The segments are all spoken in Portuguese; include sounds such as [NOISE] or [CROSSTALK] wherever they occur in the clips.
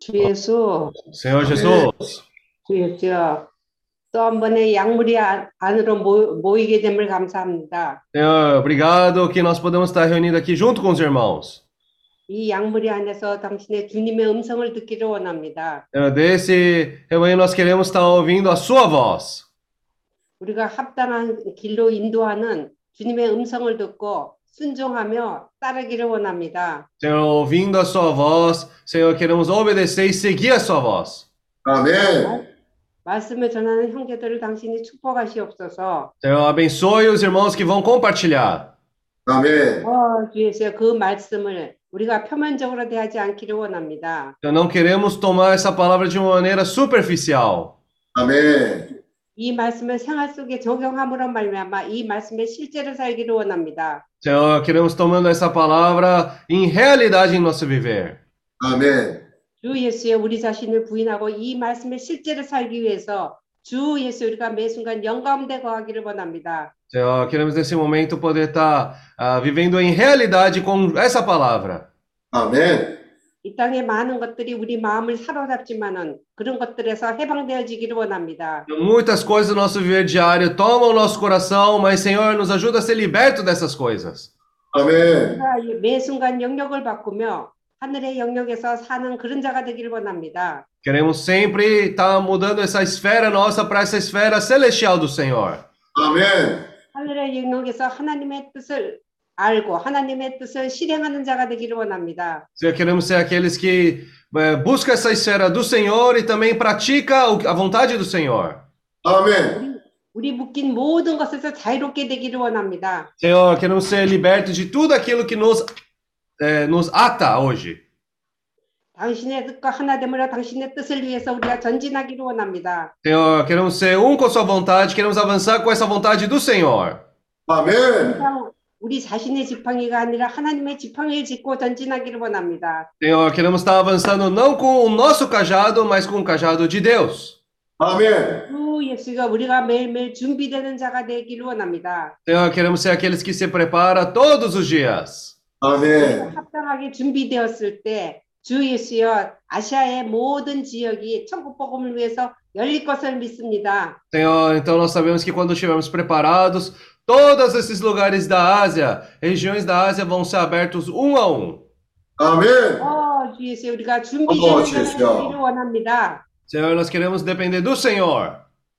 주 예수, Senhor Jesus, 주 예수여, 또한 번의 안- 안으로 모, 모이게 됨을 감사합니다. Senhor, obrigado que nós podemos estar reunidos aqui junto com os irmãos. 이 양무리 안에서 당신의 주님의 음성을 듣기를 원합니다. Desse rebanho nós queremos estar ouvindo a sua voz. 우리가 합당한 길로 인도하는 주님의 음성을 듣고 순종하며 따르기를 원합니다. Senhor, ouvindo a sua voz, Senhor, queremos obedecer e seguir a sua voz. 아멘. 말씀을 전하는 형제들을 당신이 축복하시옵소서. Senhor, abençoe os irmãos que vão compartilhar. 아멘. 어, 주 예수여, 그 말씀을 우리가 표면적으로 대하지 않기를 원합니다. Senhor, não queremos tomar essa palavra de uma maneira superficial. 아멘. 이 말씀을 생활 속에 적용함으로 말미암아 이 말씀의 실제로 살기를 원합니다. Senhor, queremos tomando essa palavra em realidade em nosso viver. 아멘. 주 예수의 우리 자신을 부인하고 이 말씀을 실제로 살기 위해서 주 예수 우리가 매 순간 영가운데 거하기를 원합니다. Senhor, queremos nesse momento poder estar ah, vivendo em realidade com essa palavra. 아멘. 이 땅의 많은 것들이 우리 마음을 사로잡지만은 그런 것들에서 해방되어지기를 원합니다. Muitas coisas do nosso viver diário tomam o nosso coração, mas Senhor, nos ajuda a ser liberto dessas coisas. 아멘. 우리가 이매 순간 영역을 바꾸며 하늘의 영역에서 사는 그런 자가 되기를 원합니다. Queremos sempre estar mudando essa esfera nossa para essa esfera celestial do Senhor. 아멘. 하늘의 영역에서 하나님의 뜻을 알고 하나님의 뜻을 실행하는 자가 되기를 원합니다. Senhor, queremos ser aqueles que eh, buscam essa esfera do Senhor e também pratica o- a vontade do Senhor. 아멘. 우리 묶인 모든 것에서 자유롭게 되기를 원합니다. Senhor, queremos ser libertos de tudo aquilo que nos, eh, nos ata hoje. 당신의 뜻과 하나됨으로 당신의 뜻을 위해서 우리가 전진하기를 원합니다. Senhor, queremos ser um com a sua vontade, queremos avançar com essa vontade do Senhor. 아멘. 그냥 우리 자신의 지팡이가 아니라 하나님의 지팡이를 짚고 전진하기를 원합니다. Senhor, queremos estar avançando não com o nosso cajado, mas com o cajado de Deus. 아멘. 주 예수가 우리가 매일매일 준비되는 자가 되기를 원합니다. Senhor, queremos ser aqueles que se preparam todos os dias. 아멘. 합당하게 준비되었을 때 주 예수여 아시아의 모든 지역이 천국 복음을 위해서 열릴 것을 믿습니다. Senhor, então nós sabemos que quando estivermos preparados, todos esses lugares da Ásia, regiões da Ásia vão ser abertos um a um. 아멘. 어, 주 예수 우리가 어, 준비되는 주 자가 예수여. 되기를 원합니다. Senhor, nós queremos depender do Senhor.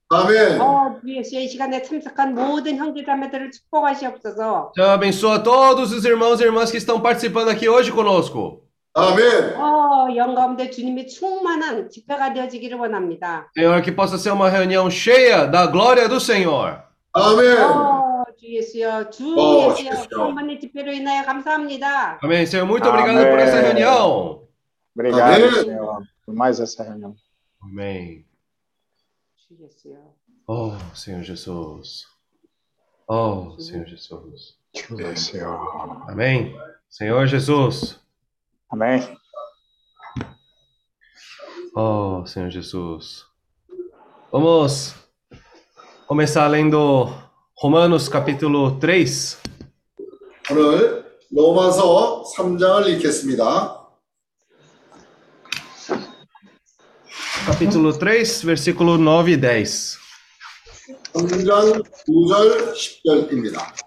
아멘. 어, 주 예수의 이 시간에 참석한 모든 형제자매들을 축복하시옵소서. Senhor, abençoa todos os irmãos e irmãs que estão participando aqui hoje conosco. 아멘. 어, 영가운데 주님이 충만한 집회가 되어지기를 원합니다. Senhor, que possa ser uma reunião cheia da glória do Senhor. 아멘. 어, 주 예수여, 주 어, 예수여, 주여. 충만의 집회로 인하여 감사합니다. Amém. Senhor, muito obrigado por essa Amém. reunião. Obrigado, Amém. Senhor, por mais essa reunião. Amém. 주 예수여. Oh, Senhor Jesus. Oh, Senhor Jesus. 주여, Senhor. Amém. Senhor Jesus. Amém. Oh, Senhor Jesus. Vamos começar lendo Romanos capítulo 3. 오늘 로마서 3장을 읽겠습니다. Capítulo 3, versículo 9 e 10. 3장 9절 10절입니다.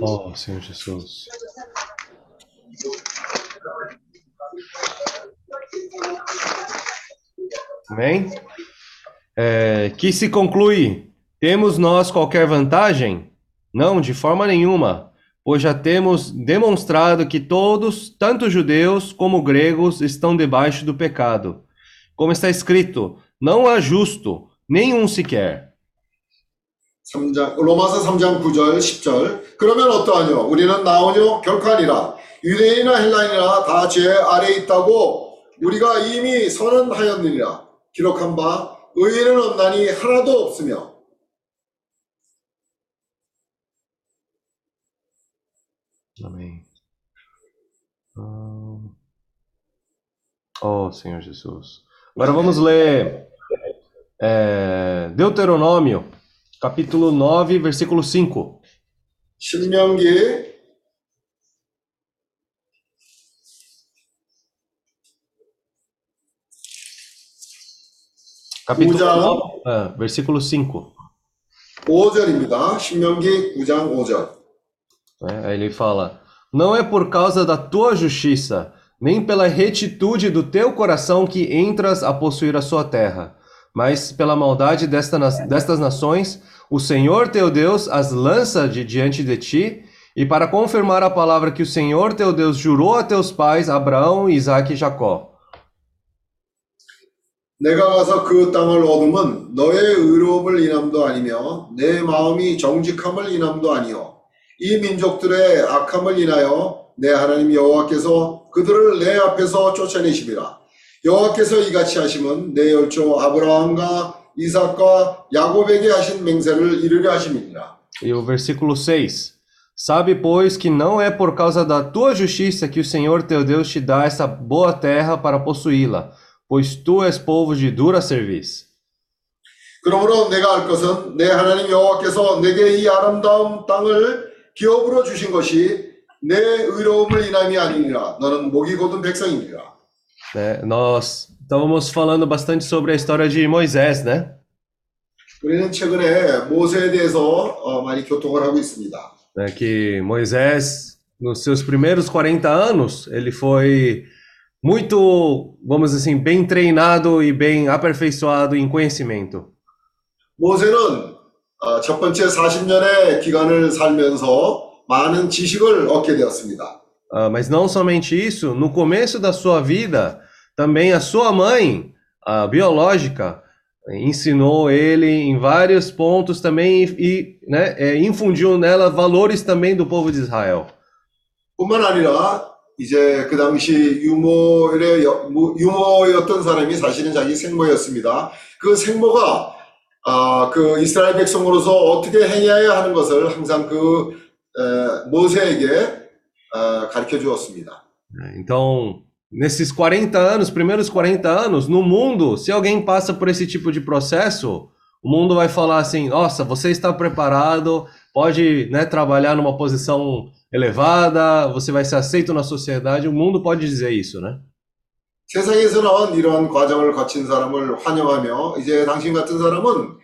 Oh, Senhor Jesus. Amém? É, que se conclui: temos nós qualquer vantagem? Não, de forma nenhuma, pois já temos demonstrado que todos, tanto judeus como gregos, estão debaixo do pecado. Como está escrito: não há justo, nenhum sequer. 3장, 로마서 3장 9절 10절 그러면 어떠하뇨 우리는 나오뇨 결코 아니라 유대인이나 헬라인이나 다 죄 아래 있다고 우리가 이미 선언하였느니라 기록한 바 의인은 없나니 하나도 없으며 Amém. Ah. Oh, Senhor Jesus. Agora vamos ler é, Deuteronômio, capítulo 9, versículo 5. 신명기 Capítulo Uja. 9, ah, versículo 5. 5절입니다. 신명기 9장 5절. né? Aí ele fala: Não é por causa da tua justiça, nem pela retitude do teu coração que entras a possuir a sua terra, mas pela maldade desta, na- destas nações, o Senhor teu Deus as lança de diante de ti, e para confirmar a palavra que o Senhor teu Deus jurou a teus pais, Abraão, Isaque e Jacó. 내가 가서 그 땅을 얻으면 너의 의로움을 인함도 아니며 내 마음이 정직함을 인함도 아니요 이 민족들의 악함을 인하여 내 하나님 여호와께서 그들을 내 앞에서 쫓아내심이라 여호와께서 이같이 하심은 내 열조 아브라함과 이삭과 야곱에게 하신 맹세를 이루려 하심이니라 E o versículo 6. Sabe, pois, que não é por causa da tua justiça que o Senhor teu Deus te dá essa boa terra para possuí-la, pois tu és povo de dura serviço. 그러므로 내가 알 것은 내 하나님 여호와께서 내게 이 아름다운 땅을 기업으로 주신 것이 내 의로움을 인함이 아니니라 너는 목이 곧은 백성이니라 né? Nós estávamos falando bastante sobre a história de Moisés, né? 우리는 최근에 모세에 대해서 어, 많이 교통을 하고 있습니다. Né, Que Moisés, nos seus primeiros 40 anos, ele foi muito, vamos dizer assim, bem treinado e bem aperfeiçoado em conhecimento. 모세는 어, 첫 번째 40년의 기간을 살면서 많은 지식을 얻게 되었습니다. Ah, mas não somente isso, no começo da sua vida, também a sua mãe, a biológica, ensinou ele em vários pontos também e, e, né, é, infundiu nela valores também do povo de Israel. 뿐만 아니라 이제 그 당시 유모의 유모였던 사람이 사실은 자기 생모였습니다. 그 생모가 아, 그 이스라엘 백성으로서 어떻게 행해야 하는 것을 항상 그 에, 모세에게 아, 가르쳐 주었습니다. né? Então, nesses 40 anos, primeiros 40 anos, no mundo, se alguém passa por esse tipo de processo, o mundo vai falar assim: nossa, você está preparado, pode né, trabalhar numa posição elevada, você vai ser aceito na sociedade. O mundo pode dizer isso, né? 세상에서는 이러한 과정을 거친 사람을 환영하며 이제 당신 같은 사람은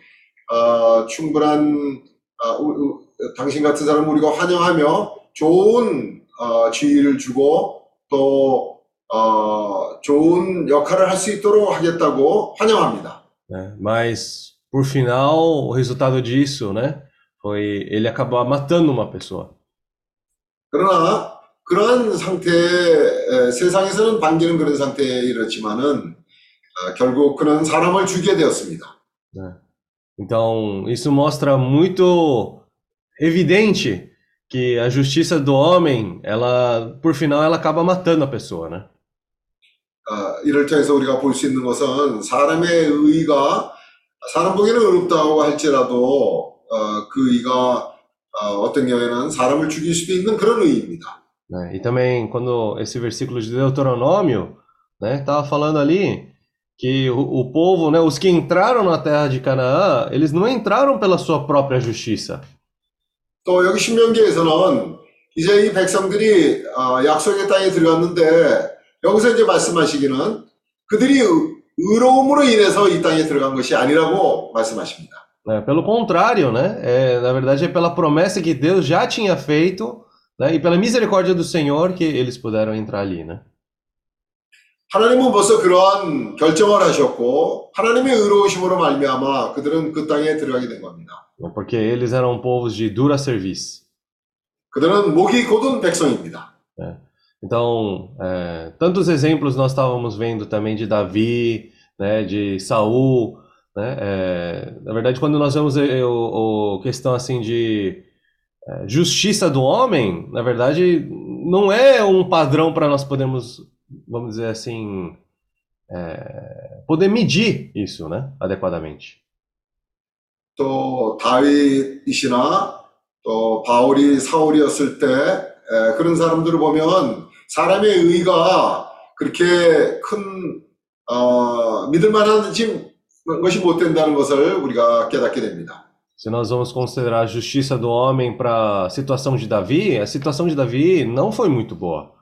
어, 충분한 어, 우- 우- 당신 같은 사람 우리가 환영하며 좋은 어, 지위를 주고 또 어, 좋은 역할을 할 수 있도록 하겠다고 환영합니다. né? Mas, por final, o resultado disso, né, foi ele acabar matando uma pessoa. 그러나 그러한 상태 에, 세상에서는 반기는 그런 상태에 이르렀지만은 어, 결국 그는 사람을 죽게 되었습니다. Então, isso mostra muito evidente que a justiça do homem, ela, por final, ela acaba matando a pessoa, né? 어, 이를 통해서 우리가 볼 수 있는 것은 사람의 의가 사람 보기에는 어렵다고 할지라도 어, 그 의가 어, 떤 경우에는 사람을 죽일 수도 있는 그런 의입니다. né? E também, quando esse versículo de Deuteronômio, né, tava falando ali que o, o povo, né, os que entraram na terra de Canaã, eles não entraram pela sua própria justiça. 또 여기 신명기에서는 이제 이 백성들이 어, 약속의 땅에 들어갔는데 여기서 이제 말씀하시기는 그들이 의- 의로움으로 인해서 이 땅에 들어간 것이 아니라고 말씀하십니다. né? Pelo contrário, né? É, na verdade, é pela promessa que Deus já tinha feito, né? E pela misericórdia do Senhor que eles puderam entrar ali, né? 하나님은 벌써 그러한 결정을 하셨고 하나님의 의로우심으로 말미암아 그들은 그 땅에 들어가게 된 겁니다. Porque eles eram povos de dura serviço. 그들은 목이 곧은 백성입니다. Então, é, tantos exemplos nós estávamos vendo também de Davi, né? De Saul, né? É, na verdade, quando nós vemos é, o, o questão assim de é, justiça do homem, na verdade, não é um padrão para nós podermos, vamos dizer assim, é, poder medir isso, né? Adequadamente. 또 다윗이시나 또 바울이 사울이었을 때 에, 그런 사람들을 보면 사람의 의가 그렇게 큰 어, 믿을 만한 지- 것이 못 된다는 것을 우리가 깨닫게 됩니다. Se nós vamos considerar a justiça do homem para a situação de Davi, a situação de Davi não foi muito boa.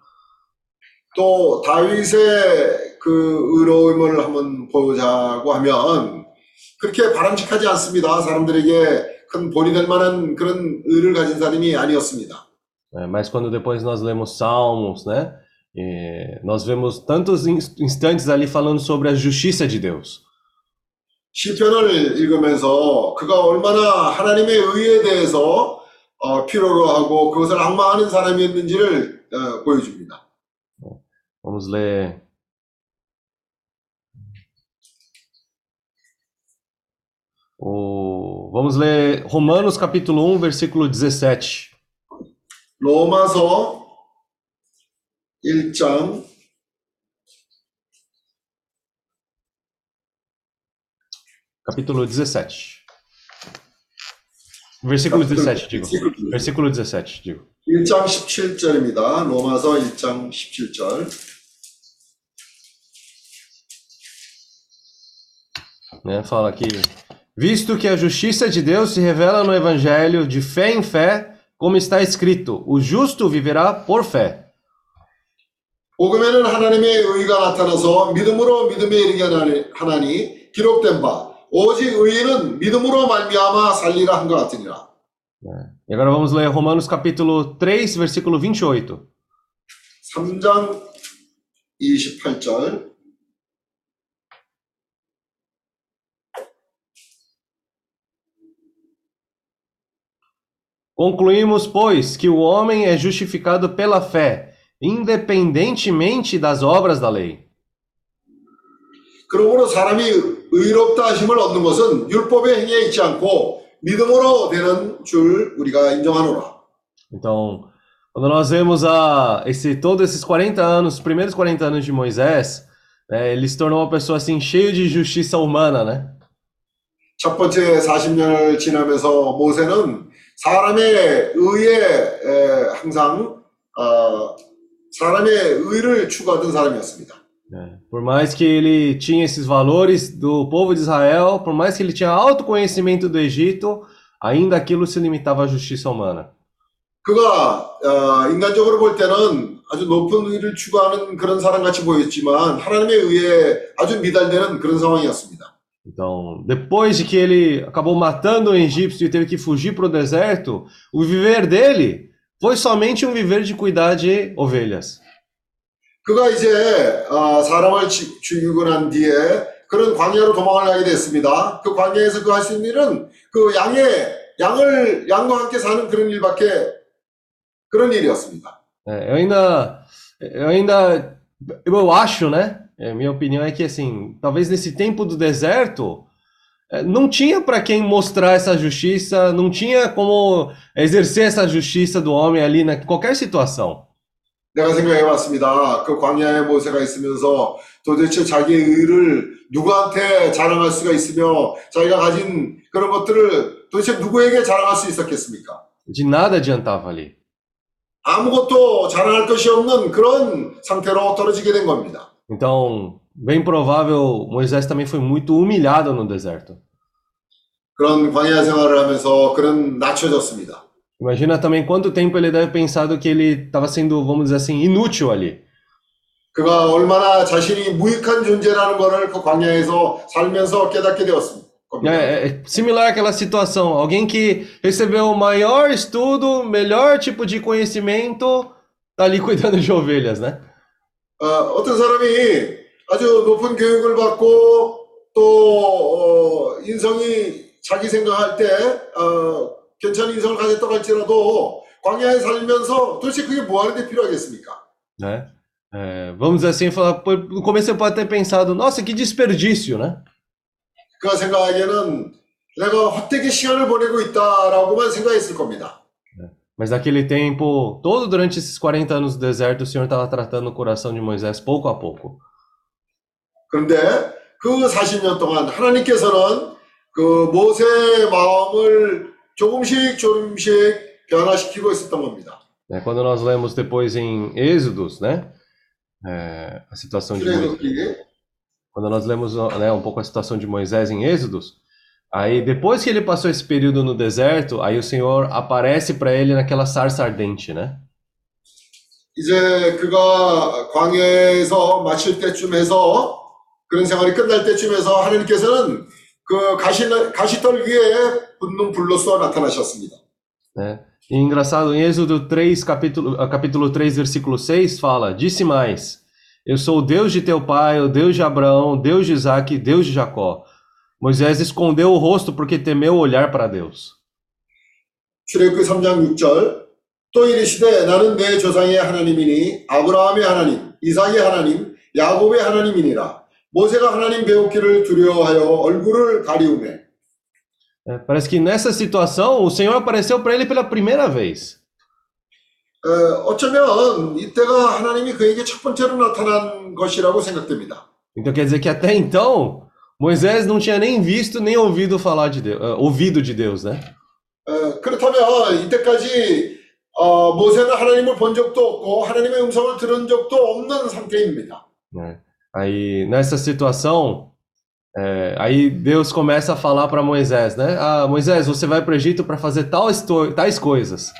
또 다윗의 그 의로움을 한번 보자고 하면 그렇게 바람직하지 않습니다. 사람들에게 큰 본이 될 만한 그런 의를 가진 사람이 아니었습니다. É, mas quando depois nós lemos Salmos, né? e nós vemos tantos ins- instantes ali falando sobre a justiça de Deus. 시편을 읽으면서 그가 얼마나 하나님의 의에 대해서 어, 필요로 하고 그것을 악마하는 사람이었는지를 어, 보여줍니다. Vamos ler. O... Vamos ler Romanos capítulo 1, versículo 17. 로마서 1장 Capítulo 17. Versículo 17, digo. Versículo 17, digo. 1장 17절입니다. 로마서 1장 17절. né? Fala aqui. Visto que a justiça de Deus se revela no evangelho de fé em fé, como está escrito: o justo viverá por fé. 복음에는 하나님의 의가 나타나서 믿음으로 믿음에 이르게 하나니, 하나니 기록된 바 오직 의인은 믿음으로 말미암아 살리라 한 것 같으니라. E agora vamos ler Romanos capítulo 3, versículo 28. 3장 28절 Concluímos, pois, que o homem é justificado pela fé, independentemente das obras da lei. 그러므로 사람이 의롭다 하심을 얻는 것은 율법의 행위에 있지 않고 믿음으로 되는 줄 우리가 인정하노라. Então, quando nós vemos a, esse, todos esses 40 anos, os primeiros 40 anos de Moisés, né, ele se tornou uma pessoa assim, cheio de justiça humana, né? 첫 번째 40년을 지나면서 모세는 사람의 의에 에, 항상 어, 사람의 의를 추구하던 사람이었습니다. É, Por mais que ele tinha esses valores do povo de Israel, por mais que ele tinha autoconhecimento do Egito, ainda aquilo se limitava à justiça humana. 그가 어, 인간적으로 볼 때는 아주 높은 의를 추구하는 그런 사람 같이 보였지만 하나님의 의에 아주 미달되는 그런 상황이었습니다. Então, depois de que ele acabou matando o egípcio e teve que fugir para o deserto, o viver dele foi somente um viver de cuidar de ovelhas. 그가 이제 어, 사람을 지- 죽이고 난 뒤에 그런 광야로 도망을 가게 됐습니다. 그 광야에서 그 할 수 있는 일은 그 양의 양을 양과 함께 사는 그런 일밖에 그런 일이었습니다. É, eu ainda, eu ainda, eu acho, né? Minha opinião é que assim, talvez nesse tempo do deserto, não tinha para quem mostrar essa justiça, não tinha como exercer essa justiça do homem ali na qualquer situação. 내가 생각해 봤습니다. 그 광야에 모세가 있으면서 도대체 자기의 의를 누구한테 자랑할 수가 있으며 자기가 가진 그런 것들을 도대체 누구에게 자랑할 수 있었겠습니까? De nada adiantava ali. 아무것도 자랑할 것이 없는 그런 상태로 떨어지게 된 겁니다. Então, bem provável, Moisés também foi muito humilhado no deserto. 그런 광야 생활을 하면서 그런 낮춰졌습니다. Imagina também quanto tempo ele deve ter pensado que ele estava sendo, vamos dizer assim, inútil ali. 그가 얼마나 자신이 무익한 존재라는 것을 그 광야에서 살면서 깨닫게 되었습니다. 겁니다. É, é similar àquela situação. Alguém que recebeu o maior estudo, melhor tipo de conhecimento, tá ali cuidando [LAUGHS] de ovelhas, né? 어, 어떤 사람이 아주 높은 교육을 받고 또 어, 인성이 자기 생각할 때 어, 괜찮은 인성을 가졌다고 할지라도 광야에 살면서 도대체 그게 뭐 하는데 필요하겠습니까? né? É, vamos dizer assim, falar, pô, no começo você pode ter pensado, nossa, que desperdício, né? 그가 생각하기에는 내가 헛되게 시간을 보내고 있다라고만 생각했을 겁니다. Mas naquele tempo, todo durante esses 40 anos do deserto, o Senhor estava tratando o coração de Moisés pouco a pouco. 그런데 그 40년 동안 하나님께서는 그 모세의 마음을 조금씩 조금씩 변화시키고 있었던 겁니다. né? Quando nós lemos depois em Êxodos, né? É, a situação de Moisés. 출애굽기 Quando nós lemos né, um pouco a situação de Moisés em Êxodos, aí depois que ele passou esse período no deserto, aí o Senhor aparece para ele naquela sarça ardente, né? 이제 그가 광야에서 마칠 때쯤 해서 그런 생활이 끝날 때쯤 해서 하나님께서는 그 가시, 가시털 위에 붙는 불로써 나타나셨습니다. né? E engraçado, em Êxodo 3, capítulo, ah, capítulo 3, versículo 6, fala: Disse mais: Eu sou o Deus de teu pai, o Deus de Abraão, Deus de Isaac e Deus de Jacó. Moisés escondeu o rosto porque temeu olhar para Deus. 출애굽기 3장 6절 또 이르시되 나는 내 조상의 하나님이니 아브라함의 하나님, 이삭의 하나님, 야곱의 하나님이니라. 모세가 하나님 배웠기를 두려워하여 얼굴을 가리우매 É, parece que nessa situação o Senhor apareceu para ele pela primeira vez. 어, 어쩌면 이때가 하나님이 그에게 첫 번째로 나타난 것이라고 생각됩니다. Então quer dizer que até então Moisés não tinha nem visto nem ouvido falar de Deus, ah, ouvido de Deus, né? 어, 그렇다면 이때까지 어, 모세는 하나님을 본 적도 없고 하나님의 음성을 들은 적도 없는 상태입니다. né? Aí nessa situação, é, aí Deus começa a falar para Moisés, né? Ah, Moisés, você vai para o Egito para fazer tais, to- tais coisas.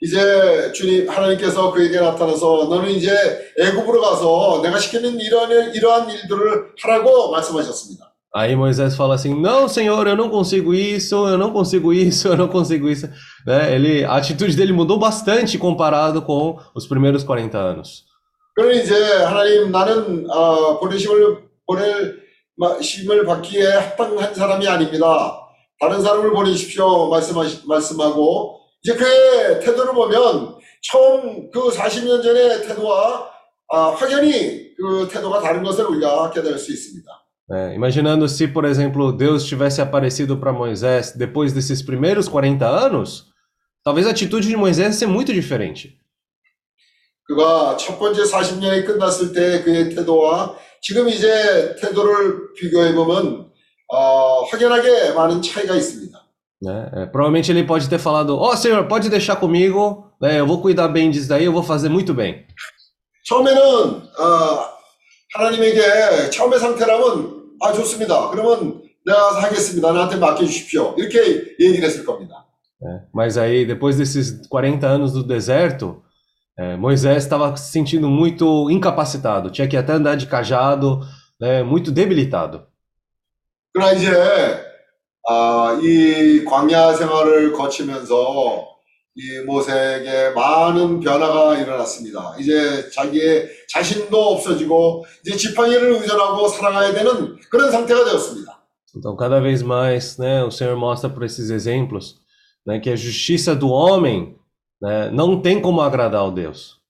이제 주님 하나님께서 그에게 나타나서 너는 이제 애굽으로 가서 내가 시키는 이러한 이러한 일들을 하라고 말씀하셨습니다. Aí Moisés fala assim: Não, Senhor, eu não consigo isso, eu não consigo isso, eu não consigo isso. Né? Ele, a atitude dele mudou bastante comparado com os primeiros 40 anos. 그러니 이제 하나님 나는 어, 보내심을 보낼 마- 심을 받기에 합당한 사람이 아닙니다. 다른 사람을 보내십시오 말씀하시, 말씀하고 이제 그의 태도를 보면 처음 그 40년 전의 태도와 아, 확연히 그 태도가 다른 것을 우리가 깨달을 수 있습니다. né? Imaginando se, por exemplo, Deus tivesse aparecido para Moisés depois desses primeiros 40 anos, talvez a atitude de Moisés ia ser muito diferente. 그가 첫 번째 40년이 끝났을 때 그의 태도와 지금 이제 태도를 비교해 보면 어, 확연하게 많은 차이가 있습니다. É, provavelmente ele pode ter falado: Ó Senhor, pode deixar comigo, né? eu vou cuidar bem disso daí, eu vou fazer muito bem. 처음에는 어, 하나님에게 처음의 상태라면 아 좋습니다. 그러면 내가 하겠습니다. 나한테 맡겨주십시오. 이렇게 얘기를 했을 겁니다. né? Mas aí, depois desses 40 anos do deserto, é, Moisés estava se sentindo muito incapacitado, tinha que até andar de cajado, né? muito debilitado. 그러나 이제 아, 이 광야 생활을 거치면서 이 모세에게 많은 변화가 일어났습니다. 이제 자기의 자신도 없어지고 이제 지팡이를 의존하고 살아가야 되는 그런 상태가 되었습니다. Então, cada vez mais, né, o Senhor mostra por esses exemplos, né, que a justiça do homem, né, não tem como agradar ao Deus.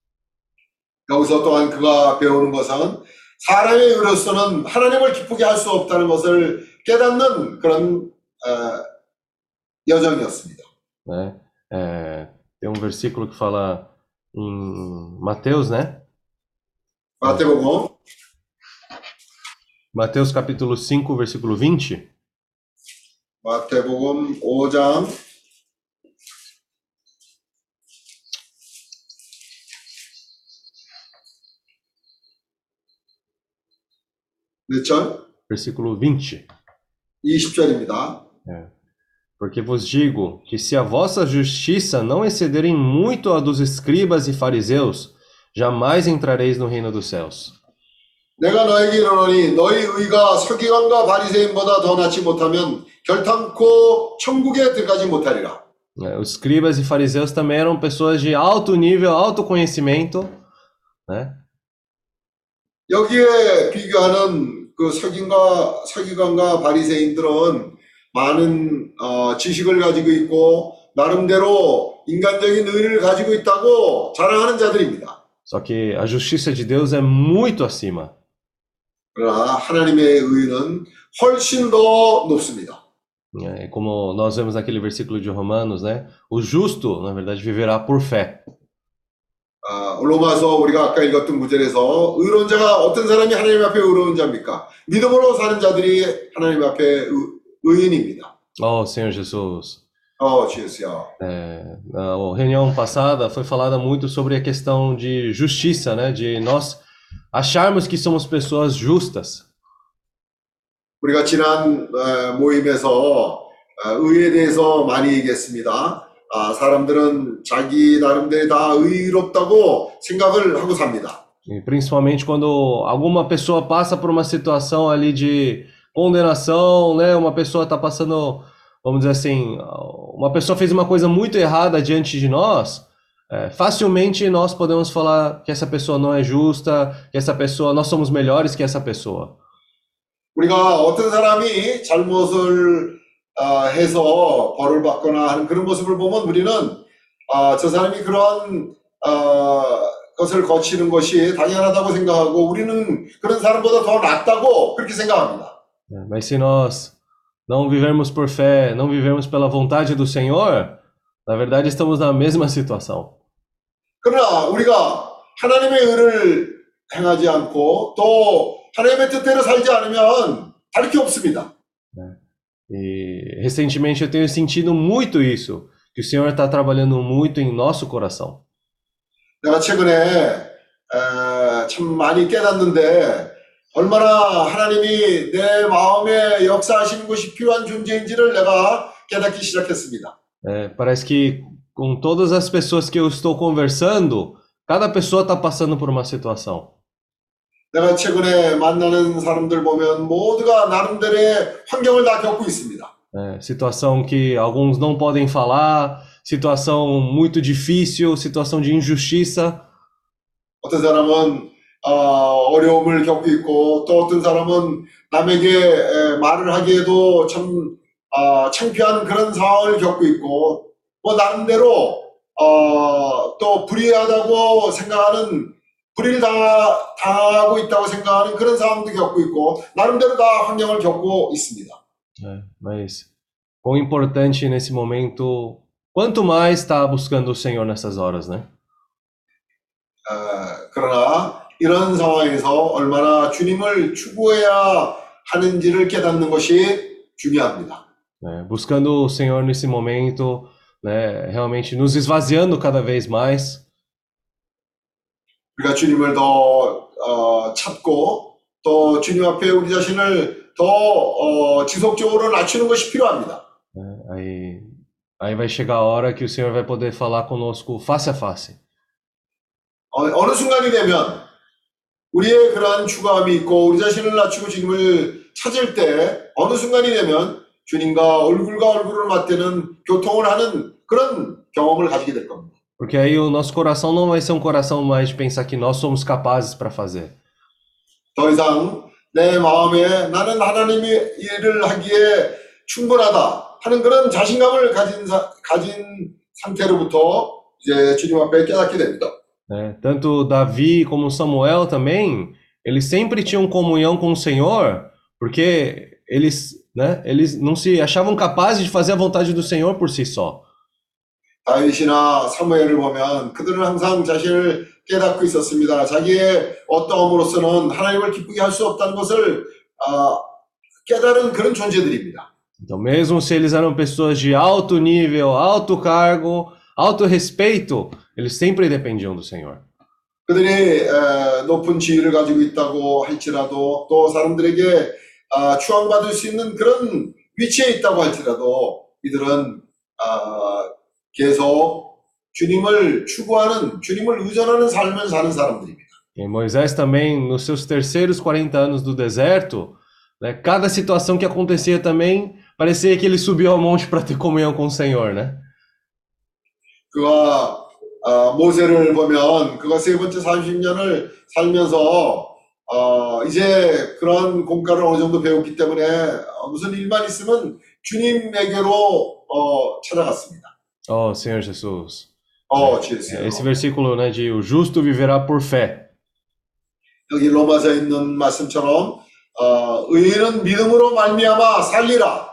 여기서 또한 그가 배우는 것은 사람의 의로서는 하나님을 기쁘게 할 수 없다는 것을 깨닫는 그런 어, 여정이었습니다. né? É, tem um versículo que fala em Mateus, né? 마태복음 Mateus capítulo 5, versículo 20. 마태복음 5장 몇 절? Versículo 20. 20절입니다. Porque vos digo que se a vossa justiça não excederem muito a dos escribas e fariseus, jamais entrareis no reino dos céus. 내가 너에게 이르노니 너희 의가 서기관과 바리새인보다 더 낫지 못하면 결탄코 천국에 들어가지 못하리라. né? Os escribas e fariseus também eram pessoas de alto nível, alto conhecimento, né? 여기에 비교하는 그 서기관과 서기관과 바리새인들은 많은 어, 지식을 가지고 있고 나름대로 인간적인 의를 가지고 있다고 자랑하는 자들입니다. Só que a justiça de Deus é muito acima. 그러나 하나님의 의는 훨씬 더 높습니다. E como nós vemos naquele versículo de Romanos, né? O justo, na verdade, viverá por fé. 아, 로마서 우리가 아까 읽었던 구절에서 의로운 자가 어떤 사람이 하나님 앞에 의로운 자입니까? 믿음으로 사는 자들이 하나님 앞에 의, 의인입니다. Oh, Senhor Jesus. 어, 주여. É, na reunião passada foi falada muito sobre a questão de justiça, né? De nós acharmos que somos pessoas justas. 우리가 지난 어, 모임에서 어, 의에 대해서 많이 얘기했습니다. 아, 사람들은 자기 나름대로 다 의롭다고 생각을 하고 삽니다. E principalmente quando alguma pessoa passa por uma situação ali de condenação, né? Uma pessoa está passando, vamos dizer assim, uma pessoa fez uma coisa muito errada diante de nós, é, facilmente nós podemos falar que essa pessoa não é justa, que essa pessoa, nós somos melhores que essa pessoa. 우리가 어떤 사람이 잘못을 아, 해서 벌을 받거나 하는 그런 모습을 보면 우리는 아, 저 사람이 그러한 아, 것을 거치는 것이 당연하다고 생각하고 우리는 그런 사람보다 더 낫다고 그렇게 생각합니다. Mas se nós não vivermos por fé, não vivermos pela vontade do Senhor, na verdade estamos na mesma situação. 그러나 우리가 하나님의 의를 행하지 않고 또 하나님의 뜻대로 살지 않으면 다를 게 없습니다. E recentemente eu tenho sentido muito isso, que o Senhor está trabalhando muito em nosso coração. 내가 최근에 에, 참 많이 깨닫는데 얼마나 하나님이 내 마음에 역사하시는 것이 필요한 존재인지를 내가 깨닫기 시작했습니다. É, parece que com todas as pessoas que eu estou conversando, cada pessoa está passando por uma situação. 내가 최근에 만나는 사람들 보면 모두가 나름대로의 환경을 다 겪고 있습니다. É, situação que alguns não podem falar, situação muito difícil, situação de injustiça. 어떤 사람은 어, 어려움을 겪고 있고 또 어떤 사람은 남에게 에, 말을 하기에도 참 어, 창피한 그런 상황을 겪고 있고 뭐 나름대로 어, 또 불의하다고 생각하는 불의를 당하, 당하고 있다고 생각하는 그런 상황도 겪고 있고 나름대로 다 환경을 겪고 있습니다. É, mas quão importante nesse momento, quanto mais está buscando o Senhor nessas horas, né? 어, 그러나 이런 상황에서 얼마나 주님을 추구해야 하는지를 깨닫는 것이 중요합니다. É, buscando o Senhor nesse momento, né? Realmente nos esvaziando cada vez mais. 우리가 주님을 더 어, 찾고 또 주님 앞에 우리 자신을 더 어, 지속적으로 낮추는 것이 필요합니다. Aí, aí vai chegar a hora que o Senhor vai poder falar conosco face a face. 어, 어느 순간이 되면 우리의 그러한 추구함이 있고 우리 자신을 낮추고 주님을 찾을 때 어느 순간이 되면 주님과 얼굴과 얼굴을 맞대는 교통을 하는 그런 경험을 가지게 될 겁니다. Porque aí o nosso coração não vai ser um coração mais de pensar que nós somos capazes para fazer. 더 이상 내 마음에 나는 하나님이 일을 하기에 충분하다 하는 그런 자신감을 가진, 사- 가진 상태로부터 이제 주님 앞에 깨닫게 됩니다. né? Tanto Davi como Samuel também, eles sempre tinham comunhão com o Senhor, porque eles, né, eles não se achavam capazes de fazer a vontade do Senhor por si só. 다윗이나 사무엘을 보면 그들은 항상 자신을 깨닫고 있었습니다. 자기의 어떠함으로서는 하나님을 기쁘게 할 수 없다는 것을 아, 깨달은 그런 존재들입니다. Então, mesmo se eles eram pessoas de alto nível, alto cargo, alto respeito, eles sempre dependiam do Senhor. 그들이 에, 높은 지위를 가지고 있다고 할지라도 또 사람들에게 아, 추앙받을 수 있는 그런 위치에 있다고 할지라도 이들은 아, 계속 주님을 추구하는 주님을 의존하는 삶을 사는 사람들입니다. E Moisés também, nos seus terceiros 40 anos do deserto, né, cada situação que acontecia também, parecia que ele subiu ao monte para ter comunhão com o Senhor, né? 그가 아, 모세를 보면 그가 세 번째 30년을 살면서 어, 이제 그런 공과를 어느 정도 배웠기 때문에 어, 무슨 일만 있으면 주님에게로 어, 찾아갔습니다. Oh, Senhor Jesus. 어, 주였어요. Esse versículo, né, de o justo viverá por fé. 여기 로마서에 있는 말씀처럼 어, 의인은 믿음으로 말미암아 살리라.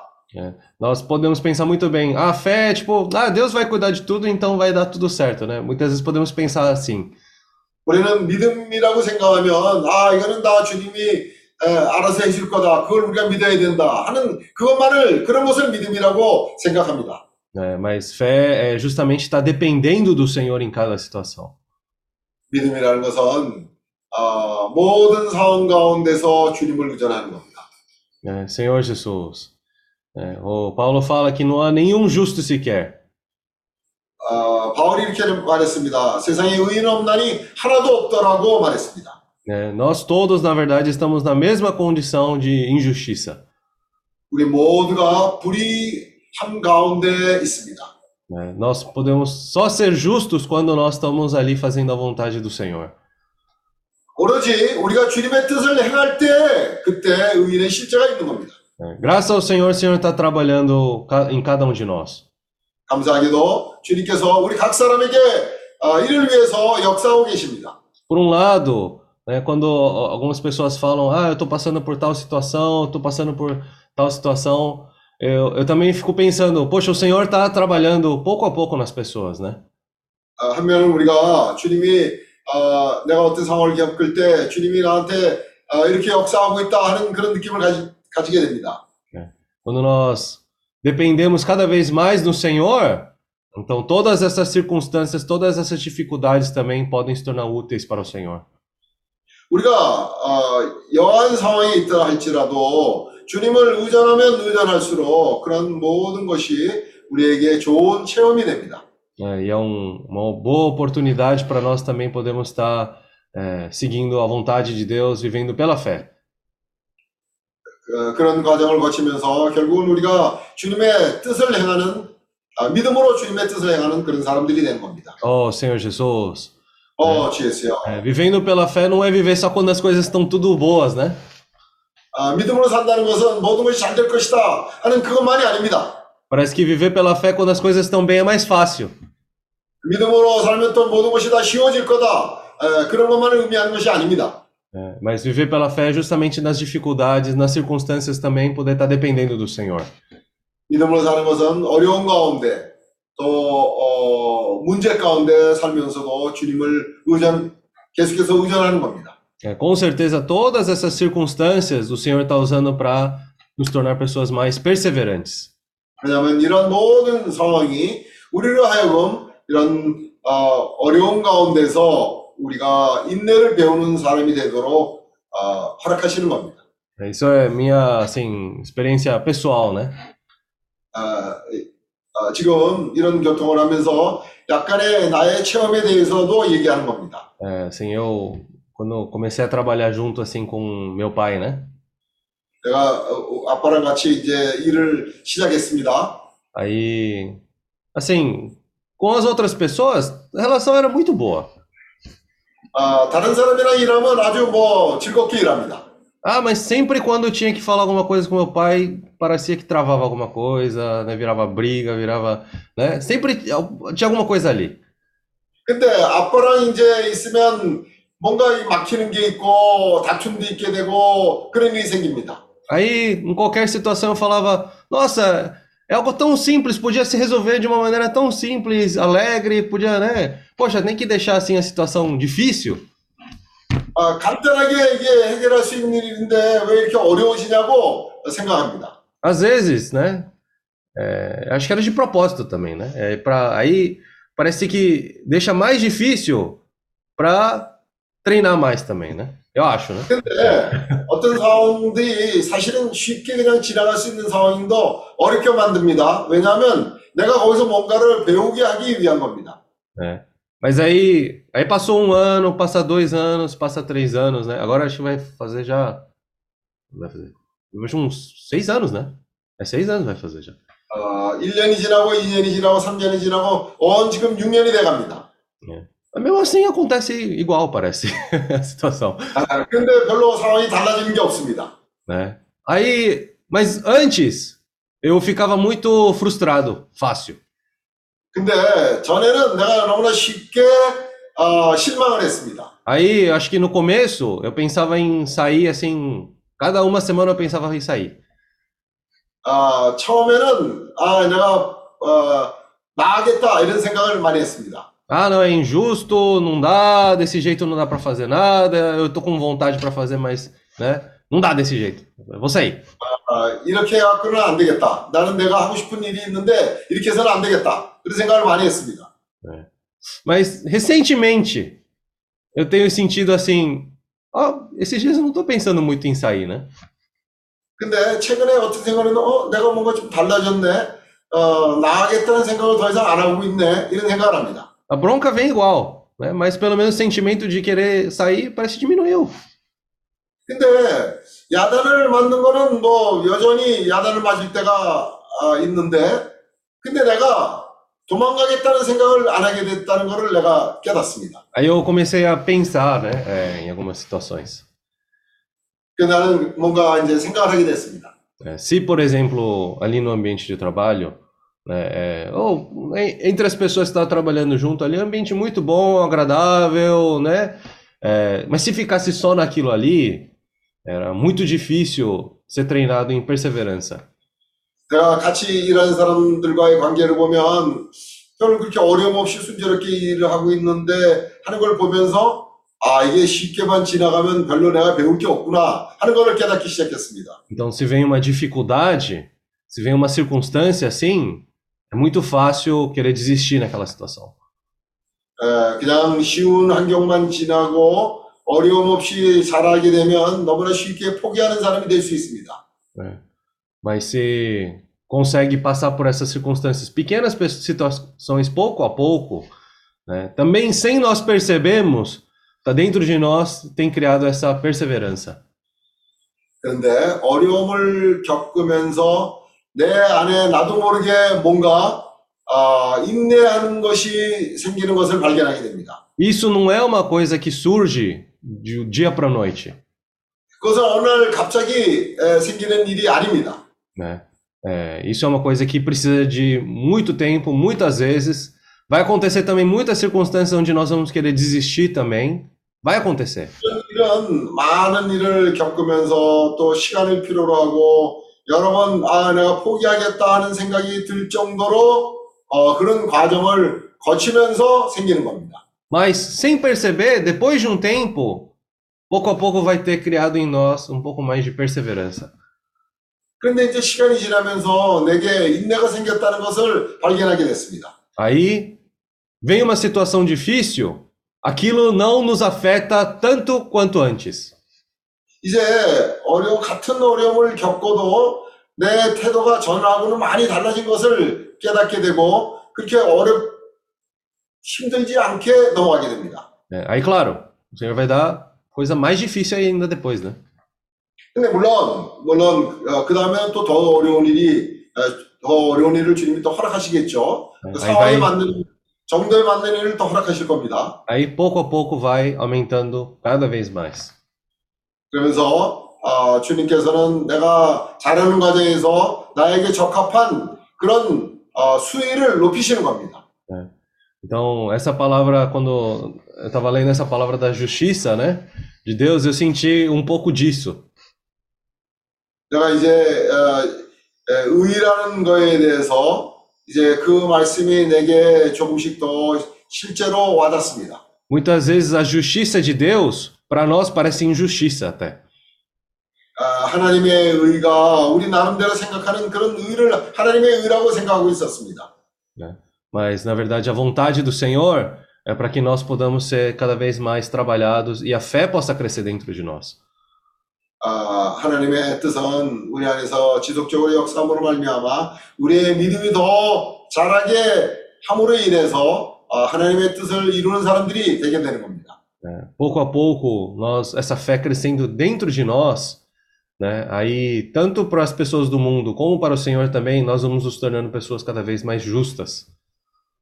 Nós podemos pensar muito bem, a fé é tipo, ah, Deus vai cuidar de tudo, então vai dar tudo certo, né? Muitas vezes podemos pensar assim. 우리는 믿음이라고 생각하면 아 이거는 다 주님이 에, 알아서 해줄 거다. 그걸 우리가 믿어야 된다 하는 그것만을 그런 것을 믿음이라고 생각합니다. né? Mas fé é justamente estar dependendo do Senhor em cada situação. 믿음이라는 것은 아, 모든 상황 가운데서 주님을 의존하는 겁니다. né? Senhor Jesus. É, o Paulo fala que não há nenhum justo sequer. 아, 바울이 이렇게 말했습니다. 세상에 의인 없나니 하나도 없더라고 말했습니다. né? Nós todos, na verdade, estamos na mesma condição de injustiça. 우리 모두가 불의 함 가운데 있습니다. né? Nós podemos só ser justos quando nós estamos ali fazendo a vontade do Senhor. 오로지 우리가 주님의 뜻을 행할 때 그때 의인의 실제가 있는 겁니다. né? Graças ao Senhor, o Senhor está trabalhando ca- em cada um de nós. 감사하게도 주님께서 우리 각 사람에게 아, 이를 위해서 역사하고 계십니다. Por um lado, né, quando algumas pessoas falam, ah, eu estou passando por tal situação, estou passando por tal situação, eu, eu também fico pensando, poxa, o Senhor está trabalhando pouco a pouco nas pessoas, né? 아, 한면은 우리가 주님이 아, 내가 어떤 상황을 겪을 때 주님이 나한테 아, 이렇게 역사하고 있다 하는 그런 느낌을 가지, 가지게 됩니다. Quando nós dependemos cada vez mais do Senhor, então todas essas circunstâncias, todas essas dificuldades também podem se tornar úteis para o Senhor. 우리가 아, 여한 상황에 있다 할지라도 주님을 의존하면 의존할수록 그런 모든 것이 우리에게 좋은 체험이 됩니다. né? E é um- uma boa oportunidade para nós também podermos estar eh, seguindo a vontade de Deus, vivendo pela fé. 어, 그런 과정을 거치면서 결국은 우리가 주님의 뜻을 행하는 아, 믿음으로 주님의 뜻을 행하는 그런 사람들이 되는 겁니다. Oh, Senhor Jesus, 어, GS요. eh, vivendo pela fé não é viver só quando as coisas estão tudo boas, né? 아, 믿음으로 산다는 것은 모든 것이 잘 될 것이다 하는 그것만이 아닙니다. Parece que viver pela fé quando as coisas estão bem é mais fácil. 믿음으로 살면 또 모든 것이 다 쉬워질 거다. 에, 그런 것만을 의미하는 것이 아닙니다. né? Mas viver pela fé é justamente nas dificuldades, nas circunstâncias também poder estar dependendo do Senhor. 믿음으로 사는 것은 어려운 가운데 또 어, 문제 가운데 살면서도 주님을 의존 계속해서 의존하는 겁니다. É, com certeza, todas essas circunstâncias o Senhor está usando para nos tornar pessoas mais perseverantes. 왜냐하면 이런 모든 상황이 우리로 하여금 이런 어, 어려운 가운데서 우리가 인내를 배우는 사람이 되도록 어, 허락하시는 겁니다. É, Isso é minha, assim, experiência pessoal, né? 아, 어, 지금 이런 교통을 하면서 약간의 나의 체험에 대해서도 얘기하는 겁니다. É, assim, eu, quando eu comecei a trabalhar junto, assim, com meu pai, né? 내가 어, 아빠랑 같이 이제 일을 시작했습니다. Aí, assim, com as outras pessoas, a relação era muito boa. 아, 다른 사람이랑 일하면 아주 뭐 즐겁게 일합니다. Ah, mas sempre quando eu tinha que falar alguma coisa com meu pai, parecia que travava alguma coisa, né? Virava briga, virava, né? Sempre tinha alguma coisa ali. 근데 아빠랑 이제 있으면 뭔가 이 막히는 게 있고 다툼도 있게 되고 그런 일이 생깁니다. Aí, em qualquer situação, eu falava: Nossa, é algo tão simples, podia se resolver de uma maneira tão simples, alegre, podia, né? Poxa, nem que deixar assim a situação difícil. 아, 간단하게 이게 해결할 수 있는 일인데 왜 이렇게 어려우시냐고 생각합니다. Às vezes, né? é, acho que era de propósito também, né? É, pra, aí parece que deixa mais difícil para treinar mais também, né? Eu acho, né? 근데 어떤 상황들이 사실은 쉽게 그냥 지나갈 수 있는 상황도 어렵게 만듭니다. 왜냐하면 내가 거기서 뭔가를 배우게 하기 위한 겁니다. É. Mas aí, aí passou um ano, passa dois anos, passa três anos, né? Agora acho que vai fazer já. Vai fazer. Eu acho uns seis anos, né? É seis anos vai fazer já. 어, 1년이 지나고 2년이 지나고 3년이 지나고 온 지금 6년이 돼 갑니다. Mas mesmo assim acontece igual, parece, [LAUGHS] a situação, 아, 근데 별로 상황이 달라지는 게 없습니다. né? Aí, mas antes, eu ficava muito frustrado, fácil. 근데 전에는 내가 너무나 쉽게 어, 실망을 했습니다. Aí, acho que no começo, eu pensava em sair assim, cada uma semana eu pensava em sair. 아, 처음에는 아, 내가 어, 나가겠다 이런 생각을 많이 했습니다. Ah, não, é injusto, não dá, desse jeito não dá pra fazer nada, eu tô com vontade pra fazer, mas, né? Não dá desse jeito. Eu vou sair. 아, 이렇게 해갖고는 안 되겠다. 나는 내가 하고 싶은 일이 있는데 이렇게 해서는 안 되겠다. 그런 생각을 많이 했습니다. Mas recentemente eu tenho sentido assim, ó, esses dias eu não tô pensando muito em sair, né? 근데 최근에 어떤 생각은 어, 내가 뭔가 좀 달라졌네. 어, 나가겠다는 생각을 더 이상 안 하고 있네. 이런 생각을 합니다. A bronca vem igual, né? Mas pelo menos o sentimento de querer sair parece que diminuiu. 근데 야단을 맞는 거는 뭐 여전히 야단을 맞을 때가 아, 있는데 근데 내가 도망가겠다는 생각을 안 하게 됐다는 거를 내가 깨닫습니다. Aí eu comecei a pensar, né, é, em algumas situações. 그 나는 뭔가 이제 생각을 하게 됐습니다. É, se, por exemplo, ali no ambiente de trabalho, né, é, ou em- entre as pessoas que estão trabalhando junto ali, é um ambiente muito bom, agradável, né? É, mas se ficasse só naquilo ali, era muito difícil ser treinado em perseverança. 내가 같이 일하는 사람들과의 관계를 보면 별로 그렇게 어려움 없이 순조롭게 일을 하고 있는데 하는 걸 보면서 아 이게 쉽게만 지나가면 별로 내가 배울 게 없구나 하는 걸 깨닫기 시작했습니다. Então, se vem uma dificuldade, se vem uma circunstância assim, é muito fácil querer desistir naquela situação. 에, 그냥 쉬운 환경만 지나고 어려움 없이 살아가게 되면 너무나 쉽게 포기하는 사람이 될 수 있습니다. né? Mas se consegue passar por essas circunstâncias, pequenas pe- situações, pouco a pouco, né? Também sem nós percebermos, tá dentro de nós, tem criado essa perseverança. 그런데 어려움을 겪으면서 내 안에 나도 모르게 뭔가 아, 인내하는 것이 생기는 것을 발견하게 됩니다. Isso não é uma coisa que surge de dia para noite, 그것은 어느 날 갑자기 에, 생기는 일이 아닙니다. né? É, isso é uma coisa que precisa de muito tempo, muitas vezes. Vai acontecer também muitas circunstâncias onde nós vamos querer desistir também. Vai acontecer. 이런 많은 일을 겪으면서 또 시간을 필요로 하고 여러 번 아, 내가 포기하겠다 하는 생각이 들 정도로 어, 그런 과정을 거치면서 생기는 겁니다. Mas sem perceber, depois de um tempo, pouco a pouco vai ter criado em nós um pouco mais de perseverança. 그런데 이제 시간이 지나면서 내게 인내가 생겼다는 것을 발견하게 됐습니다. Aí vem uma situação difícil, aquilo não nos afeta tanto quanto antes. 이제 어려움 같은 어려움을 겪어도 내 태도가 전하고는 많이 달라진 것을 깨닫게 되고 그렇게 어렵 힘들지 않게 넘어가게 됩니다. né? Aí, claro, o Senhor vai dar coisa mais difícil ainda depois, né? 근데 물론 물론 그 다음에는 또더 어려운 일이 어, 더 어려운 일을 주님이 또 허락하시겠죠. 그 Aí 상황에 vai, 맞는 정도에 맞는 일을 또 허락하실 겁니다. aí pouco a pouco vai aumentando cada vez mais. 그러면서 아, 주님께서는 내가 잘하는 과정에서 나에게 적합한 그런 어, 수위를 높이시는 겁니다. Então, essa palavra, quando eu estava lendo essa palavra da justiça, né, de Deus, eu senti um pouco disso. 내가 이제 어, 에, 의라는 거에 대해서 이제 그 말씀이 내게 조금씩 더 실제로 와닿습니다. Muitas vezes a justiça de Deus, para nós, parece injustiça até. 아, 하나님의 의가 우리 나름대로 생각하는 그런 의를 하나님의 의라고 생각하고 있었습니다. Mas, na verdade, a vontade do Senhor é para que nós podamos ser cada vez mais trabalhados e a fé possa crescer dentro de nós. 아, 하나님의 뜻은 우리 안에서 지속적으로 역사함으로 말미암아 우리의 믿음이 더 자라게 함으로 인해서 아, 하나님의 뜻을 이루는 사람들이 되게 되는 겁니다. né? Pouco a pouco, nós, essa fé crescendo dentro de nós, né? Aí, tanto para as pessoas do mundo como para o Senhor também, nós vamos nos tornando pessoas cada vez mais justas.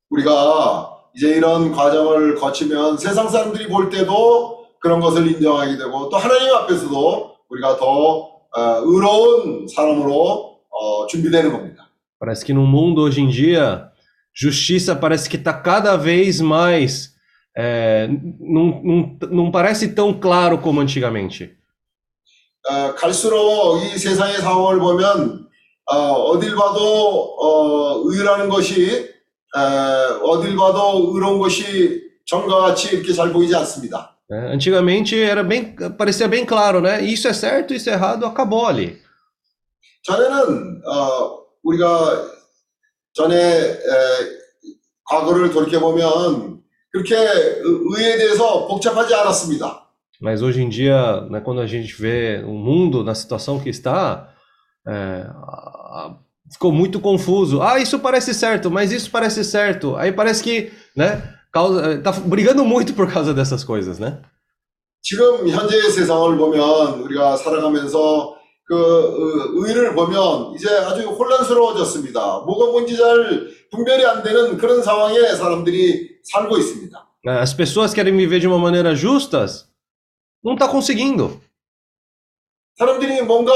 우리가 이제 이런 과정을 거치면 세상 사람들이 볼 때도 그런 것을 인정하게 되고 또 하나님 앞에서도 우리가 더 어, 의로운 사람으로 어, 준비되는 겁니다. Parece que no mundo hoje em dia, justiça parece que está cada vez mais. é, não, não, não parece tão claro como antigamente. 어, 갈수록 이 세상의 상황을 보면 어, 어딜 봐도 어, 의라는 것이 어, 어딜 봐도 의로운 것이 전과 같이 이렇게 잘 보이지 않습니다. né? Antigamente era bem, parecia bem claro, né? Isso é certo, isso é errado, acabou ali. 전에는 어, 우리가 전에 에, 과거를 돌이켜 보면 그렇게 의- 의에 대해서 복잡하지 않았습니다. Mas hoje em dia, né, quando a gente vê o mundo na situação que está, é, a- ficou muito confuso. Ah, isso parece certo, mas isso parece certo. Aí parece que, né, causa, tá brigando muito por causa dessas coisas, né? 지금 현재의 세상을 보면 우리가 살아가면서 그 어, 의를 보면 이제 아주 혼란스러워졌습니다. 뭐가 뭔지 잘 분별이 안 되는 그런 상황에 사람들이 살고 있습니다. As pessoas querem viver de uma maneira justas, não está conseguindo. 사람들이 뭔가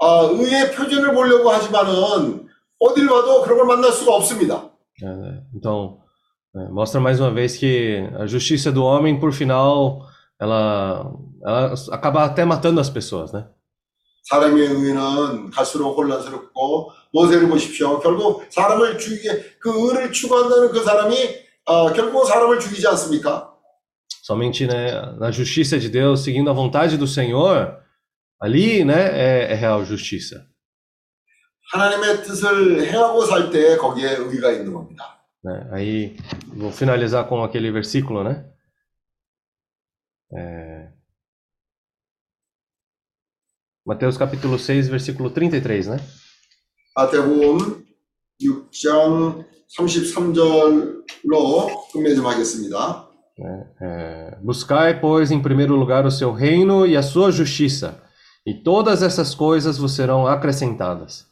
아, 의의 표준을 보려고 하지만은 어딜 봐도 그런 걸 만날 수가 없습니다. Então, mostra mais uma vez que a justiça do homem, por final, ela, ela acaba até matando as pessoas, né? 사람의 의는 갈수록 혼란스럽고 모세를 보십시오. 결국 사람을 죽이게 그 의를 추구한다는 그 사람이 아, 결국 사람을 죽이지 않습니까? Somente, né, na justiça de Deus, seguindo a vontade do Senhor, ali, né, é, é real justiça. 하나님의 뜻을 행하고 살 때 거기에 의가 있는 겁니다. né? Aí, vou finalizar com aquele versículo, né? É... Mateus capítulo 6, versículo 33, né? 마태복음 6장 33절로 끝내 좀 하겠습니다. É, Buscai, pois, em primeiro lugar o seu reino e a sua justiça, e todas essas coisas vos serão acrescentadas.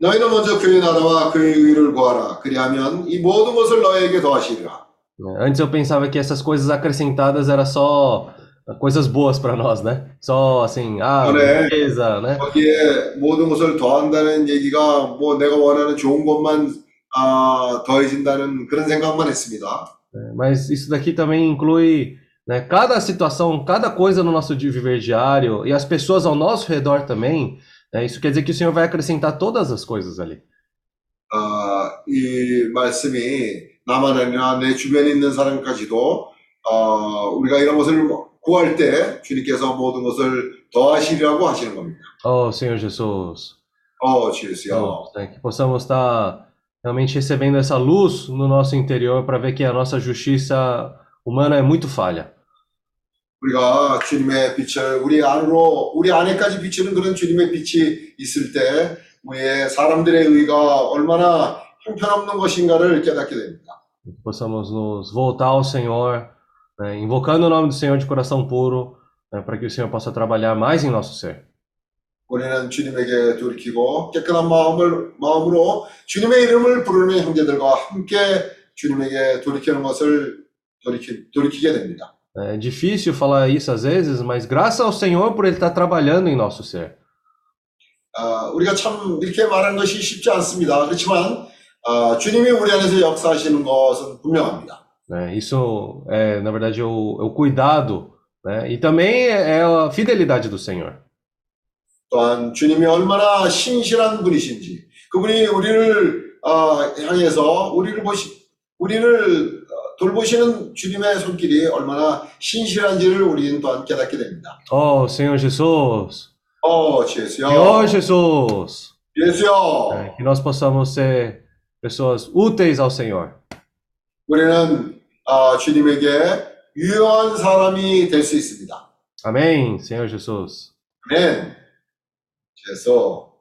너희는 먼저 그의 나라와 그의 의를 구하라. 그리하면 이 모든 것을 너희에게 더하시리라. né? Antes eu pensava que essas coisas acrescentadas era só coisas boas para nós, né? Só assim, ah, 그래. beleza, né? 거기에 모든 것을 더한다는 얘기가 뭐 내가 원하는 좋은 것만 아, 더해진다는 그런 생각만 했습니다. É, Mas isso daqui também inclui, né, cada situação, cada coisa no nosso di- viver diário e as pessoas ao nosso redor também. né? Isso quer dizer que o Senhor vai acrescentar todas as coisas ali. 아, 이 말씀이 나만 아니라 내 주변에 있는 사람까지도 어, 우리가 이런 것을 구할 때 주님께서 모든 것을 더하시리라고 하시는 겁니다. Oh, Senhor Jesus. 어, 주여. Oh, né, que possamos estar realmente recebendo essa luz no nosso interior para ver que a nossa justiça humana é muito falha. 우리가 주님의 빛을 우리 안으로 우리 안에까지 비추는 그런 주님의 빛이 있을 때 우리의 사람들의 의가 얼마나 형편없는 것인가를 깨닫게 됩니다. Que possamos nos voltar ao Senhor, né, invocando o nome do Senhor de coração puro, né, para que o Senhor possa trabalhar mais em nosso ser. 우리는 주님에게 돌이키고 깨끗한 마음을 마음으로 주님의 이름을 부르는 형제들과 함께 주님에게 돌이키는 것을 돌이키, 돌이키게 됩니다. É difícil falar isso às vezes, mas graças ao Senhor por Ele estar trabalhando em nosso ser. 아, 우리가 참 이렇게 말하는 것이 쉽지 않습니다. 그렇지만 아, 주님이 우리 안에서 역사하시는 것은 분명합니다. né? Isso é, na verdade, o, é o cuidado, né? E também é, é a fidelidade do Senhor. 또한 주님이 얼마나 신실한 분이신지 그분이 우리를 아, 향해서 우리를 보시 우리를 어, 돌보시는 주님의 손길이 얼마나 신실한지를 우리는 또한 깨닫게 됩니다. Oh, Senhor Jesus! 어, 예수여, Senhor Jesus! 예수여, É, que nós possamos ser pessoas úteis ao Senhor. 우리는 아, 주님에게 유용한 사람이 될 수 있습니다. Amém, Senhor Jesus. 아멘. 그래서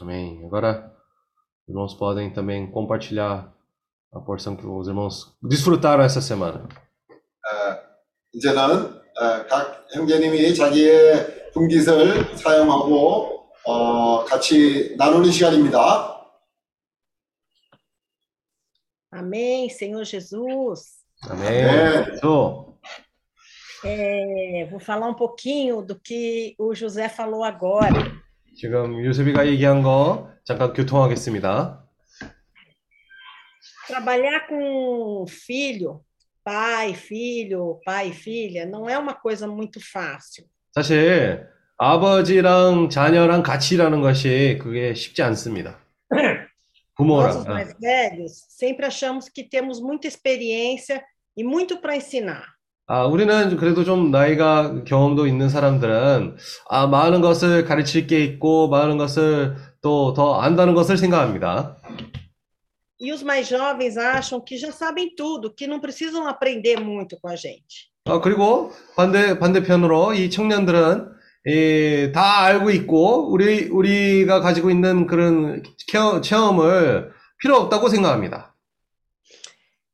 Amém. Agora, os irmãos podem também compartilhar a porção que os irmãos desfrutaram essa semana. 이제는 어, 각 형제님이 자기의 분깃을 사용하고 어, 같이 나누는 시간입니다. Amém, Senhor Jesus. Amém. Amém. Isso. É, vou falar um pouquinho do que o José falou agora. 지금 유세비가 얘기한 거 잠깐 교통하겠습니다. Trabalhar com filho, pai, filho, pai e filha, não é uma coisa muito fácil. 사실 아버지랑 자녀랑 같이 일하는 것이 그게 쉽지 않습니다. [CLEARS THROAT] Nós, 부모랑. os 아, mais velhos, sempre achamos que temos muita experiência e muito para ensinar. 아, 우리는 그래도 좀 나이가 경험도 있는 사람들은 아, 많은 것을 가르칠 게 있고 많은 것을 또 더 안다는 것을 생각합니다. E os mais jovens acham que já sabem tudo, que não precisam aprender muito com a gente. 아, 그리고 반대, 반대편으로 이 청년들은 이, 다 알고 있고 우리, 우리가 가지고 있는 그런 체험, 체험을 필요 없다고 생각합니다.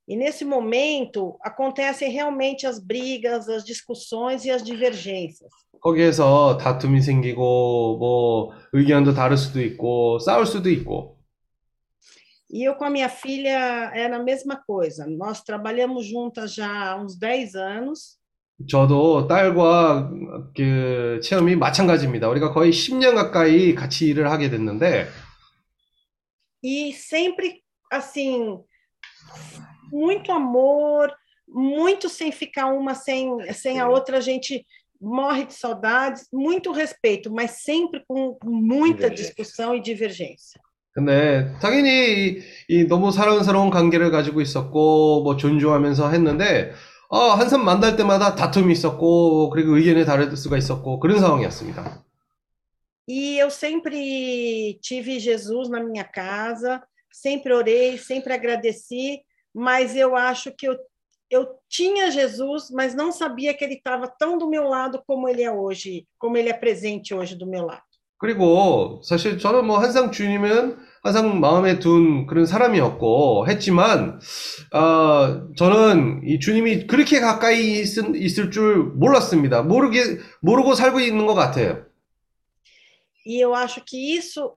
E nesse momento acontecem realmente as brigas, as discussões e as divergências. 거기에서 다툼이 생기고 뭐 의견도 다를 수도 있고 싸울 수도 있고 E eu com a minha filha era a mesma coisa. Nós trabalhamos juntas já há uns 10 anos 저도 딸과 그 체험이 마찬가지입니다. 우리가 거의 10년 가까이 같이 일을 하게 됐는데 e sempre assim muito amor, muito sem ficar uma sem, sem a outra, a gente morre de saudades, muito respeito, mas sempre com muita discussão e divergência. 근데 당연히 이, 이 너무 사랑스러운 관계를 가지고 있었고 뭐 존중하면서 했는데 어, 한참 만날 때마다 다툼이 있었고 그리고 의견이 다를 수가 있었고 그런 상황이었습니다. E eu sempre tive Jesus na minha casa, sempre orei, sempre agradeci, mas eu acho que eu, eu tinha Jesus, mas não sabia que ele estava tão do meu lado como ele é hoje, como ele é presente hoje do meu lado. 그리고 사실 저는 뭐 항상 주님은 항상 마음에 둔 그런 사람이었고 했지만 어, 저는 이 주님이 그렇게 가까이 있, 있을 줄 몰랐습니다. 모르게 모르고 살고 있는 것 같아요. E eu acho que isso,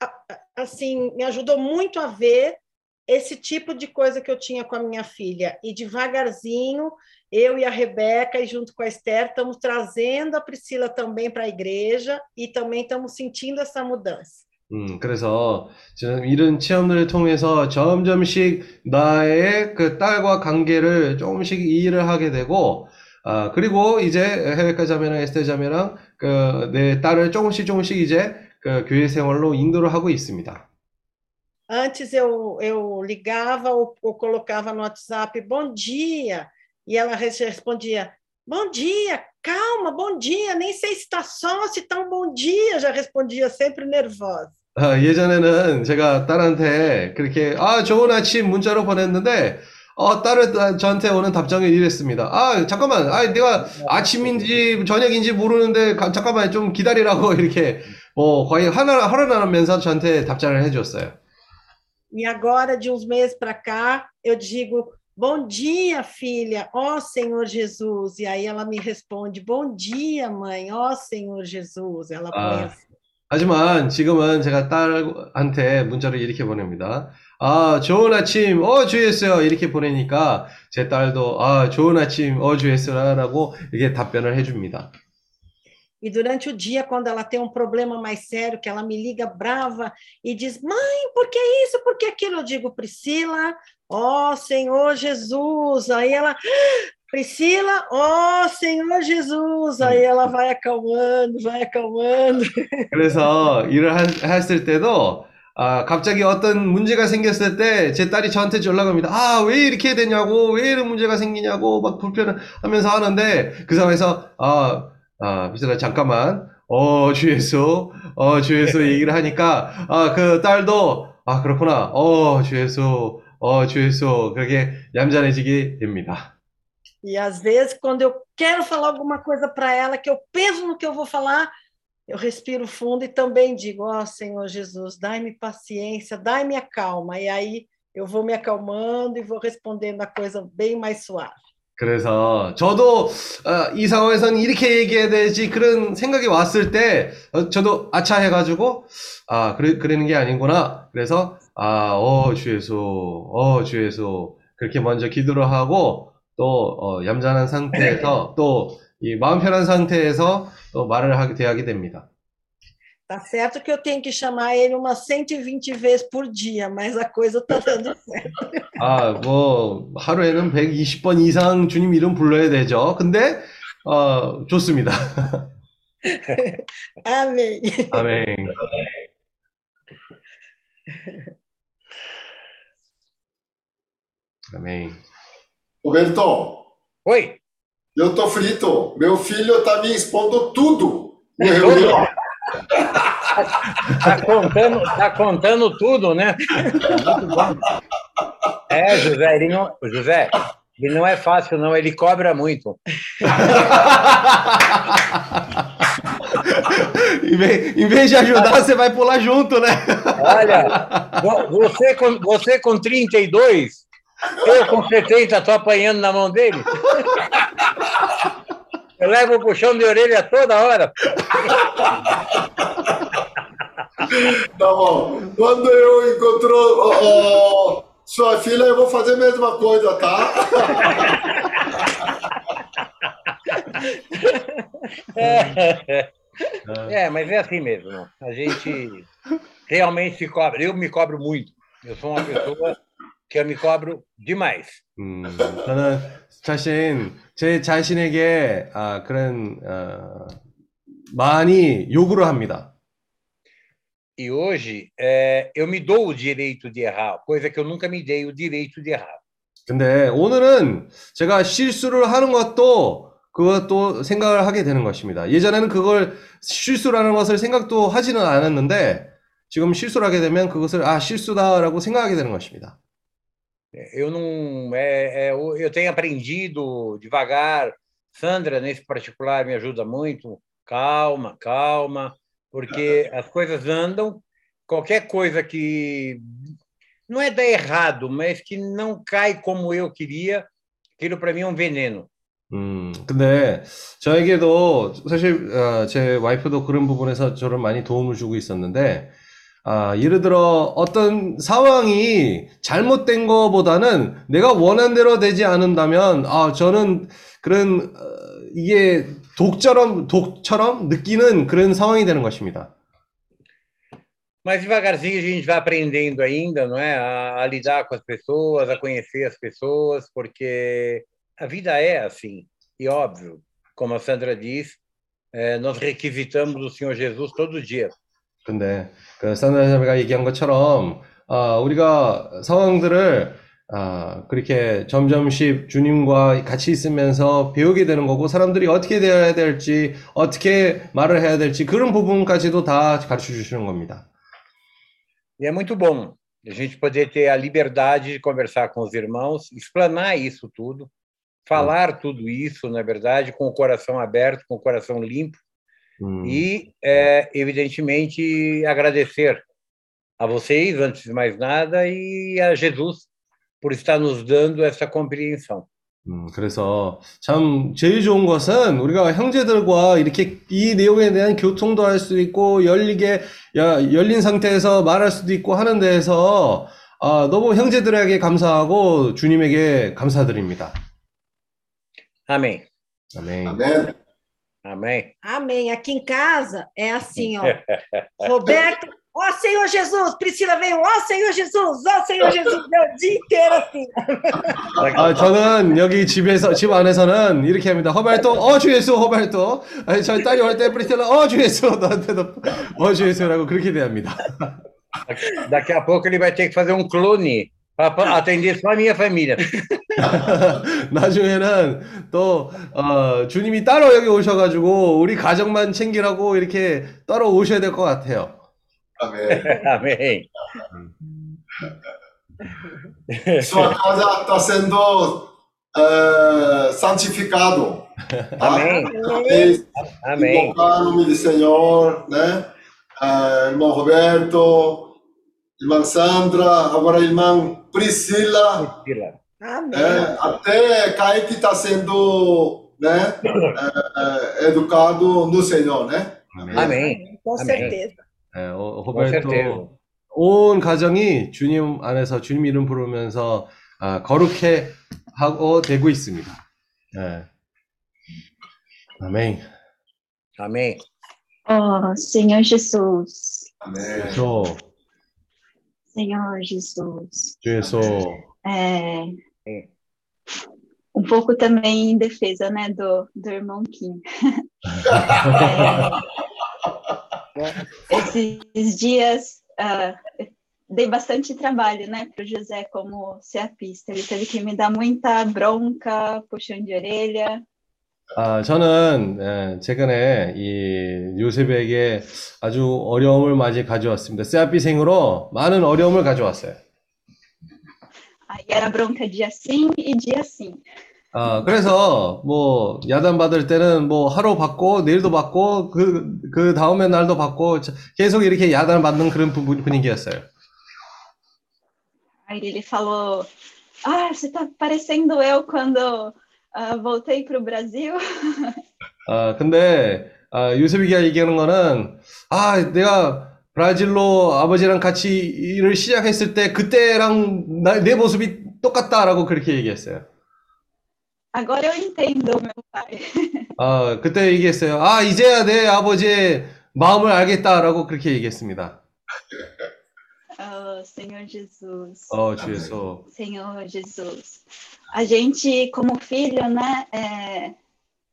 a- a- assim, me ajudou muito a ver esse tipo de coisa que eu tinha com a minha filha. E devagarzinho, eu e a Rebeca, e junto com a Esther, estamos trazendo a Priscila também para a igreja e também estamos sentindo essa mudança. 음, 그래서 저는 이런 체험들을 통해서 점점씩 나의 그 딸과 관계를 조금씩 이해를 하게 되고, 아, 그리고 이제 헤베카 자매랑 에스테 자매랑 그 내 딸을 조금씩 조금씩 이제 그 교회 생활로 인도를 하고 있습니다. Antes eu, eu ligava ou, ou colocava no WhatsApp, bom dia, e ela res- respondia, bom dia, calma, bom dia, nem sei se está só, se está um bom dia, já respondia sempre nervosa. 아, 예전에는 제가 딸한테 그렇게, 아, 좋은 아침 문자로 보냈는데, 어, 딸은 저한테 오는 답장이 이랬습니다. 아, 잠깐만, 아, 내가 아침인지 저녁인지 모르는데, 가- 잠깐만 좀 기다리라고 이렇게, 뭐, 거의 하나, 하루 나면서 저한테 답장을 해줬어요. E agora, de uns meses para cá, eu digo, bom dia, filha, ó Senhor Jesus. E aí ela me responde, bom dia, mãe, ó Senhor Jesus. Ela põe Ah. assim. 하지만 지금은 제가 딸한테 문자를 이렇게 보냅니다. 아, 좋은 아침, 어, 주였어요. 이렇게 보내니까 제 딸도, 아, 좋은 아침, 어, 주였어라고 이렇게 답변을 해줍니다. E durante o dia, quando ela tem um problema mais sério, que ela me liga brava e diz: Mãe, por que isso? Por que aquilo? Eu digo: Priscila, ó Senhor Jesus. Aí ela, "Ah, Priscila, ó Senhor Jesus. Aí ela vai acalmando, vai acalmando. [LAUGHS] 그래서 일을 하- 했을 때도 아, 갑자기 어떤 문제가 생겼을 때 제 딸이 저한테 연락합니다. 아, 왜 이렇게 되냐고, 왜 이런 문제가 생기냐고 막 불편하면서 하는데 그 상황에서 아, 아, 비서라 잠깐만. 어, 주 예수. 어, 주 예수 얘기를 하니까 아, 그 딸도 아, 그렇구나. 어, 주 예수. 어, 주 예수. 그렇게 얌전해지게 됩니다. E às vezes, quando eu quero falar alguma coisa para ela, que eu penso no que eu vou falar, eu respiro fundo e também digo: Ó Senhor Jesus, dai-me paciência, dai-me a calma. E aí eu vou me acalmando e vou respondendo a coisa bem mais suave. 그래서 저도 어, 이 상황에서는 이렇게 얘기해야 되지 그런 생각이 왔을 때 어, 저도 아차 해가지고 아 그래 그러는 게 아니구나 그래서 아어주 예수 어주 예수 그렇게 먼저 기도를 하고 또 어, 얌전한 상태에서 또 이 마음 편한 상태에서 또 말을 하게 대하게 됩니다. Tá certo que eu tenho que chamar ele umas 120 vezes por dia, mas a coisa está dando certo. 아 뭐 하루에는 120번 이상 주님 이름 불러야 되죠. 근데 어 좋습니다. Amém. 아멘. Amém. Roberto, Oi, eu tô frito. Meu filho tá me expondo tudo no reunião. tá contando, tá contando tudo, né? Muito bom. É, José, ele não, José, ele não é fácil, não, ele cobra muito. [LAUGHS] Em vez, em vez de ajudar, você vai pular junto, né? Olha, vo- você com, você com 32, Eu com 70 estou apanhando na mão dele. Eu levo o puxão de orelha toda hora. Tá bom. Quando eu encontro ó, ó, sua filha, eu vou fazer a mesma coisa, tá? É, mas é assim mesmo. A gente realmente se cobra. Eu me cobro muito. Eu sou uma pessoa que eu me cobro demais. 음, 저는 자신, 제 자신에게 아, 그런 어, 많이 요구를 합니다. E hoje é, eu me dou o direito de errar, coisa que eu nunca me dei o direito de errar. 근데 오늘은 제가 실수를 하는 것도 그것도 생각을 하게 되는 것입니다. 예전에는 그걸 실수라는 것을 생각도 하지는 않았는데 지금 실수를 하게 되면 그것을 아 실수다라고 생각하게 되는 것입니다. Eu não, é, é, eu tenho aprendido devagar. Sandra, nesse particular, me ajuda muito. Calma, calma, porque as coisas andam. Qualquer coisa que não é dar errado, mas que não cai como eu queria, aquilo para mim é um veneno. 음, 근데 저에게도 사실 어, 제 와이프도 그런 부분에서 저를 많이 도움을 주고 있었는데 아, 예를 들어 어떤 상황이 잘못된 거보다는 내가 원한 대로 되지 않는다면 아, 저는 그런 어, 이게 독처럼 독처럼 느끼는 그런 상황이 되는 것입니다. Mas devagarzinho a gente vai aprendendo ainda, não é? A, a lidar com as pessoas, a conhecer as pessoas, porque a vida é assim. E óbvio, como a Sandra diz, eh, nós requisitamos o Senhor Jesus todo dia. 근데 그 산드라가 얘기한 것처럼 아, 우리가 상황들을 아, 그렇게 점점씩 주님과 같이 있으면서 배우게 되는 거고 사람들이 어떻게 대해야 될지 어떻게 말을 해야 될지 그런 부분까지도 다 가르쳐 주시는 겁니다. E é muito bom a gente poder ter a liberdade de conversar com os irmãos, explanar isso tudo, falar tudo isso, na verdade, com o coração aberto, com o coração limpo, 음, e, é, evidentemente, agradecer a vocês, antes de mais nada, e a Jesus por estar nos dando essa compreensão. 음, 그래서 참 제일 좋은 것은 우리가 형제들과 이렇게 이 내용에 대한 교통도 할 수 있고 열리게 야- 열린 상태에서 말할 수도 있고 하는 데에서 아, 너무 형제들에게 감사하고 주님에게 감사드립니다. Amém. 아멘. 아멘. Amém. Amém. Aqui em casa é assim, ó. Roberto, ó Senhor Jesus, Priscila veio, ó Senhor Jesus, ó Senhor Jesus, meu dia inteiro assim. 아, 저는 여기 집에서, 집 안에서는 이렇게 합니다. 허발도, 어, 주 예수, 허발도. 아니, 저희 딸이 올 때 프리스텔라, 어, 주 예수, 너한테도, 어, 주 예수라고 그렇게 대합니다. Daqui a pouco ele vai ter que fazer um clone para atender só a minha família. 나중에는 또, 어, 주님이 따로 여기 오셔가지고, 우리 가정만 챙기라고 이렇게 따로 오셔야 될 것 같아요. 아멘. Amém. Sua casa está sendo eh, santificado. tá? Amém. Vocês Amém. invocar o nome do Senhor, né? Ah, irmão Roberto, irmã Sandra, agora irmã Priscila, Priscila. Amém. é, até Kaique está sendo né, é, é, educado no Senhor, né? Amém. Com Amém. certeza. 예, 어, Com certeza. 호발도 온 가정이 주님 안에서 주님 이름 부르면서 아, 거룩해 하고 되고 있습니다. 예. 아멘. Amém. Oh, Senhor Jesus, Amém. 저 Senhor Jesus, 주에서 é, Sim. um pouco também em defesa, né, do, do irmão Kim. [LAUGHS] É, esses dias ah, dei bastante trabalho, né, para o José como CAPista. Ele teve que me dar muita bronca, puxão de orelha. 아, 저는 예, 최근에 이 요셉에게 아주 어려움을 많이 가져왔습니다. 세아피생으로 많은 어려움을 가져왔어요. Aí era bronca dia sim e dia sim. 아, 그래서 뭐 야단 받을 때는 뭐 하루 받고 내일도 받고 그, 그 다음에 날도 받고 자- 계속 이렇게 야단 받는 그런 부- 분위기였어요. Aí ele falou ah, você tá parecendo eu quando ah, voltei para o Brasil. 아, 근데 아, 요셉이가 얘기하는 거는 아, 내가 브라질로 아버지랑 같이 일을 시작했을 때 그때랑 나, 내 모습이 똑같다라고 그렇게 얘기했어요. Agora eu entendo meu pai. 아, 그때 얘기했어요. 아, 이제야 내 아버지의 마음을 알겠다라고 그렇게 얘기했습니다. Oh, Senhor Jesus. 어, 주에서. Senhor Jesus. A gente, como filho, né, é,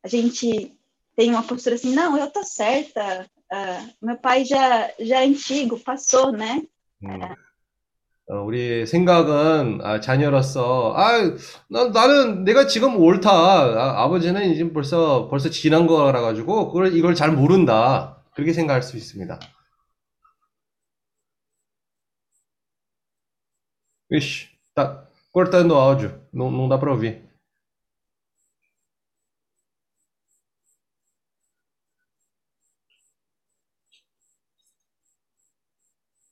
a gente tem uma postura assim, não, eu tô certa, ah, meu pai já, já é antigo, passou, né? 음. 어, 우리 생각은 아, 자녀로서 아, 나, 나는 내가 지금 옳다. 아, 아버지는 이제 벌써 벌써 지난 거라 가지고 그걸 이걸 잘 모른다. 그렇게 생각할 수 있습니다. Áudio. Não, não dá para ouvir.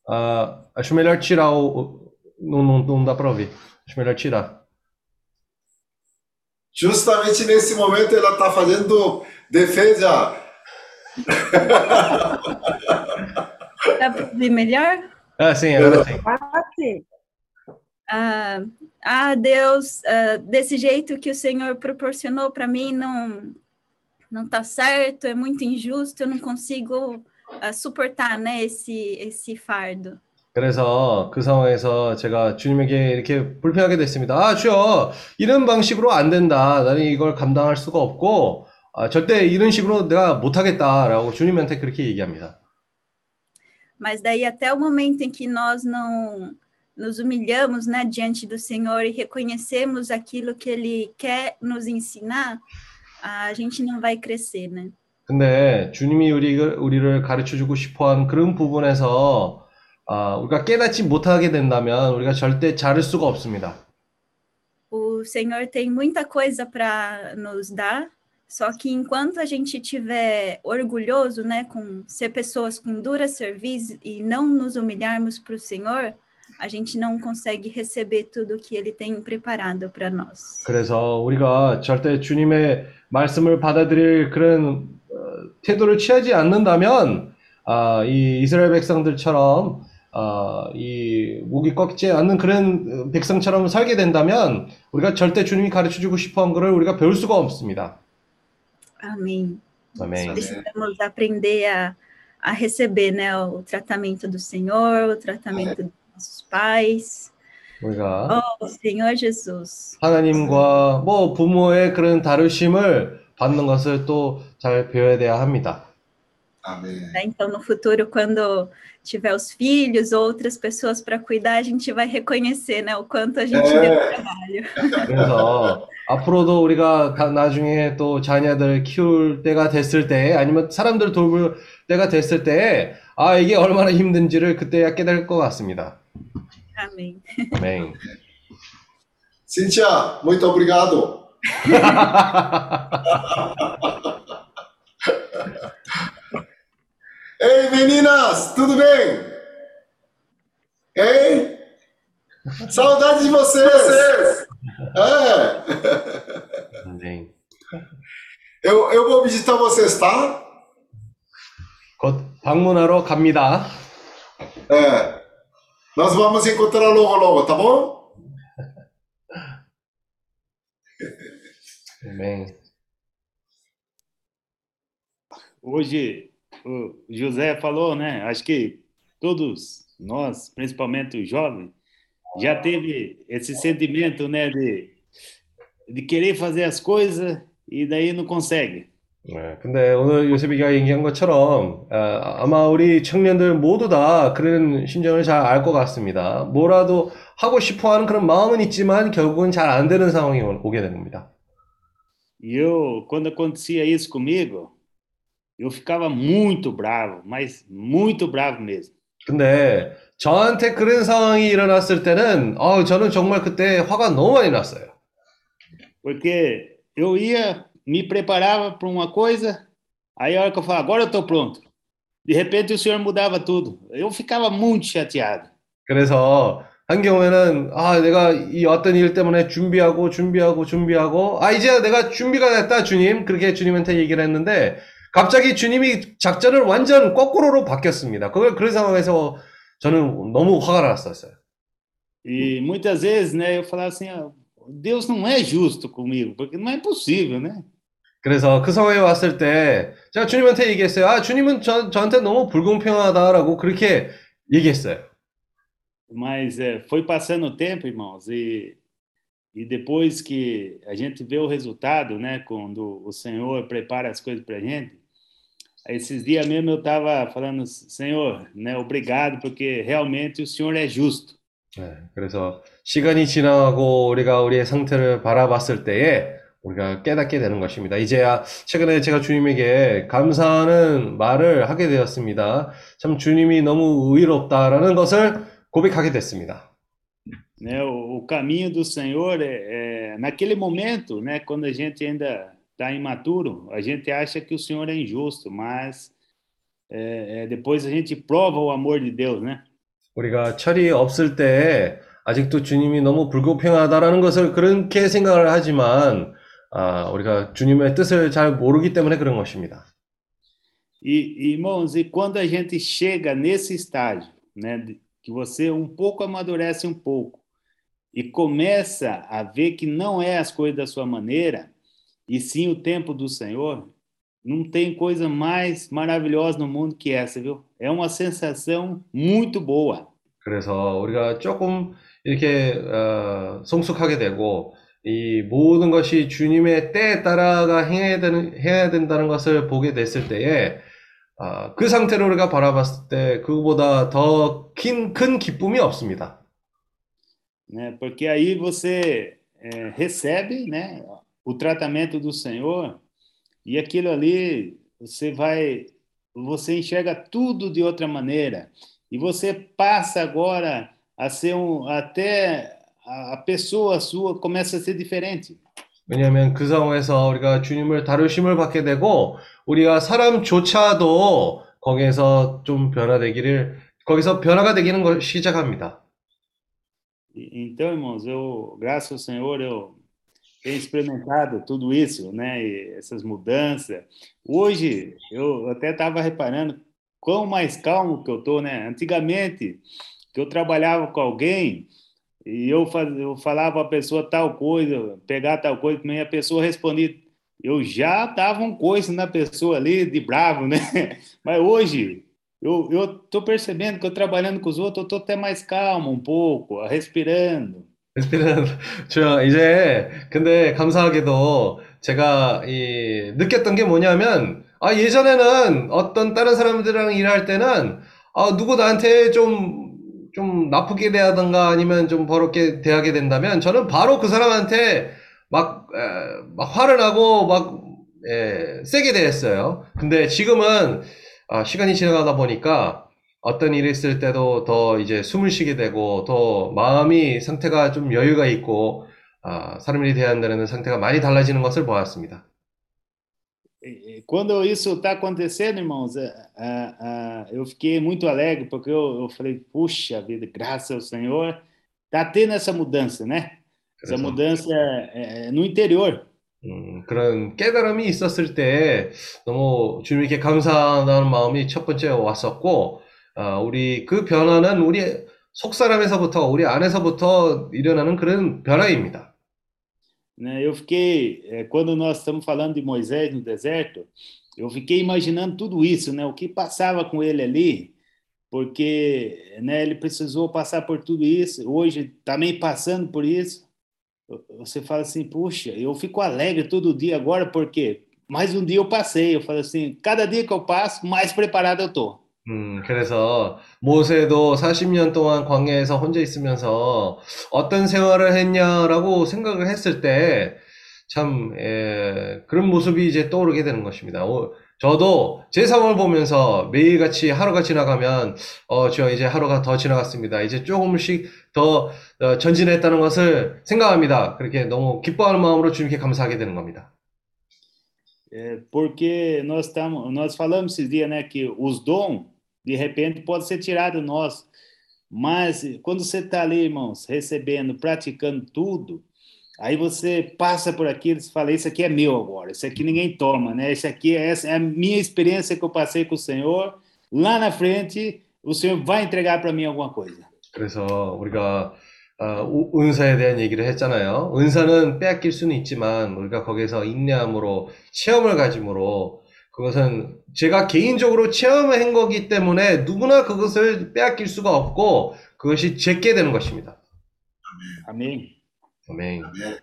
Ah, acho melhor tirar o. o- Não, não, não dá para ouvir. Acho melhor tirar. Justamente nesse momento ela está fazendo defesa. Dá para ouvir melhor? Ah, sim, agora sim. Ah, sim. Ah, ah, Deus, ah, desse jeito que o Senhor proporcionou para mim não não tá certo, é muito injusto, eu não consigo ah, suportar, né, esse esse fardo. 그래서 그 상황에서 제가 주님에게 이렇게 불평하게 됐습니다. 아, 주여, 이런 방식으로 안 된다. 나는 이걸 감당할 수가 없고, 아, 절대 이런 식으로 내가 못하겠다라고 주님한테 그렇게 얘기합니다. Mas daí até o momento em que nós não nos humilhamos, né, diante do Senhor e reconhecemos aquilo que Ele quer nos ensinar, a gente não vai crescer, né? 근데 주님이 우리를, 우리를 가르쳐 주고 싶어 한 그런 부분에서, 아, 우리가 깨닫지 못하게 된다면 우리가 절대 자를 수가 없습니다. O Senhor tem muita coisa para nos dar, só que enquanto a gente tiver orgulhoso, né, com ser pessoas com dura serviço e não nos humilharmos para o Senhor, a gente não consegue receber tudo que Ele tem preparado para nós. 그래서 우리가 절대 주님의 말씀을 받아들일 그런 어, 태도를 취하지 않는다면 아, 이 이스라엘 백성들처럼 아, 이 목이 꺾지 않는 그런 백성처럼 살게 된다면 우리가 절대 주님이 가르쳐 주고 싶어 한 것을 우리가 배울 수가 없습니다. Amém. 아멘. Precisamos aprender a, a receber, né, o tratamento do Senhor, o tratamento dos nossos pais. 우리가 Oh, Senhor Jesus. 하나님과 뭐 부모의 그런 다루심을 받는 것을 또 잘 배워야 돼야 합니다. 아멘. né? Então, no futuro, quando tiver os filhos, outras pessoas para cuidar, a gente vai reconhecer, né, o quanto a gente É. deu trabalho. 그래서 앞으로도 우리가 가- 나중에 또 자녀들 키울 때가 됐을 때 아니면 사람들 돌볼 때가 됐을 때 아, 이게 얼마나 힘든지를 그때야 깨달을 것 같습니다. Amém. 아멘. Cíntia, muito obrigado. Ei, meninas, tudo bem? Hein? Saudade de vocês! É, 아멘. eu, eu vou visitar vocês, tá? 곧 방문하러 갑니다. É. Nós vamos encontrar logo, logo, tá bom? 아 Hoje o José falou, né? Acho que todos nós, principalmente os jovens, já teve esse sentimento, né, de, de querer fazer as coisas e daí não consegue. 네, 근데 오늘 요셉이가 얘기한 것처럼 아, 아마 우리 청년들 모두 다 그런 심정을 잘 알 것 같습니다. 뭐라도 하고 싶어 하는 그런 마음은 있지만 결국은 잘 안 되는 상황이 오- 오게 됩니다. E eu, quando acontecia isso comigo, eu ficava muito bravo, mas muito bravo mesmo. 근데 저한테 그런 상황이 일어났을 때는 어, 저는 정말 그때 화가 너무 많이 났어요. Porque eu ia, me preparava para uma coisa, aí a hora que eu falava, agora eu estou pronto. De repente o senhor mudava tudo. Eu ficava muito chateado. 그래서 한 경우에는 아 내가 이 어떤 일 때문에 준비하고 준비하고 준비하고 아 이제 내가 준비가 됐다 주님 그렇게 주님한테 얘기를 했는데 갑자기 주님이 작전을 완전 거꾸로로 바뀌었습니다. 그걸 그런 상황에서 저는 너무 화가 났었어요. E muitas vezes, né, eu falava assim, ah, Deus não é justo comigo, porque não é possível, né? 그래서 그 상황에 왔을 때 제가 주님한테 얘기했어요. 아 주님은 저, 저한테 너무 불공평하다라고 그렇게 얘기했어요. Mas é, foi passando o tempo, irmãos, e, e depois que a gente vê o resultado, né, quando o Senhor prepara as coisas para a gente, esses dias mesmo eu estava falando, Senhor, né, obrigado, porque realmente o Senhor é justo. 네, 그래서 시간이 지나고 우리가 우리의 상태를 바라봤을 때에 우리가 깨닫게 되는 것입니다. 이제야 최근에 제가 주님에게 감사하는 말을 하게 되었습니다. 참 주님이 너무 의롭다라는 것을 고백하게 됐습니다. Né, o, o caminho do Senhor é, é naquele momento, né, quando a gente ainda está imaturo, a gente acha que o Senhor é injusto, mas é, é, depois a gente prova o amor de Deus, né? 우리가 철이 없을 때 아직도 주님이 너무 불공평하다라는 것을 그렇게 생각을 하지만 아, 우리가 주님의 뜻을 잘 모르기 때문에 그런 것입니다. E, irmãos, e quando a gente chega nesse estágio, né, de- que você um pouco amadurece um pouco e começa a ver que não é as coisas da sua maneira, e sim o tempo do Senhor, não tem coisa mais maravilhosa no mundo que essa, viu? É uma sensação muito boa. 그래서 우리가 조금 이렇게 어, 성숙하게 되고 이 모든 것이 주님의 때에 따라가 행해야 되는 해야 된다는 것을 보게 됐을 때에 아, 그 상태로 우리가 바라봤을 때 그거보다 더 큰 큰 기쁨이 없습니다. né? Porque aí você é, recebe, né, o tratamento do Senhor e aquilo ali você vai, você enxerga tudo de outra maneira e você passa agora a ser um, até a a pessoa sua começa a ser diferente. 왜냐하면 그 상황에서 우리가 주님을 다루심을 받게 되고 우리가 사람조차도 거기에서 좀 변화되기를 거기서 변화가 되기는 걸 시작합니다. E- Então, irmãos, eu, graças ao Senhor, eu tenho experimentado tudo isso, né? E essas mudanças. Hoje, eu até estava reparando quão mais calmo que eu tô, né? Antigamente, que eu trabalhava com alguém e eu, faz, eu falava para a pessoa tal coisa, pegar tal coisa, e a pessoa respondia. Eu já dava um coice na pessoa ali, de bravo, né? [LAUGHS] Mas hoje, eu, eu tô percebendo que eu trabalhando com os outros, eu tô até mais calmo um pouco, respirando. 그때는 저 [LAUGHS] 이제 근데 감사하게도 제가 이 느꼈던 게 뭐냐면 아 예전에는 어떤 다른 사람들이랑 일할 때는 아 누구 나한테 좀 좀 나쁘게 대하던가 아니면 좀 버럽게 대하게 된다면 저는 바로 그 사람한테 막, 에, 막 화를 나고 막 에, 세게 대했어요. 근데 지금은 아, 시간이 지나가다 보니까 어떤 일이 있을 때도 더 이제 숨을 쉬게 되고 더 마음이 상태가 좀 여유가 있고 아, 사람들이 대한다는 상태가 많이 달라지는 것을 보았습니다. E- e Quando isso está acontecendo, irmãos, eu fiquei muito alegre, porque eu, falei, puxa vida, graças ao Senhor, está tendo essa mudança, né? Essa 그래서 mudança no interior. 음, 그런 깨달음이 있었을 때 너무 주님께 감사하다는 마음이 첫 번째 왔었고 아, 우리 그 변화는 우리 속 사람에서부터 우리 안에서부터 일어나는 그런 변화입니다. Né? Eu fiquei, é, quando nós estamos falando de Moisés no deserto, eu fiquei imaginando tudo isso, né? O que passava com ele ali, porque, né, ele precisou passar por tudo isso, hoje também passando por isso. Você fala assim, puxa, eu fico alegre todo dia agora, porque mais um dia eu passei. Eu falo assim, cada dia que eu passo, mais preparado eu tô. 음, 그래서 모세도 40년 동안 광야에서 혼자 있으면서 어떤 생활을 했냐라고 생각을 했을 때 참, 에, 그런 모습이 이제 떠오르게 되는 것입니다. 어, 저도 제 상황을 보면서 매일같이 하루가 지나가면, 어, 저 이제 하루가 더 지나갔습니다. 이제 조금씩 더 어, 전진했다는 것을 생각합니다. 그렇게 너무 기뻐하는 마음으로 주님께 감사하게 되는 겁니다. É, porque nós estamos, nós falamos esses dias, né, que os dons, de repente, podem ser tirados nós. Mas quando você está ali, irmãos, recebendo, praticando tudo, aí você passa por aquilo e fala: Isso aqui é meu agora, isso aqui ninguém toma, né? Isso aqui é, essa é a minha experiência que eu passei com o Senhor. Lá na frente, o Senhor vai entregar para mim alguma coisa. 그래서 우리가 어, 우- 은사에 대한 얘기를 했잖아요. 은사는 빼앗길 수는 있지만 우리가 거기서 인내함으로 체험을 가짐으로 그것은 제가 개인적으로 체험을 한 거기 때문에 누구나 그것을 빼앗길 수가 없고 그것이 제게 되는 것입니다. Amém? 아멘. 아멘.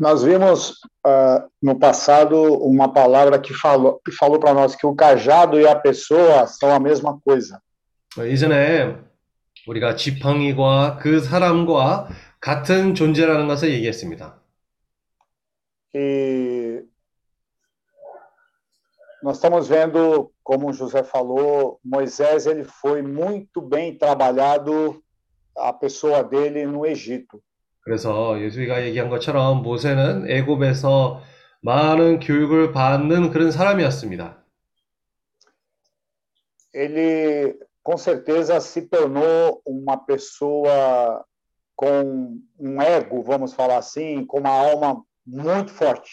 Nós vimos ah, no passado uma palavra que falou, que falou para nós que o cajado e a pessoa são a mesma coisa. 어, 이전에 우리가 지팡이와 그 사람과 같은 존재라는 것을 얘기했습니다. E nós estamos vendo, como o José falou, Moisés ele foi muito bem trabalhado a pessoa dele no Egito. 그래서 예수이가 얘기한 것처럼 모세는 애굽에서 많은 교육을 받는 그런 사람이었습니다. Ele com certeza se tornou uma pessoa com um ego, vamos falar assim, com uma alma muito forte.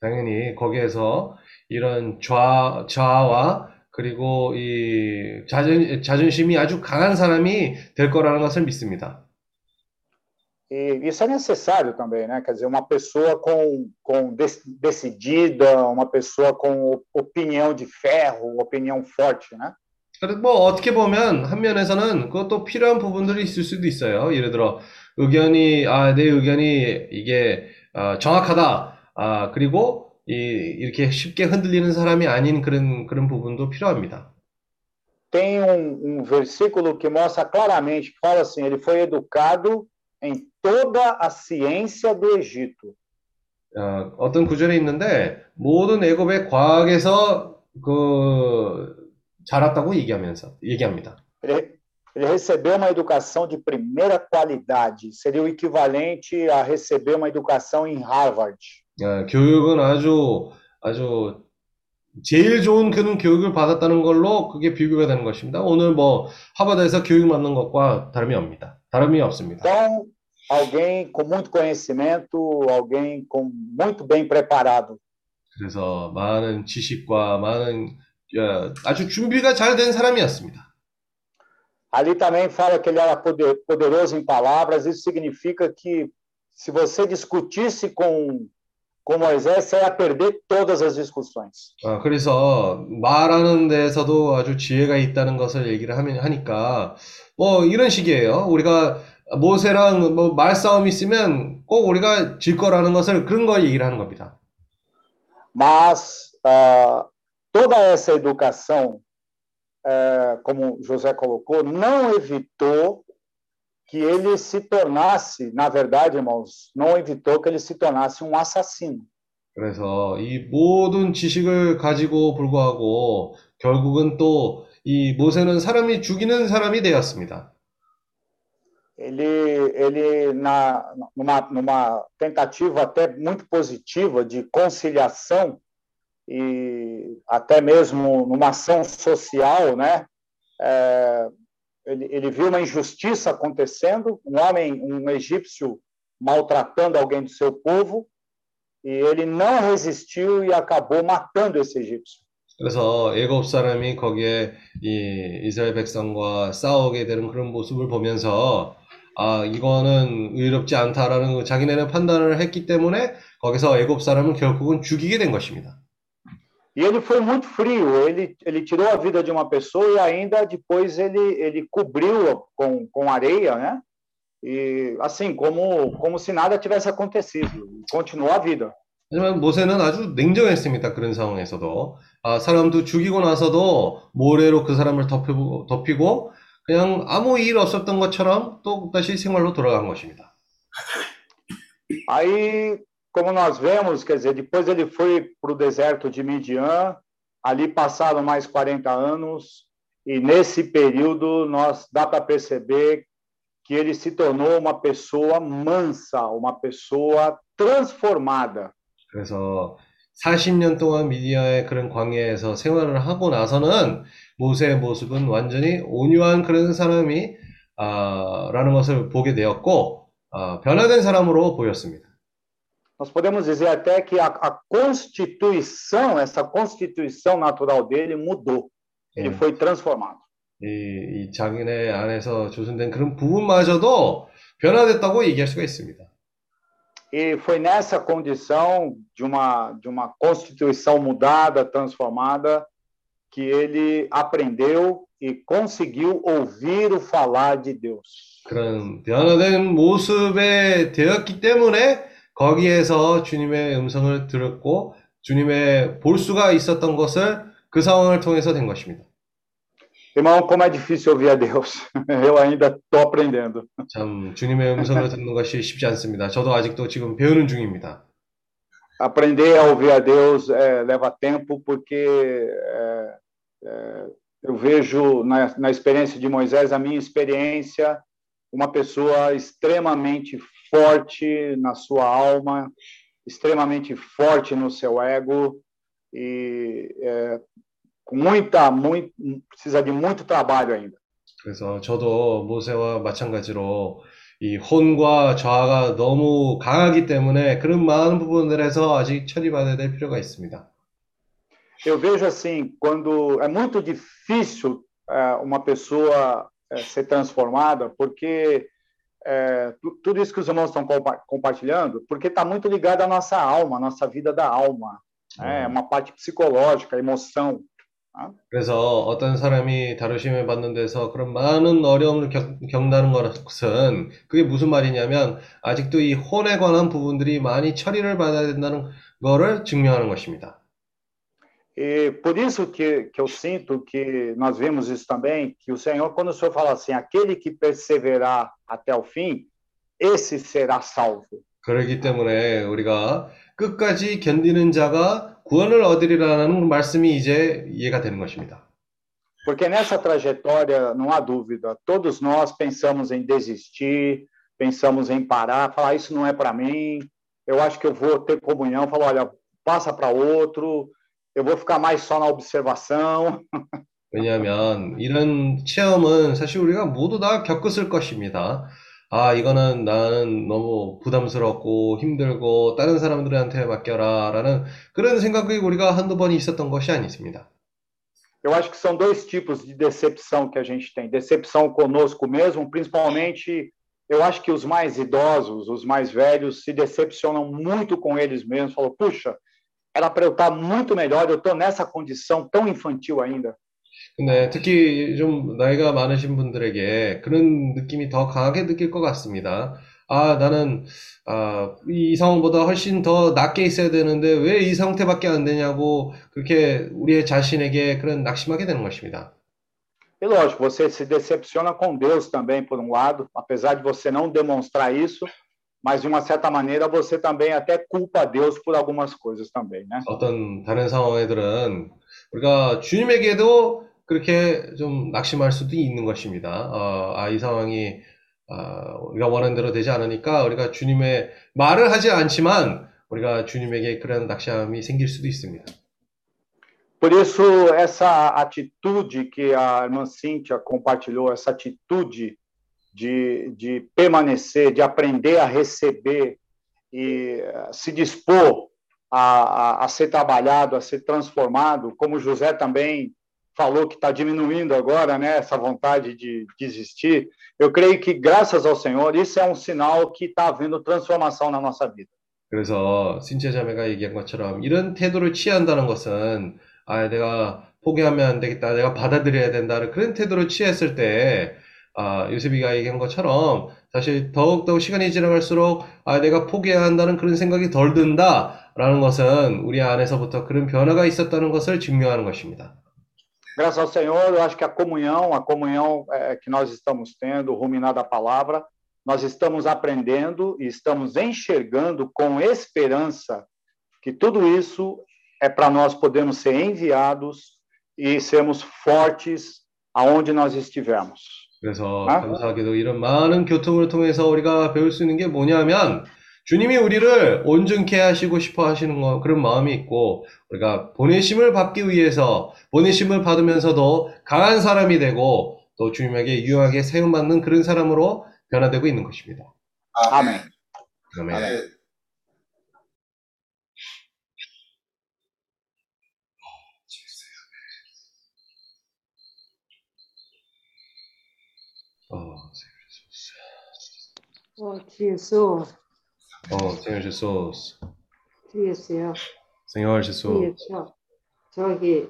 당연히 거기에서 이런 좌, 자아와 그리고 이 자존, 자존심이 아주 강한 사람이 될 거라는 것을 믿습니다. E isso é necessário também, né? Quer dizer, uma pessoa com, com dec- decidida, uma pessoa com op- opinião de ferro, opinião forte, né? 뭐 어떻게 보면 한 면에서는 그것도 필요한 부분들이 있을 수도 있어요. 예를 들어 의견이 아, 내 의견이 이게 아, 정확하다. 아, 그리고 이, 이렇게 쉽게 흔들리는 사람이 아닌 그런 그런 부분도 필요합니다. Tem um, um versículo que mostra claramente, que fala assim, ele foi educado em toda a ciência do Egito. 어, 어떤 구절이 있는데 모든 애굽의 과학에서 그 자랐다고 얘기하면서 얘기합니다. Ele, ele recebeu uma educação de primeira qualidade, seria o equivalente a receber uma educação em Harvard. 어, 교육은 아주 아주 제일 좋은 그런 교육을 받았다는 걸로 그게 비교가 되는 것입니다. 오늘 뭐 하버드에서 교육 받는 것과 다름이 없습니다. 다름이 없습니다. Então, alguém com muito conhecimento, alguém com muito bem preparado. 그래서 많은 지식과 많은 어, 아주 준비가 잘 된 사람이었습니다. Ali também fala que ele era poder- poderoso em palavras, isso significa que se você discutisse com, com Moisés, você ia perder todas as discussões. 어, 그래서 말하는 데에서도 아주 지혜가 있다는 것을 얘기를 하니까 뭐 이런 식이에요. 우리가 모세랑 뭐 말싸움이 있으면 꼭 우리가 질 거라는 것을 그런 거 얘기를 하는 겁니다. Mas ah, toda essa educação, eh, como José colocou, não evitou que ele se tornasse, na verdade, irmãos, não evitou que ele se tornasse um assassino. 그래서 이 모든 지식을 가지고 불구하고 결국은 또 이 모세는 사람이 죽이는 사람이 되었습니다. Ele, ele na, numa, numa tentativa até muito positiva de conciliação e até mesmo numa ação social, né? É, ele, ele viu uma injustiça acontecendo, um homem, um egípcio maltratando alguém do seu povo, e ele não resistiu e acabou matando esse egípcio. 그래서 애굽 사람이 거기에 이 이스라엘 백성과 싸우게 되는 그런 모습을 보면서 아, 이거는 의롭지 않다라는 거 자기네는 판단을 했기 때문에 거기서 애굽 사람은 결국은 죽이게 된 것입니다. E ele foi muito frio, ele, ele tirou a vida de uma pessoa e ainda depois ele, ele cobriu com, com areia, né? E assim, como, como se nada tivesse acontecido, continuou a vida. 하지만 모세는 아주 냉정했습니다. 그런 상황에서도. 아, 사람도 죽이고 나서도 모래로 그 사람을 덮이고, 덮이고 그냥 아무 일 없었던 것처럼 또 다시 생활로 돌아간 것입니다. Aí, como nós vemos, quer dizer, depois ele foi para o deserto de Midian, ali passaram mais 40 anos, e nesse período nós dá para perceber que ele se tornou uma pessoa mansa, uma pessoa transformada. 그래서 40년 동안 미디어의 그런 광야에서 생활을 하고 나서는 모세의 모습은 완전히 온유한 그런 사람이 아, 라는 것을 보게 되었고 아, 변화된 사람으로 보였습니다. Nós podemos dizer até que a, a constituição, essa constituição natural dele mudou. Ele 예. foi transformado. 이, 이 자기네 안에서 조성된 그런 부분마저도 변화됐다고 얘기할 수가 있습니다. E foi nessa condição de uma, de uma constituição mudada, transformada, que ele aprendeu e conseguiu ouvir o falar de Deus. 그런 변화된 모습에 되었기 때문에 거기에서 주님의 음성을 들었고 주님의 볼 수가 있었던 것을 그 상황을 통해서 된 것입니다. Irmão, como é difícil ouvir a Deus. Eu ainda estou aprendendo. 참 주님의 음성을 듣는 것이 쉽지 않습니다. 저도 아직도 지금 배우는 중입니다. Aprender a ouvir a Deus é, leva tempo, porque é, é, eu vejo na, na experiência de Moisés, a minha experiência, uma pessoa extremamente forte na sua alma, extremamente forte no seu ego, e é, com muita, muito, precisa de muito trabalho ainda. 그래서 저도 모세와 마찬가지로 이 혼과 저하가 너무 강하기 때문에 그런 많은 부분들에서 아직 처리받아야 될 필요가 있습니다. Eu vejo assim, quando é muito difícil é, uma pessoa é, ser transformada, porque é, tu- tudo isso que os irmãos estão compa- compartilhando, porque está muito ligado à nossa alma, à nossa vida da alma. É uma parte psicológica, emoção. 그래서 어떤 사람이 다루심을 받는 데서 그런 많은 어려움을 겪, 겪는다는 것은 그게 무슨 말이냐면 아직도 이 혼에 관한 부분들이 많이 처리를 받아야 된다는 거를 증명하는 것입니다. E por isso que, que eu sinto que nós vemos isso também, que o Senhor, quando o Senhor fala assim, aquele que perseverar até o fim, esse será salvo. 그렇기 때문에 우리가 끝까지 견디는 자가 구원을 얻으리라는 말씀이 이제 이해가 되는 것입니다. Porque nessa trajetória, não há dúvida, todos nós pensamos em desistir, pensamos em parar, falar, isso não é para mim, eu acho que eu vou ter comunhão, falar, olha, passa para outro, eu vou ficar mais só na observação. 왜냐하면 이런 체험은 사실 우리가 모두 다 겪었을 것입니다. 아, 이거는 나는 너무 부담스럽고 힘들고 다른 사람들한테 맡겨라 라는 그런 생각이 우리가 한두 번 있었던 것이 아니습니다. Eu acho que são dois tipos de decepção que a gente tem. Decepção conosco mesmo, principalmente, eu acho que os mais idosos, os mais velhos, se decepcionam muito com eles mesmos. Falam, puxa, era para eu estar muito melhor, eu estou nessa condição tão infantil ainda. 근데 특히 좀 나이가 많으신 분들에게 그런 느낌이 더 강하게 느낄 것 같습니다. 아, 나는 아, 이 상황보다 훨씬 더 낮게 있어야 되는데 왜 이 상태밖에 안 되냐고 그렇게 우리의 자신에게 그런 낙심하게 되는 것입니다. E lógico, você se decepciona com Deus também, por um lado, apesar de você não demonstrar isso, mas de uma certa maneira você também até culpa Deus por algumas coisas também, né? 어떤 다른 상황들은 우리가 주님에게도 그렇게 좀 낙심할 수도 있는 것입니다. 어, 아, 이 상황이 아, 우리가 원하는 대로 되지 않으니까 우리가 주님의 말을 하지 않지만 우리가 주님에게 그런 낙심이 생길 수도 있습니다. Por isso, essa atitude que a irmã Cíntia compartilhou, essa atitude de, de permanecer, de aprender a receber e eh, se dispor a, a, a ser trabalhado, a ser transformado, como José também falou que está diminuindo agora, né, essa vontade de desistir. Eu creio que, graças ao Senhor, isso é um sinal que está havendo transformação na nossa vida. 그래서 신체 자매가 얘기한 것처럼 이런 태도를 취한다는 것은 아, 내가 포기하면 안 되겠다, 내가 받아들여야 된다는 그런 태도를 취했을 때 아, 요셉이가 얘기한 것처럼 사실 더욱더욱 시간이 지나갈수록 아, 내가 포기해야 한다는 그런 생각이 덜 든다라는 것은 우리 안에서부터 그런 변화가 있었다는 것을 증명하는 것입니다. Graças ao Senhor, eu acho que a comunhão, a comunhão é, que nós estamos tendo, ruminada a palavra, nós estamos aprendendo e estamos enxergando com esperança que tudo isso é para nós podermos ser enviados e sermos fortes aonde nós estivermos. 그래서 아? 감사하게도 이런 많은 교통을 통해서 우리가 배울 수 있는 게 뭐냐면 주님이 우리를 온전케 하시고 싶어 하시는 거, 그런 마음이 있고, 우리가 보내심을 받기 위해서, 보내심을 받으면서도 강한 사람이 되고, 또 주님에게 유용하게 세움받는 그런 사람으로 변화되고 있는 것입니다. 아멘. 네. 어, 어, 주 예수, 어, Senhor Jesus. 주 예수요. Senhor 주 Jesus. 예수. 저기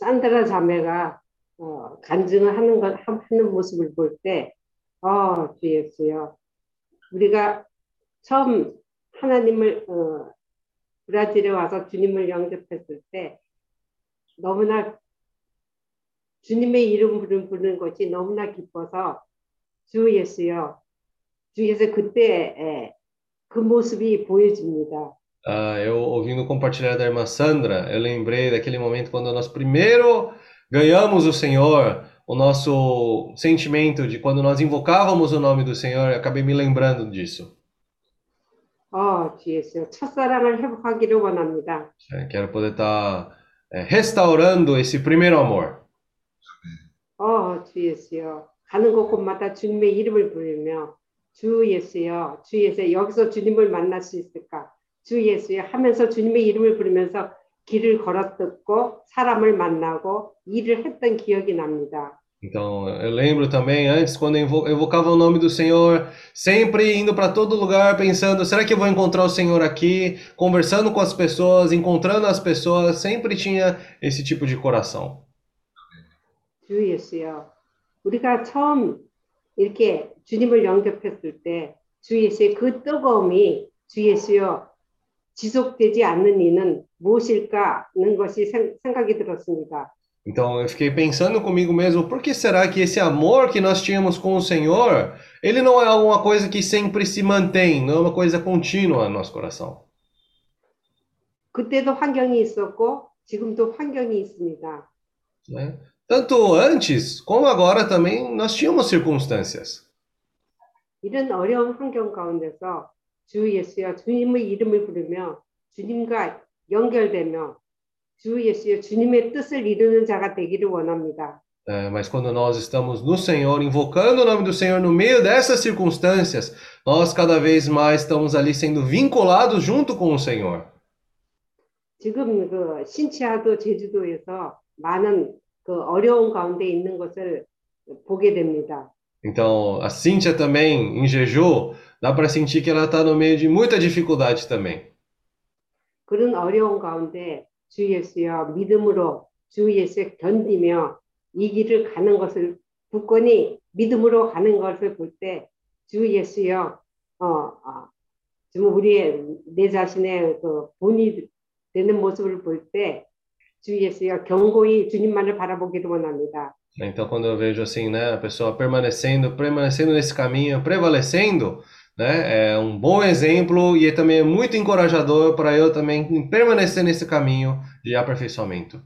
산드라 자매가 어, 간증을 하는 것 하는 모습을 볼 때, 어, 주 예수요. 우리가 처음 하나님을 어, 브라질에 와서 주님을 영접했을 때 너무나 주님의 이름 부르는 것이 너무나 기뻐서 주 예수요. 주 예수 그때 에, 그 모습이 보여집니다. Ah, eu ouvindo compartilhar da irmã Sandra, eu lembrei daquele momento quando nós primeiro ganhamos o Senhor, o nosso sentimento de quando nós invocávamos o nome do Senhor, eu acabei me lembrando disso. 어, 주 예수. 첫사랑을 회복하기를 원합니다. É, quero poder estar restaurando esse primeiro amor. 어, 주 예수요. 가는 곳곳마다 주님의 이름을 부르며 주 예수요. 주 예수 여기서 주님을 만날 수 있을까? 주 예수요 하면서 ju님의 이름을 부르면서 길을 걸었었고 사람을 만나고 일을 했던 기억이 납니다. Então, eu lembro também antes, quando eu evocava o nome do Senhor, sempre indo para todo lugar, pensando: será que eu vou encontrar o Senhor aqui? Conversando com as pessoas, encontrando as pessoas, sempre tinha esse tipo de coração. 주 예수요. 우리가 처음 이렇게 주님을 영접했을 때 주 예수의 그 뜨거움이 주 예수요 지속되지 않는 이는 무엇일까는 것이 생- 생각이 들었습니다. Então, eu fiquei pensando comigo mesmo: por que será que esse amor que nós tínhamos com o Senhor, ele não é alguma coisa que sempre se mantém, não é uma coisa contínua no nosso coração? 그때도 환경이 있었고 지금도 환경이 있습니다. né? Tanto antes como agora também nós tínhamos circunstâncias. 이런 어려운 환경 가운데서 주 예수여 주님의 이름을 부르며 주님과 연결되며 주 예수여 주님의 뜻을 이루는 자가 되기를 원합니다. É, mas quando nós estamos no Senhor, invocando o nome do Senhor no meio dessas circunstâncias, nós cada vez mais estamos ali sendo vinculados junto com o Senhor. 지금 그 신치아도 제주도에서 많은 그 어려운 가운데 있는 것을 보게 됩니다. Então, a Cíntia também, em Jeju, dá para sentir que ela está no meio de muita dificuldade também. 그런 어려운 가운데 주 예수여 믿음으로 주 예수에 견디며 이 길을 어, 자신의 그 원합니다. Então, quando eu vejo assim, né, a pessoa permanecendo, permanecendo nesse caminho, prevalecendo, né, é um bom exemplo e é também muito encorajador para eu também permanecer nesse caminho de aperfeiçoamento.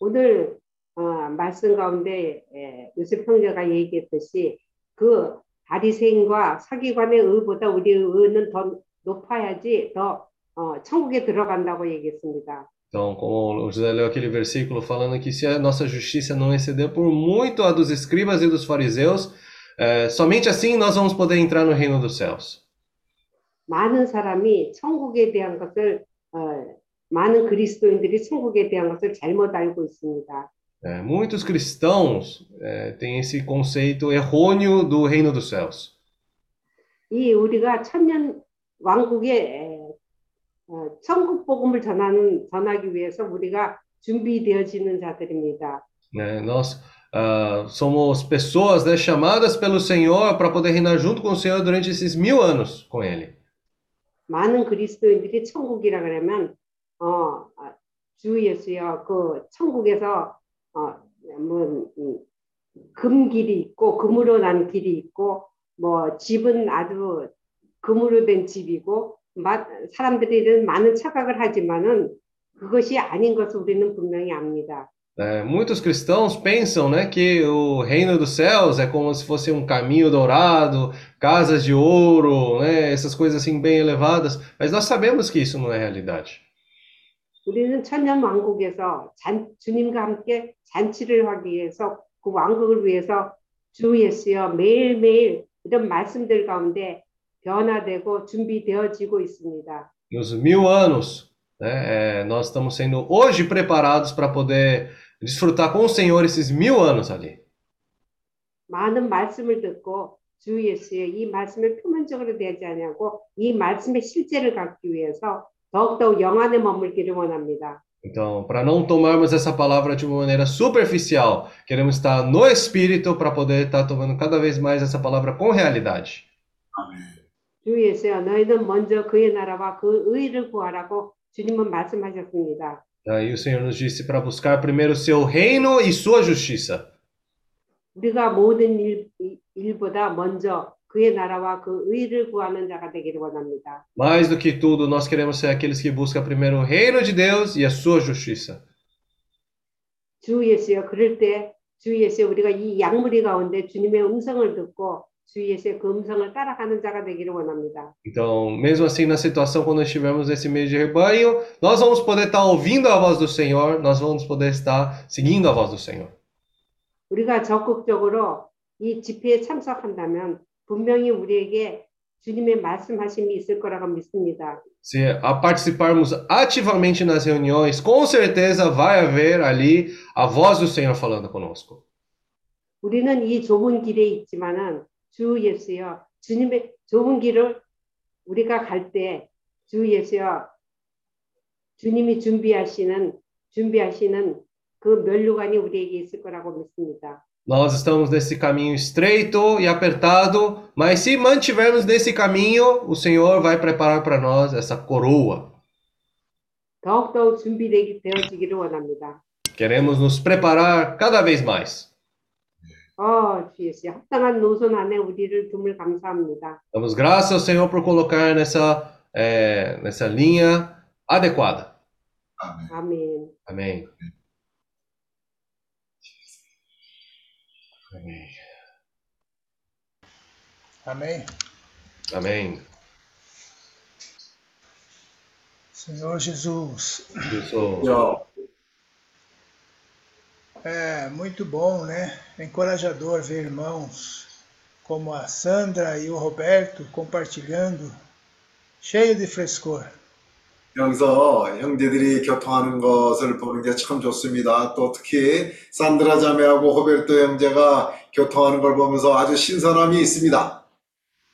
오늘 어, 말씀 가운데 에, 요셉 형제가 얘기했듯이 그 바리새인과 서기관의 의보다 우리의 의는 더 높아야지 더 어, 천국에 들어간다고 얘기했습니다. Então, como o José leu aquele versículo falando que se a nossa justiça não exceder por muito a dos escribas e dos fariseus, é, somente assim nós vamos poder entrar no reino dos céus. 많은 사람이 천국에 대한 것을 어, 많은 그리스도인들이 천국에 대한 것을 잘못 알고 있습니다. É, muitos cristãos é, têm esse conceito errôneo do reino dos céus. 이 우리가 천년 왕국의 에, 어, 천국 복음을 전하는 전하기 위해서 우리가 준비되어지는 자들입니다. né? Nós ah, somos pessoas né, chamadas pelo Senhor para poder reinar junto com o Senhor durante esses mil anos com Ele. 많은 그리스도인들이 천국이라 그러면 어, 아, 주 예수여 그 천국에서 어, 뭐 음, 금길이 있고 금으로 난 길이 있고 뭐 집은 아주 금으로 된 집이고 마, 사람들이 많은 착각을 하지만은 그것이 아닌 것을 우리는 분명히 압니다. É, muitos cristãos pensam né, que o reino dos céus é como se fosse um caminho dourado, casas de ouro, né, essas coisas assim bem elevadas, mas nós sabemos que isso não é realidade. 우리는 천년 왕국에서 잔, 주님과 함께 잔치를 하기 위해서 그 왕국을 위해서 주 예수여 매일매일 이런 말씀들 가운데 변화되고 준비되어지고 있습니다. Nos mil anos, né, é, nós estamos sendo hoje preparados para poder desfrutar com o Senhor esses mil anos ali. 많은 말씀을 듣고 주 예수의 이 말씀을 표면적으로 대하지 않냐고 이 말씀의 실제를 갖기 위해서 더욱더 영안에 머물기를 원합니다. Então, para não tomarmos essa palavra de uma maneira superficial, queremos estar no Espírito para poder estar tomando cada vez mais essa palavra com realidade. 주 예수여 너희는 먼저 그의 나라와 그 의를 구하라고 주님은 말씀하셨습니다. Aí o Senhor nos disse para buscar primeiro o seu reino e sua justiça. 우리가 모든 일, 이- 일보다 먼저 그의 나라와 그 의를 구하는 자가 되기를 원합니다. Mais do que tudo, nós queremos ser aqueles que buscam primeiro o reino de Deus e a sua justiça. 주 예수여 그럴 때주 예수여 우리가 이 양무리 가운데 주님의 음성을 듣고 주 예수의 그 음성을 따라가는 자가 되기를 원합니다. Então, mesmo assim, na situação, quando estivermos nesse meio de rebanho, nós vamos poder estar ouvindo a voz do Senhor, nós vamos poder estar seguindo a voz do Senhor. 우리가 적극적으로 이 집회에 참석한다면 분명히 우리에게 주님의 말씀하심이 있을 거라고 믿습니다. Se a participarmos ativamente nas reuniões, com certeza vai haver ali a voz do Senhor falando conosco. 우리는 이 좁은 길에 있지만은 주 예수여 주님의 좁은 길을 우리가 갈 때 주 예수여 주님이 준비하시는 준비하시는 그 면류관이 우리에게 있을 거라고 믿습니다. Nós estamos nesse caminho estreito e apertado, mas se mantivermos nesse caminho, o Senhor vai preparar para nós essa coroa. 더욱더욱 준비되기 되어지기를 원합니다. Queremos nos preparar cada vez mais. 어, 주 예수여 합당한 노선 안에 우리를 둠을 감사합니다. Damos graças ao Senhor por colocar nessa, é, nessa linha adequada. 아멘. 아멘. Amém. Amém. Amém. Amém. Senhor Jesus, Eu sou. 야, é muito bom, né? É encorajador ver irmãos como a Sandra e o Roberto compartilhando, cheio de frescor. 여기서 형제들이 교통하는 것을 보는 게 참 좋습니다. 또 특히 산드라 자매하고 호베르토 형제가 교통하는 걸 보면서 아주 신선함이 있습니다.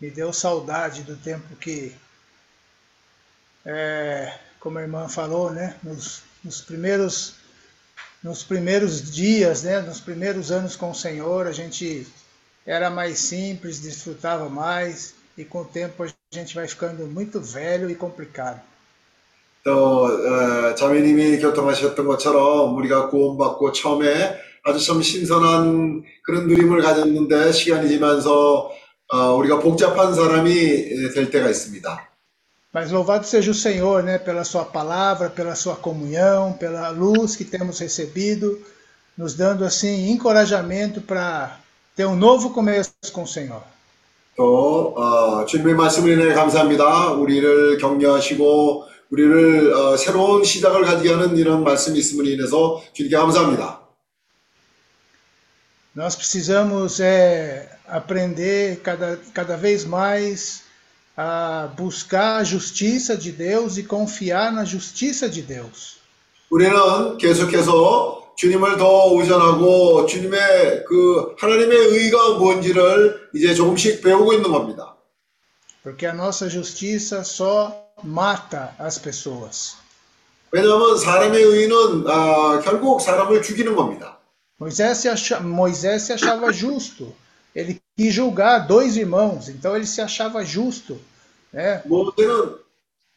Me deu saudade do tempo que, é, como a irmã falou, né? Nos, nos primeiros nos primeiros dias, né? Nos primeiros anos com o Senhor, a gente era mais simples, desfrutava mais e com o tempo a gente vai ficando muito velho e complicado. 또 어, 자매님이 교통하셨던 것처럼 우리가 구원받고 처음에 아주 참 신선한 그런 누림을 가졌는데 시간이 지면서 어, 우리가 복잡한 사람이 될 때가 있습니다. Mas louvado seja o Senhor, né, pela sua palavra, pela sua comunhão, pela luz que temos recebido, nos dando assim encorajamento para ter um novo começo com o Senhor. 또 어, 주님의 말씀을 인해 감사합니다. 우리를 격려하시고 우리를 어, 새로운 시작을 가지게 하는 이런 말씀이 있음을 인해서 주님께 감사합니다. Nós precisamos é, aprender cada, cada vez mais a buscar a justiça de Deus e confiar na justiça de Deus. 우리는 계속해서 주님을 더 의존하고 주님의 그 하나님의 의가 뭔지를 이제 조금씩 배우고 있는 겁니다. Porque a nossa justiça só mata as pessoas. 왜냐하면 사람의 의는 아, 결국 사람을 죽이는 겁니다. Moisés se, acha, Moisés se achava justo. Ele quis julgar dois irmãos, então ele se achava justo. Né? 모세는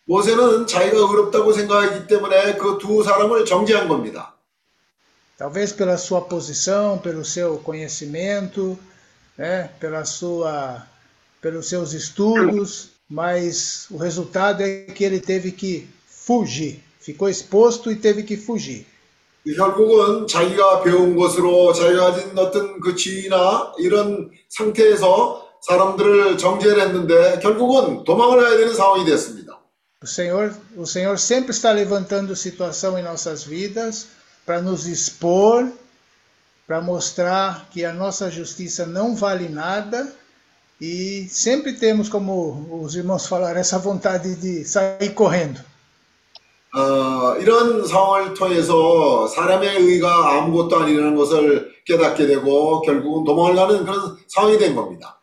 모세는 자기가 의롭다고 생각하기 때문에 그 두 사람을 정죄한 겁니다. Talvez pela sua posição, pelo seu conhecimento, né? pela sua, pelos seus estudos, mas o resultado é que ele teve que fugir. Ficou exposto e teve que fugir. 결국은 자기가 배운 것으로 자기가 가진 어떤 그 지위나 이런 상태에서 사람들을 정죄를 했는데 결국은 도망을 가야 되는 상황이 됐습니다. O Senhor, o Senhor sempre está levantando situação em nossas vidas para nos expor, para mostrar que a nossa justiça não vale nada e sempre temos, como os irmãos falaram, essa vontade de sair correndo. 어, 이런 상황을 통해서 사람의 의가 아무것도 아니라는 것을 깨닫게 되고 결국은 도망을 가는 그런 상황이 된 겁니다.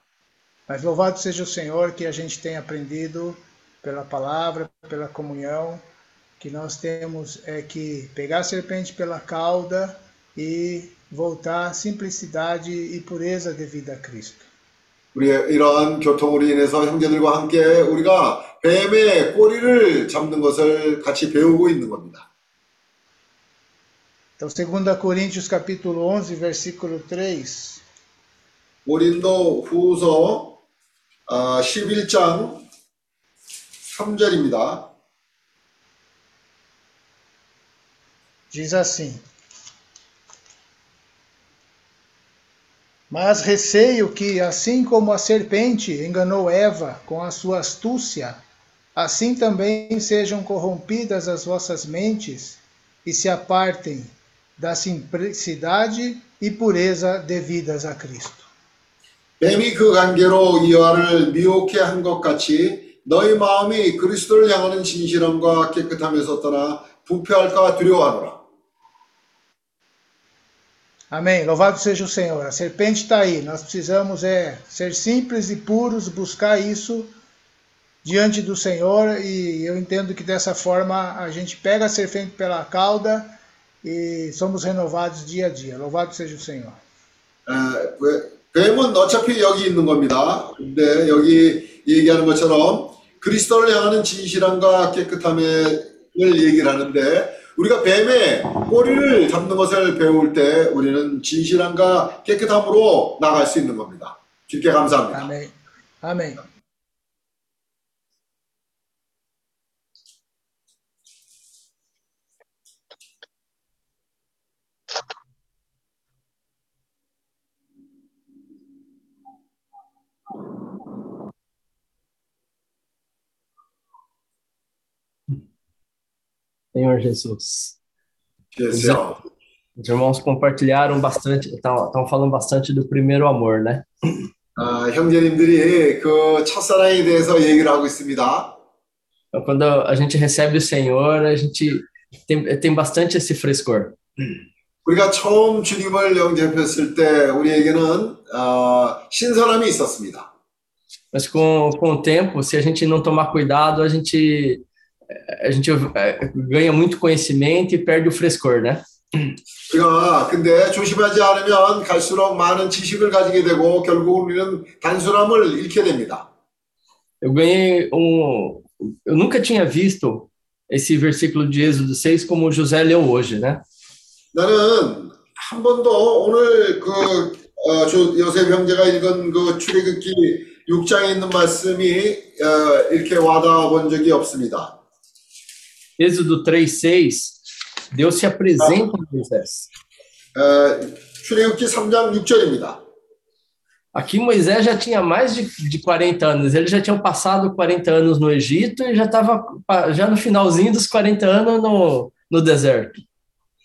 Mas louvado seja o Senhor que a gente tem aprendido pela palavra, pela comunhão, que nós temos é que pegar a serpente pela cauda e voltar à simplicidade e pureza devida a Cristo. 우리 이러한 교통으로 인해서 형제들과 함께 우리가 뱀의 꼬리를 잡는 것을 같이 배우고 있는 겁니다. Então, 2 Coríntios capítulo 11, versículo 3. 고린도 후서 아, 11장 3절입니다. Diz assim: Mas receio que, assim como a serpente enganou Eva com a sua astúcia, assim também sejam corrompidas as vossas mentes e se apartem da simplicidade e pureza devidas a Cristo. 뱀이 그 관계로 이와를 미혹해 한 것 같이 너희 마음이 그리스도를 향하는 진실함과 깨끗함에서 떠나 부패할까 두려워하노라. Amém. Louvado seja o Senhor. A serpente está aí. Nós precisamos é ser simples e puros, buscar isso diante do Senhor. E eu entendo que dessa forma a gente pega a serpente pela cauda e somos renovados dia a dia. Louvado seja o Senhor. 에, 왜- 뱀은 어차피 여기 있는 겁니다. 근데 여기 얘기하는 것처럼 그리스도를 향하는 진실함과 깨끗함을 얘기를 하는데 우리가 뱀의 꼬리를 잡는 것을 배울 때 우리는 진실함과 깨끗함으로 나갈 수 있는 겁니다. 주께 감사합니다. Amém. Amém. Senhor Jesus. 주여. Os irmãos compartilharam bastante, estão falando bastante do primeiro amor, né? 아, 형제님들이 그 첫사랑에 대해서 얘기를 하고 있습니다. Então, quando a gente recebe o Senhor, a gente tem, tem bastante esse frescor. 우리가 처음 주님을 영접했을 때 우리에게는 아, 신선함이 있었습니다. Mas com, com o tempo, se a gente não tomar cuidado, a gente, a gente eh, ganha muito conhecimento e perde o frescor, né? 우리가 근데 조심하지 않으면 갈수록 많은 지식을 가지게 되고 결국 우리는 단순함을 잃게 됩니다. Eu ganhei um. Eu nunca tinha visto esse versículo de Êxodo 6 como o José leu hoje, né? 나는 한 번도 오늘 그 어, 조- 요셉 형제가 읽은 그 출애굽기 6장에 있는 말씀이 어, 이렇게 와닿아 본 적이 없습니다. Êxodo 3, 6, Deus se apresenta a Moisés. 어, 출애굽기 3장 6절입니다. Aqui Moisés já tinha mais de, de 40 anos, eles já tinham passado 40 anos no Egito e já estava já no finalzinho dos 40 anos no, no deserto.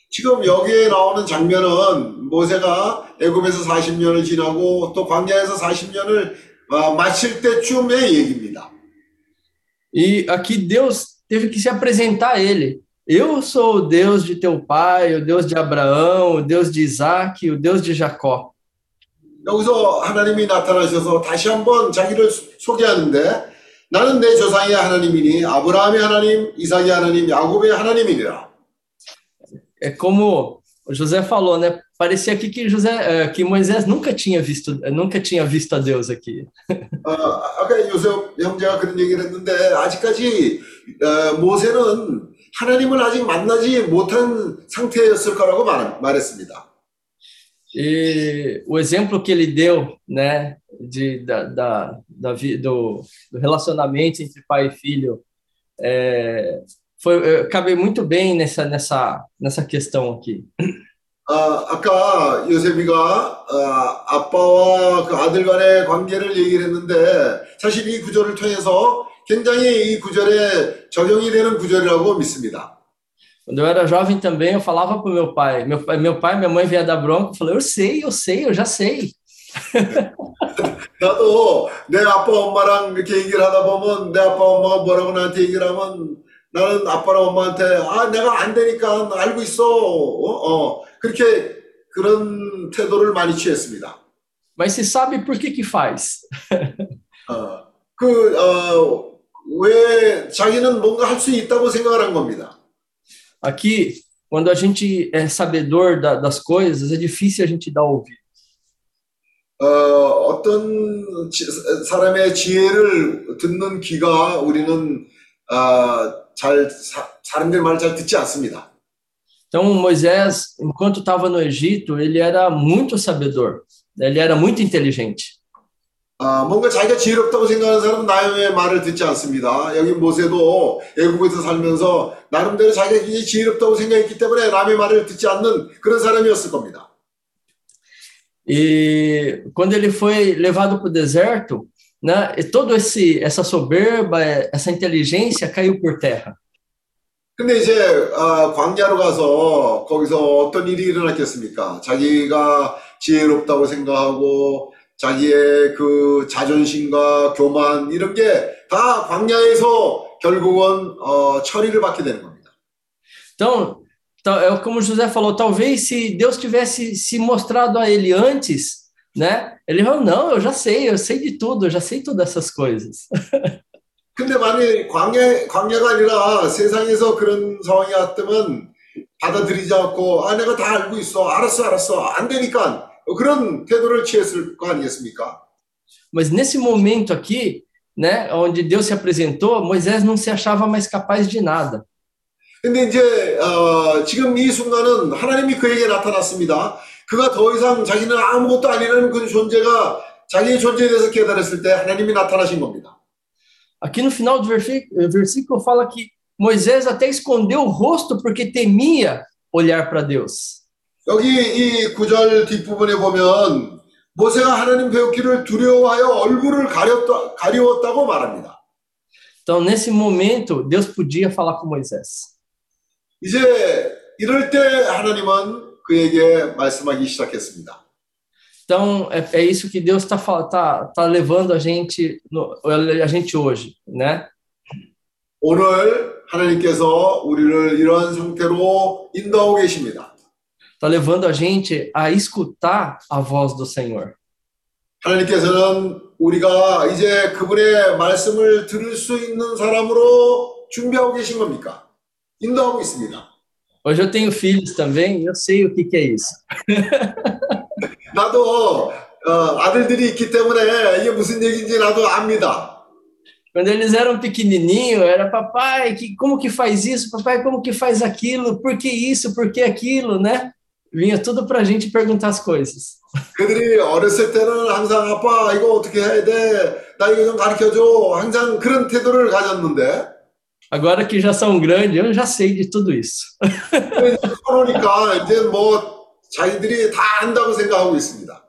지금 여기에 나오는 장면은 모세가 애굽에서 40년을 지나고 또 광야에서 40년을 어, 마칠 때쯤의 얘기입니다. E aqui Deus teve que se apresentar a ele. Eu sou o Deus de teu pai, o Deus de Abraão, o Deus de Isaac, o Deus de Jacó. 여기서 하나님이 나타나셔서 다시 한번 자기를 소- 소개하는데 나는 내 조상의 하나님이니 아브라함의 하나님, 이삭의 하나님, 야곱의 하나님이니라. É como o José falou, né? Parecia aqui que José, eh, que Moisés nunca tinha visto, nunca tinha visto a Deus aqui. [LAUGHS] 어, 아까 요셉 형제가 그런 얘기를 했는데 아직까지 어, 모세는 하나님을 아직 만나지 못한 상태였을 거라고 말, 말했습니다. E o exemplo que ele deu, né, de, da, da, da vi- do, do relacionamento entre pai e filho, é, foi, eh, cabe muito bem nessa, nessa, nessa questão aqui. 아, 아까 요셉이가 아, 아빠와 그 아들 간의 관계를 얘기를 했는데 사실 이 구절을 통해서 굉장히 이 구절에 적용이 되는 구절이라고 믿습니다. Quando eu era jovem também, eu falava para meu pai, meu pai, meu pai, minha mãe vinha dar bronca, eu falei, eu sei, eu sei, eu já sei. [LAUGHS] 나도 내 아빠 엄마랑 이렇게 얘기를 하다 보면 내 아빠 엄마가 뭐라고 나한테 얘기를 하면 나는 아빠랑 엄마한테 아 내가 안 되니까 알고 있어 어, 어. 그렇게 그런 태도를 많이 취했습니다. Mas se sabe por que que faz? 어, 그, 어, 왜 자기는 뭔가 할 수 있다고 생각을 한 겁니다. Aqui, quando a gente é sabedor da- das coisas, é difícil a gente dar ouvido. 어, 어떤 지- 사람의 지혜를 듣는 귀가 우리는 어, 잘 사, 사람들 말잘 듣지 않습니다. Então, Moisés, enquanto estava no Egito, ele era muito sabedor, ele era muito inteligente. 아, 뭔가 자기가 지혜롭다고 생각하는 사람은 나의 말을 듣지 않습니다. 여기 모세도 애국에서 살면서 나름대로 자기가 굉장히 지혜롭다고 생각했기 때문에 남의 말을 듣지 않는 그런 사람이었을 겁니다. E quando ele foi levado para o deserto, né, e todo esse essa soberba, essa inteligência caiu por terra. 근데 이제 아, 광야로 가서 거기서 어떤 일이 일어났겠습니까? 자기가 지혜롭다고 생각하고 자기의 그 자존심과 교만 이런 게 다 광야에서 결국은 어, 처리를 받게 되는 겁니다. Então, é como José falou, talvez se Deus tivesse se mostrado a ele antes, né? Ele falou: "Não, eu já sei, eu sei de tudo, eu já sei todas essas coisas". 근데 만약 광야, 광야가 아니라 세상에서 그런 상황이 왔다면 받아들이지 않고 아 내가 다 알고 있어 알았어 알았어 안 되니까 그런 태도를 취했을 거 아니겠습니까? Mas nesse momento aqui, né, onde Deus se apresentou, Moisés não se achava mais capaz de nada. 근데 이제 어, 지금 이 순간은 하나님이 그에게 나타났습니다. 그가 더 이상 자기는 아무것도 아니라는 그 존재가 자기의 존재에 대해서 깨달았을 때 하나님이 나타나신 겁니다. Aqui no final do versi- versículo fala que Moisés até escondeu o rosto porque temia olhar para Deus. 여기 이 구절 뒷부분에 보면 모세가 하나님 배우기를 두려워하여 얼굴을 가렸다, 가리웠다고 말합니다. Então, nesse momento, Deus podia falar com Moisés. 이제 이럴 때 하나님은 그에게 말씀하기 시작했습니다. Então, é, é isso que Deus está tá, tá levando a gente, no- a gente hoje, né? 오늘 하나님께서 우리를 이러한 상태로 인도하고 계십니다. Está levando a gente a escutar a voz do Senhor. 하나님께서는 우리가 이제 그분의 말씀을 들을 수 있는 사람으로 준비하고 계신 겁니까? 인도하고 있습니다. Hoje eu tenho filhos também, e eu sei o que, que é isso. [LAUGHS] 나도 어, 아들들이 있기 때문에 이게 무슨 얘기인지 나도 압니다. Quando eles eram pequenininhos, era papai, que, como que faz isso? Papai, como que faz aquilo? Por que isso? Por que aquilo, né? Vinha tudo para a gente perguntar as coisas. 그들이 어렸을 때는 항상 아빠 이거 어떻게 해야 돼? 나 이거 좀 가르쳐줘. 항상 그런 태도를 가졌는데 Agora que já são grandes, eu já sei de tudo isso. 그러니까 이제 뭐 자기들이 다 안다고 생각하고 있습니다.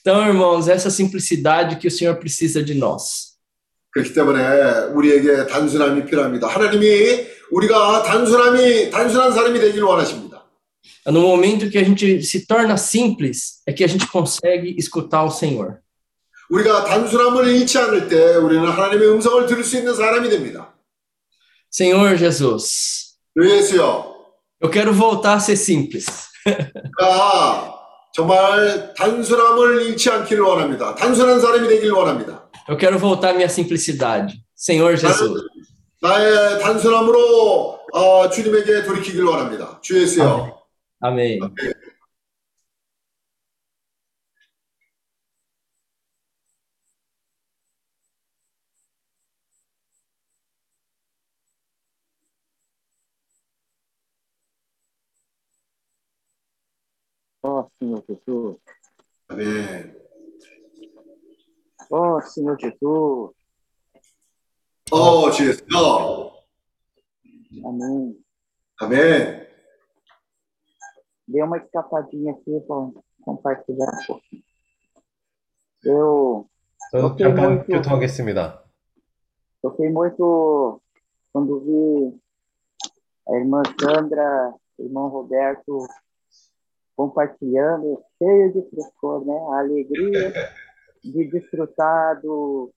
Então, irmãos, essa simplicidade que o Senhor precisa de nós. 그렇기 때문에 우리에게 단순함이 필요합니다. 하나님이 우리가 단순함이 단순한 사람이 되기를 원하십니다. É No momento que a gente se torna simples, é que a gente consegue escutar o Senhor. 우리가 단순함을 잃지 않을 때 우리는 하나님의 음성을 들을 수 있는 사람이 됩니다. Senhor Jesus, 예수여, eu quero voltar a ser simples. 가 정말 단순함을 잃지 않기를 원합니다. 단순한 사람이 되기를 원합니다. Eu quero voltar à minha simplicidade. Senhor Jesus. 나의 단순함으로 어, 주님에게 돌이키길 원합니다. 주 예수여. Ó Senhor Jesus. 아멘. Ó Senhor Jesus. 어, 주 예수여. Amém. 아멘. Dei uma escapadinha aqui, vou compartilhar um pouquinho. Eu 저도 오케이, 잠깐 뭐, 교통하겠습니다. toquei muito quando vi a irmã Sandra, o irmão Roberto compartilhando, cheio de frescor, né? A alegria de desfrutar do,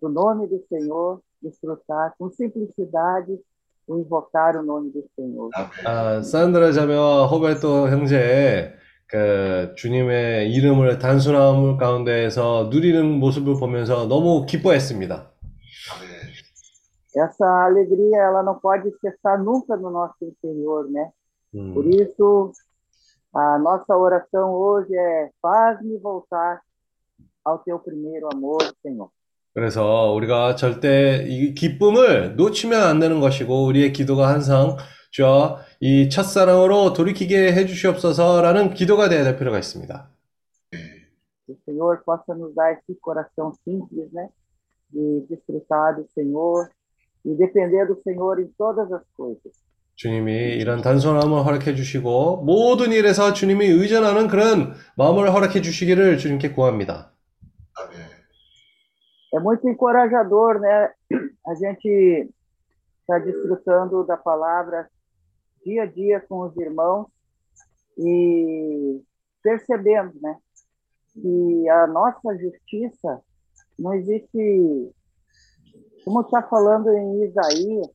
do nome do Senhor, desfrutar com simplicidade o invocar o nome do Senhor. 아, 산드라 자매와 호베토 형제의 그 주님의 이름을 단순함 가운데에서 누리는 모습을 보면서 너무 기뻐했습니다. Essa alegria, ela não pode cessar nunca no nosso interior, né? 음, Por isso, a nossa oração hoje é: faz-me voltar ao teu primeiro amor, Senhor. 그래서 우리가 절대 이 기쁨을 놓치면 안 되는 것이고 우리의 기도가 항상 주여 이 첫사랑으로 돌이키게 해 주시옵소서라는 기도가 되어야 될 필요가 있습니다. Que o Senhor possa nos dar esse coração simples, né? De desfrutar do Senhor e depender do Senhor em todas as coisas. 주님이 이런 단순함을 허락해 주시고 모든 일에서 주님이 의존하는 그런 마음을 허락해 주시기를 주님께 구합니다. É muito encorajador, né? [CLEARS THROAT] A gente está desfrutando da palavra dia a dia com os irmãos e percebendo, né? Que a nossa justiça não existe, como está falando em Isaías,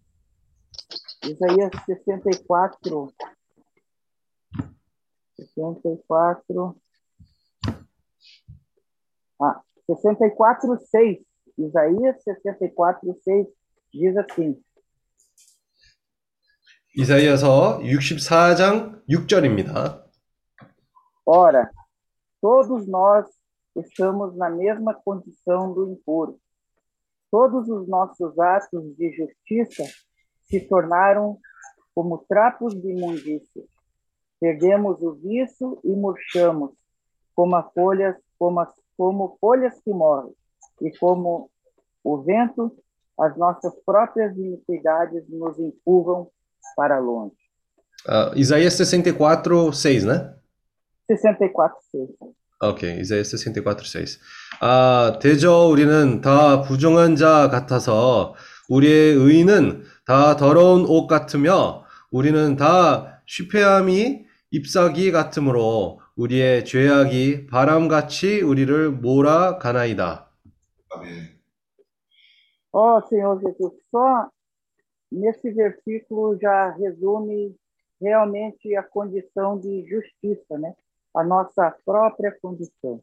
Isaías 64, 64, ah, 64, 6. Isaías 64, 6 diz assim: 이사이아서 64장 6절입니다. Ora, todos nós estamos na mesma condição do impuro. Todos os nossos atos de justiça se tornaram como trapos de imundícia. Perdemos o viço e murchamos, como as folhas, como, as, como folhas que morrem, e como o vento, as nossas próprias iniquidades nos empurram para longe. 아, 이사이아 64, 6, né? 64, 6. 오케이, 이사야 64, 6. 아, 대저 우리는 다 부정한 자 같아서 우리의 의는 다 더러운 옷 같으며 우리는 다 쉬폐함이 잎사귀 같으므로 우리의 죄악이 바람같이 우리를 몰아가나이다. 아멘. Ó Senhor Jesus, só nesse versículo já resume realmente a condição de justiça, né? A nossa própria condição.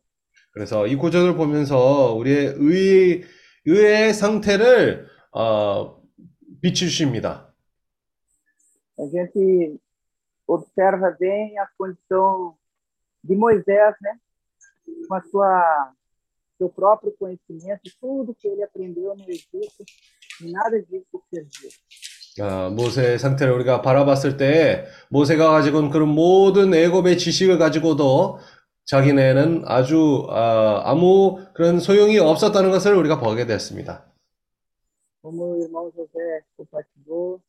그래서 이 구절을 보면서 우리의 의, 의의 상태를 어, 비추십니다. A gente observa bem a condição de Moisés, né? Com a sua seu próprio conhecimento, tudo que ele aprendeu no Egito, e nada disso serviu. 아, 모세의 상태를 우리가 바라봤을 때 모세가 가지고 온 그런 모든 애굽의 지식을 가지고도 자기네는 아주 아, 아무 그런 소용이 없었다는 것을 우리가 보게 됐습니다. José compartilhou,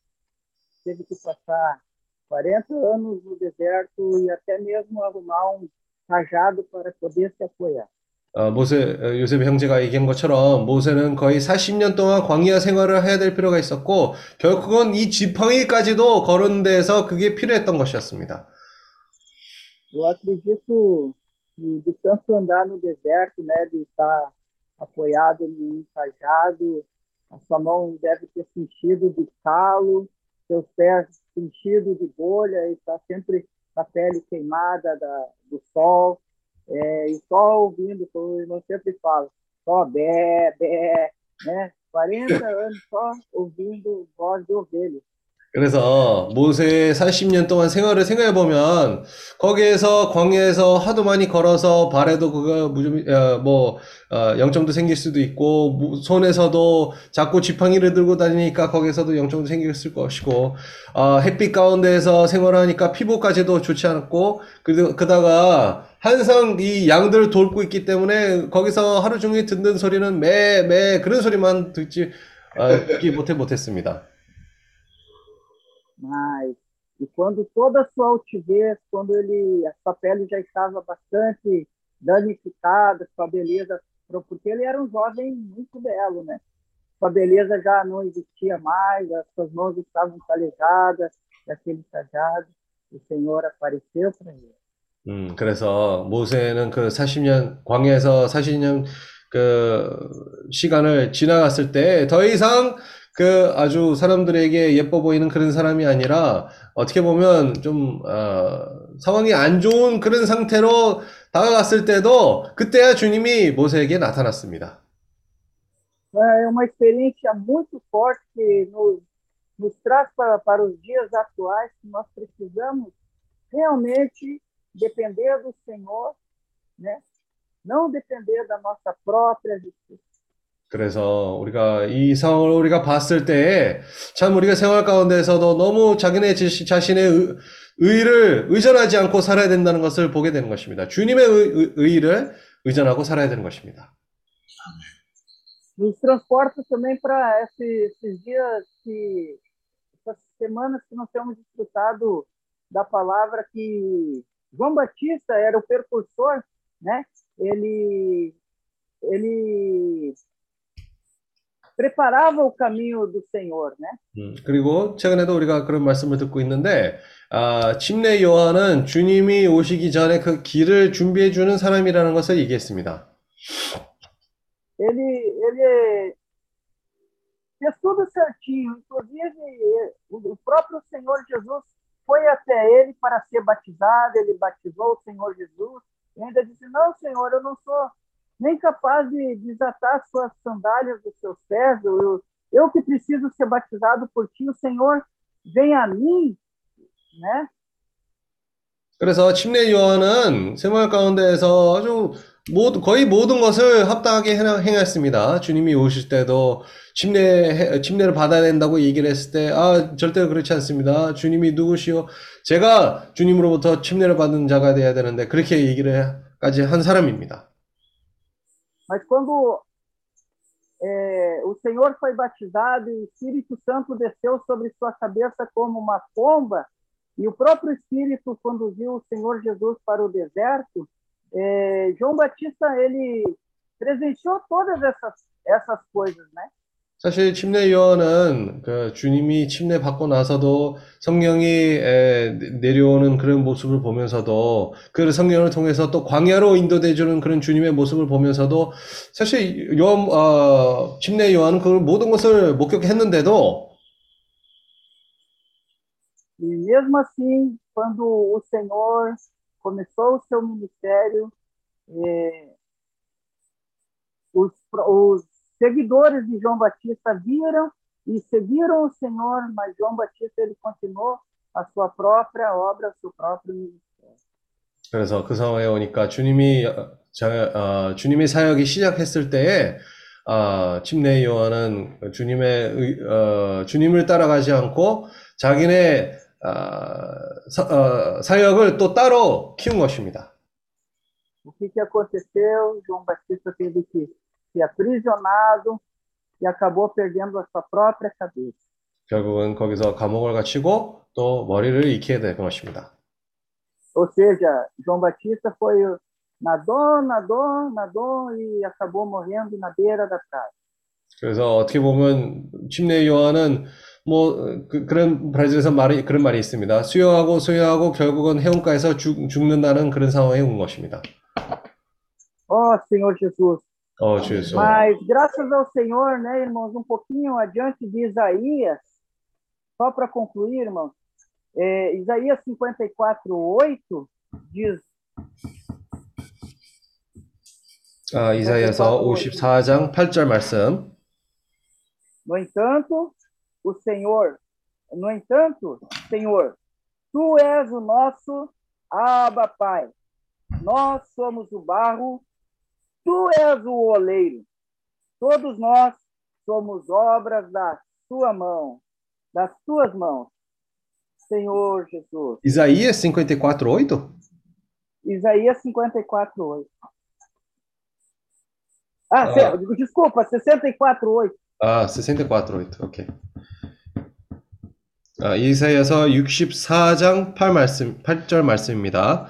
teve que passar 40 anos no deserto e até mesmo arrumar um cajado para poder se apoiar. 어, 모세 어, 요셉 형제가 얘기한 것처럼 모세는 거의 40년 동안 광야 생활을 해야 될 필요가 있었고 결국은 이 지팡이까지도 거는 데서 그게 필요했던 것이었습니다. Eu acredito que de tanto andar no deserto, né, de estar apoiado em um cajado, a sua mão deve ter sentido de calo, seus pés sentido de bolha e está sempre com a pele queimada da, do sol, é, e só ouvindo, como irmão sempre fala, só bé, bé, né? 40 anos só ouvindo voz de ovelha. 그래서 모세의 40년 동안 생활을 생각해 보면 거기에서 광야에서 하도 많이 걸어서 발에도 무좀 어, 뭐 어, 영점도 생길 수도 있고 무- 손에서도 자꾸 지팡이를 들고 다니니까 거기에서도 영점도 생길 것이고 어, 햇빛 가운데에서 생활하니까 피부까지도 좋지 않았고 그 그다가 항상 이 양들을 돌고 있기 때문에 거기서 하루 종일 듣는 소리는 매매 그런 소리만 듣지 어, 듣지 못해 못했습니다. Mas e quando toda a sua altivez, quando ele a sua pele já estava bastante danificada, sua beleza, porque ele era um jovem muito belo, né? Sua beleza já não existia mais, as suas mãos estavam calejadas daquele cajado. O Senhor apareceu para ele. 음, 그래서 모세는 그 40년, 광야에서 40년 그 시간을 지나갔을 때 더 이상 그 아주 사람들에게 예뻐 보이는 그런 사람이 아니라 어떻게 보면 좀, 어, 상황이 안 좋은 그런 상태로 다가갔을 때도 그때야 주님이 모세에게 나타났습니다. 그래서 우리가 이 상황을 우리가 봤을 때참 우리가 생활 가운데서도 너무 자기네 지- 자신의 의, 의를 의존하지 않고 살아야 된다는 것을 보게 되는 것입니다. 주님의 의, 의를 의존하고 살아야 되는 것입니다. Preparava o caminho do Senhor, né? 음, 그리고 최근에도 우리가 그런 말씀을 듣고 있는데 아, 침례 요한은 주님이 오시기 전에 그 길을 준비해 주는 사람이라는 것을 얘기했습니다. Ele ele fez tudo certinho, inclusive o próprio Senhor Jesus foi até ele para ser batizado, ele batizou o Senhor Jesus, e ainda disse: Não, Senhor, eu não sou nem capaz de desatar as suas sandálias dos seus pés, eu, eu que preciso ser batizado por ti, o Senhor vem a mim, né? 그래서 침례 요한은 생활 가운데에서 아주 모든, 거의 모든 것을 합당하게 행- 행했습니다. 주님이 오실 때도 침례, 침례를 받아야 된다고 얘기를 했을 때, 아, 절대로 그렇지 않습니다. 주님이 누구시오? 제가 주님으로부터 침례를 받은 자가 돼야 되는데, 그렇게 얘기를까지 한 사람입니다. Mas quando é, o Senhor foi batizado e o Espírito Santo desceu sobre sua cabeça como uma pomba, e o próprio Espírito conduziu o Senhor Jesus para o deserto, é, João Batista ele presenciou todas essas, essas coisas, né? 사실 침례 요한은 그 주님이 침례 받고 나서도 성령이 에, 내려오는 그런 모습을 보면서도 그 성령을 통해서 또 광야로 인도돼 주는 그런 주님의 모습을 보면서도 사실 요한 어, 침례 요한은 그 모든 것을 목격했는데도 E mesmo assim, quando o Senhor começou o seu ministério, é, os, os seguidores de João Batista viram e seguiram o Senhor, mas João Batista ele continuou a sua própria obra, o seu próprio ministério. 그래서 그 상황에 오니까 주님이 어, 자, 어, 주님의 사역이 시작했을 때에 어, 침례 요한은 주님의 의- 어, 주님을 따라가지 않고 자기네 어, 사, 어, 사역을 또 따로 키운 것입니다. O que, que aconteceu? João Batista teve que ser aprisionado e acabou perdendo a sua própria cabeça. 결국은 거기서 감옥을 갇히고 또 머리를 잃게 된 것입니다. Ou seja, João Batista foi nadou, nadou, nadou e acabou morrendo na beira da praia. 그래서 어떻게 보면 침례 요한은 뭐 그, 런 브라질에서 말이 그런 말이 있습니다. 수영하고 수영하고 결국은 해운가에서 죽, 죽는다는 그런 상황에 온 것입니다. Oh, Senhor Jesus. 어, 주 예수. Mas graças ao Senhor, né, irmãos, um pouquinho adiante de Isaías, só para concluir, irmãos, é, Isaías 54, 8 diz 아, 이사야서 54장 8절 말씀. No entanto, o Senhor, no entanto, Senhor, tu és o nosso Abba Pai. Nós somos o barro, tu és o oleiro. Todos nós somos obras da tua mão, das tuas mãos. Senhor Jesus. 이사이아스 54:8? Isaías 54, 8. Ah, Ah. certo, desculpa, 64, 8. 아, 64:8. 오케이. 아, 이사야서 64장 8 말씀, 8절 말씀입니다.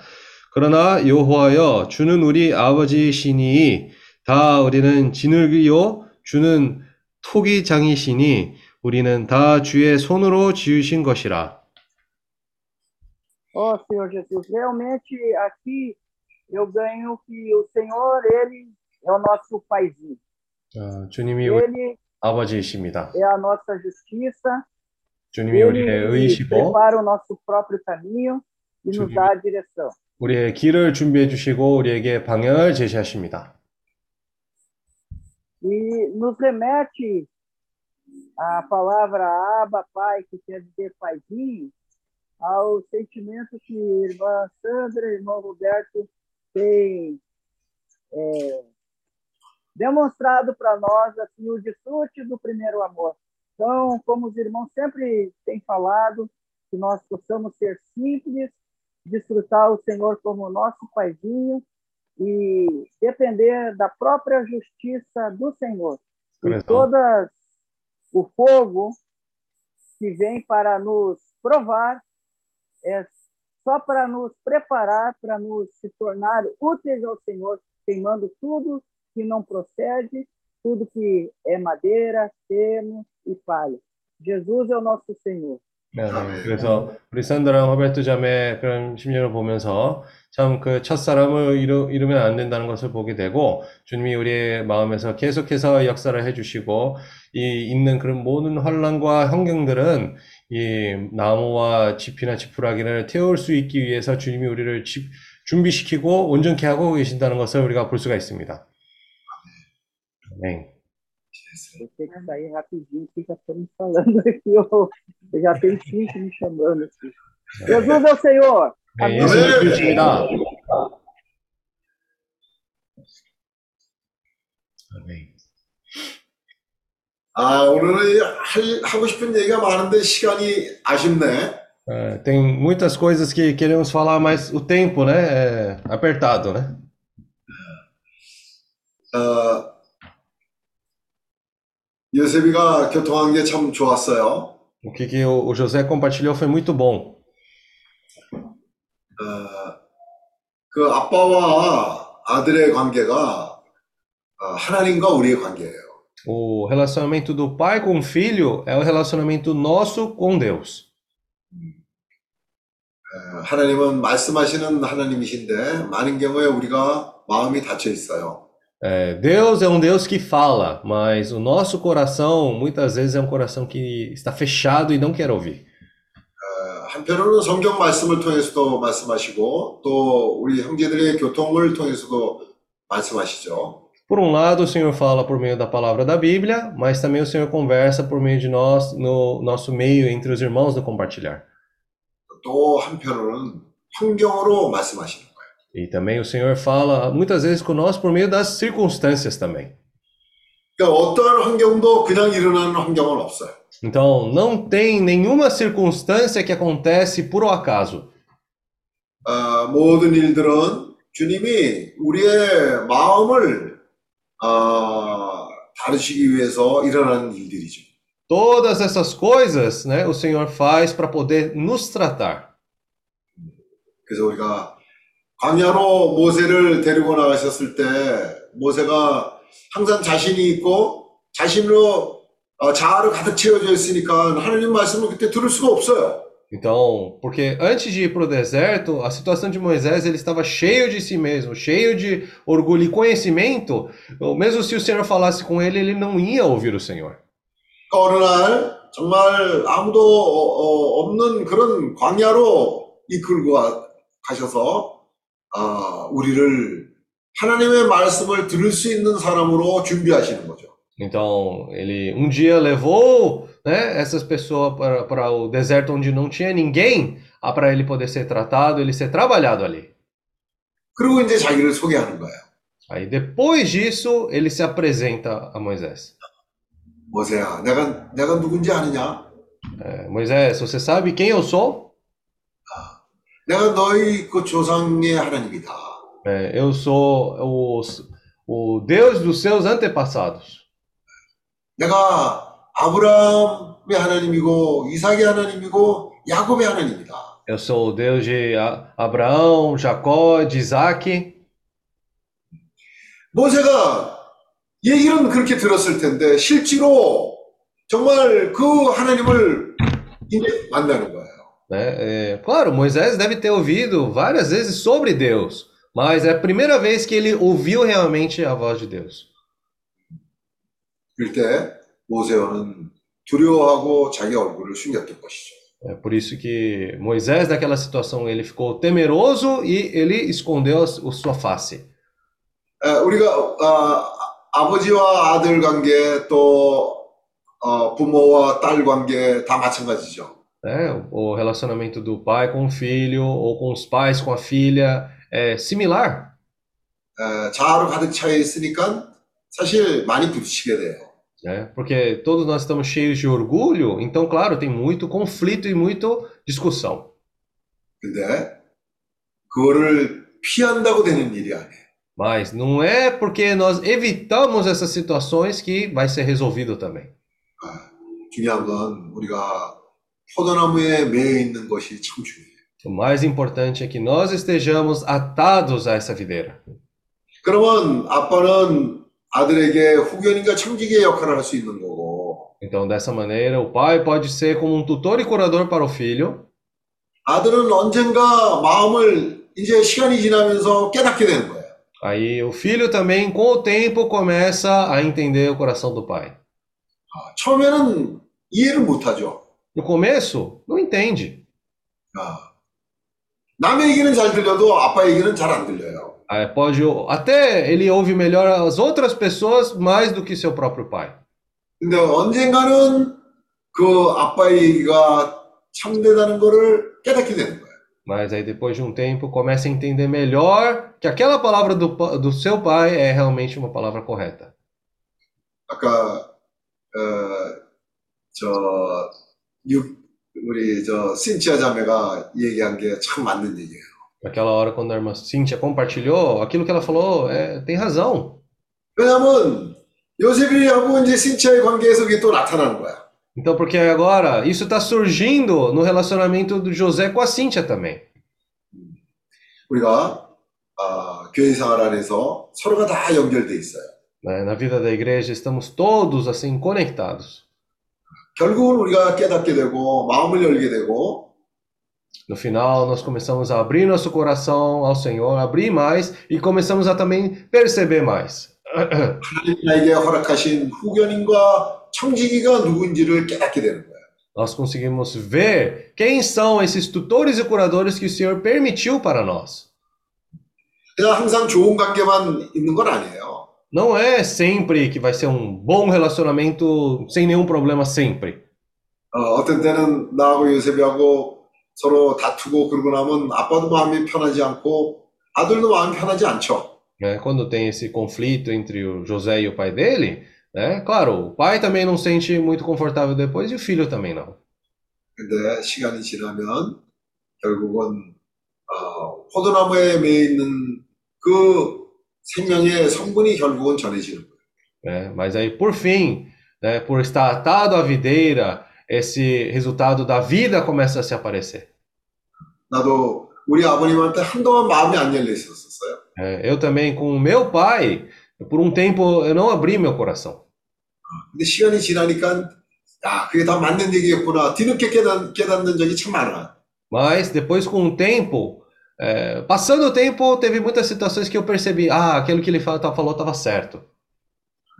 그러나 여호와여 주는 우리 아버지시니 다 우리는 진흙이요 주는 토기장이시니 우리는 다 주의 손으로 지으신 것이라. Ó Senhor Jesus, realmente aqui eu ganho que o Senhor, Ele é o nosso paizinho. 어, 주님이 우리 Ele 아버지이십니다. é a nossa justiça, 주님이 우리의 Ele 의이시고 prepara o nosso próprio caminho e nos dá a direção. 우리의 길을 준비해 주시고 우리에게 방향을 제시하십니다. E nos remete a palavra Abba, Pai, que quer dizer paizinho, ao sentimento que irmã Sandra e irmão Roberto têm é, demonstrado para nós assim, o desfrute do primeiro amor. Então, como os irmãos sempre têm falado, que nós possamos ser simples, desfrutar o Senhor como nosso paizinho e depender da própria justiça do Senhor. E o fogo que vem para nos provar é só para nos preparar, para nos se tornar úteis ao Senhor, queimando tudo que não procede, tudo que é madeira, feno e palha. Jesus é o nosso Senhor. 네, 네. 그래서 우리 산드랑 허베트 자매 그런 심리를 보면서 참 그 첫사람을 이루, 이루면 안 된다는 것을 보게 되고 주님이 우리의 마음에서 계속해서 역사를 해주시고 이 있는 그런 모든 환란과 환경들은 이 나무와 지피나 지푸라기를 태울 수 있기 위해서 주님이 우리를 지- 준비시키고 온전케 하고 계신다는 것을 우리가 볼 수가 있습니다. 네. Eu tenho que sair rapidinho, que já estamos falando aqui. ó. Eu já tenho cinco me chamando aqui. Jesus é o Senhor. 네, Amém. 예수님 그리스도입니다. 아멘. 아, 오늘은 할, 하고 싶은 얘기가 많은데 시간이 아쉽네. É, tem muitas coisas que queremos falar, mas o tempo, né, é apertado, né? 어, 요셉이가 교통한 게 참 좋았어요. O que que o, José compartilhou foi muito bom. 어, 그 아빠와 아들의 관계가 어, 하나님과 우리의 관계예요. O relacionamento do pai com o filho é o relacionamento nosso com Deus. 어, 하나님은 말씀하시는 하나님이신데 많은 경우에 우리가 마음이 닫혀 있어요. É, Deus é um Deus que fala, mas o nosso coração muitas vezes é um coração que está fechado e não quer ouvir. 어, 한편으로는 성경 말씀을 통해서도 말씀하시고 또 우리 형제들의 교통을 통해서도 말씀하시죠. Por um lado, o Senhor fala por meio da palavra da Bíblia, mas também o Senhor conversa por meio de nós, no nosso meio, entre os irmãos no compartilhar. 또 한편으로는 환경으로 말씀하시는 거예요. E também o Senhor fala muitas vezes conosco por meio das circunstâncias também. 그러니까 어떠한 환경도 그냥 일어나는 환경은 없어요. Então, não tem nenhuma circunstância que acontece por um acaso. 어, 모든 일들은 주님이 우리의 마음을 어, 다루시기 위해서 일어나는 일들이죠. Todas essas coisas, né, o Senhor faz para poder nos tratar. 그래서 우리가 광야로 모세를 데리고 나가셨을 때 모세가 항상 자신이 있고 자신으로 어, 자아를 가득 채워져 있으니까 하나님 말씀을 그때 들을 수가 없어요. Então, porque antes de ir para o deserto, a situação de Moisés, ele estava cheio de si mesmo, cheio de orgulho e conhecimento. Mesmo se o Senhor falasse com ele, ele não ia ouvir o Senhor. 그러니까 어느 날 정말 아무도 어, 어, 없는 그런 광야로 이끌고 가- 가셔서 아, 우리를 하나님의 말씀을 들을 수 있는 사람으로 준비하시는 거죠. Então, ele um dia levou né, essas pessoas para, para o deserto onde não tinha ninguém, ah, para ele poder ser tratado, ele ser trabalhado ali. 그리고 이제 자기를 소개하는 거예요. Aí depois disso, ele se apresenta a Moisés. 모세야, 내가 내가 누군지 아느냐? É, Moisés, você sabe quem eu sou? 내가 너희 그 조상의 하나님이다. É, eu sou o, o Deus dos seus antepassados. 내가 아브라함의 하나님이고 이삭의 하나님이고 야곱의 하나님이다. Eu sou o Deus de Abraão, Jacó, de Isaac. 모세가 얘기는 그렇게 들었을 텐데 실제로 정말 그 하나님을 이제 만나는 거예요. Né? É, claro, Moisés deve ter ouvido várias vezes sobre Deus, mas é a primeira vez que ele ouviu realmente a voz de Deus. 그럴 때 모세는 두려워하고 자기 얼굴을 숨겼던 것이죠. É por isso que Moisés, naquela situação, ele ficou temeroso e ele escondeu a a sua face. 에, 우리가 아, 아버지와 아들 관계 또 어, 부모와 딸 관계 다 마찬가지죠. né? O relacionamento do pai com o filho ou com os pais com a filha é similar. 에, 자아로 가득 차 있으니까 사실 많이 부딪히게 돼요. né? Porque todos nós estamos cheios de orgulho, então, claro, tem muito conflito e muito discussão. 근데 그거를 피한다고 되는 일이 아니에요. Mas não é porque nós evitamos essas situações que vai ser resolvido também. 중요한 건 우리가 포도나무에 매여 있는 것이 참 중요해요. O mais importante é que nós estejamos atados a essa videira. 그러면 아빠는 아들에게 후견인과 청지기의 역할을 할 수 있는 거고 Então, dessa maneira, o pai pode ser como um tutor e curador para o filho, 아들은 언젠가 마음을 이제 시간이 지나면서 깨닫게 되는 거예요. Aí o filho também, com o tempo, começa a entender o coração do pai. 아, 처음에는 이해를 못하죠. No começo, não entende. 아, 남의 얘기는 잘 들려도 아빠 얘기는 잘 안 들려요. Aí pode, até ele ouve melhor as outras pessoas mais do que seu próprio pai. 근데 언젠가는 그 아빠의 얘기가 참되다는 거를 깨닫게 되는 거예요. Mas aí depois de um tempo começa a entender melhor que aquela palavra do, pa- do seu pai é realmente uma palavra correta. 아까 어, 저 육, 우리 저 신치아 자매가 얘기한 게 참 맞는 얘기예요. Naquela hora, quando a irmã Cíntia compartilhou, aquilo que ela falou é, tem razão. 왜냐하면 요셉이하고 이제 신치아의 관계에서 그게 또 나타나는 거야. Então, porque agora isso está surgindo no relacionamento do José com a Cíntia também. 우리가 아, 교회 생활 안에서 서로가 다 연결돼 있어요. né? Na vida da igreja estamos todos assim conectados. 결국은 우리가 깨닫게 되고 마음을 열게 되고 No final, nós começamos a abrir nosso coração ao Senhor, abrir mais e começamos a também perceber mais. 하나님 [CLEARS THROAT] 나에게 허락하신 후견인과 청지기가 누구인지를 깨닫게 되는 거예요. Nós conseguimos ver quem são esses tutores e curadores que o Senhor permitiu para nós. 그냥 항상 좋은 관계만 있는 건 아니에요. Não é sempre que vai ser um bom relacionamento sem nenhum problema sempre. 어, 어떤 때는 나하고 요셉이하고 서로 다투고 그러고 나면 아빠도 마음이 편하지 않고 아들도 마음이 편하지 않죠. né? Quando tem esse conflito entre o José e o pai dele, né? Claro, o pai também não sente muito confortável depois e o filho também não. 근데 시간이 지나면 결국은 어, 포도나무에 매여 있는 그 생명의 성분이 결국은 전해지는 거예요. né? Mas aí, por fim, né, por estar atado à videira, esse resultado da vida começa a se aparecer. 나도 우리 아버님한테 한동안 마음이 안 열려 있었어요. É, eu também, com o meu pai, por um tempo eu não abri meu coração. 근데 시간이 지나니까 야 그게 다 맞는 얘기였구나 뒤늦게 깨닫, 깨닫는 적이 참 많아. Mas depois, com o tempo, é, passando o tempo, teve muitas situações que eu percebi, ah, aquilo que ele fala- falou estava certo.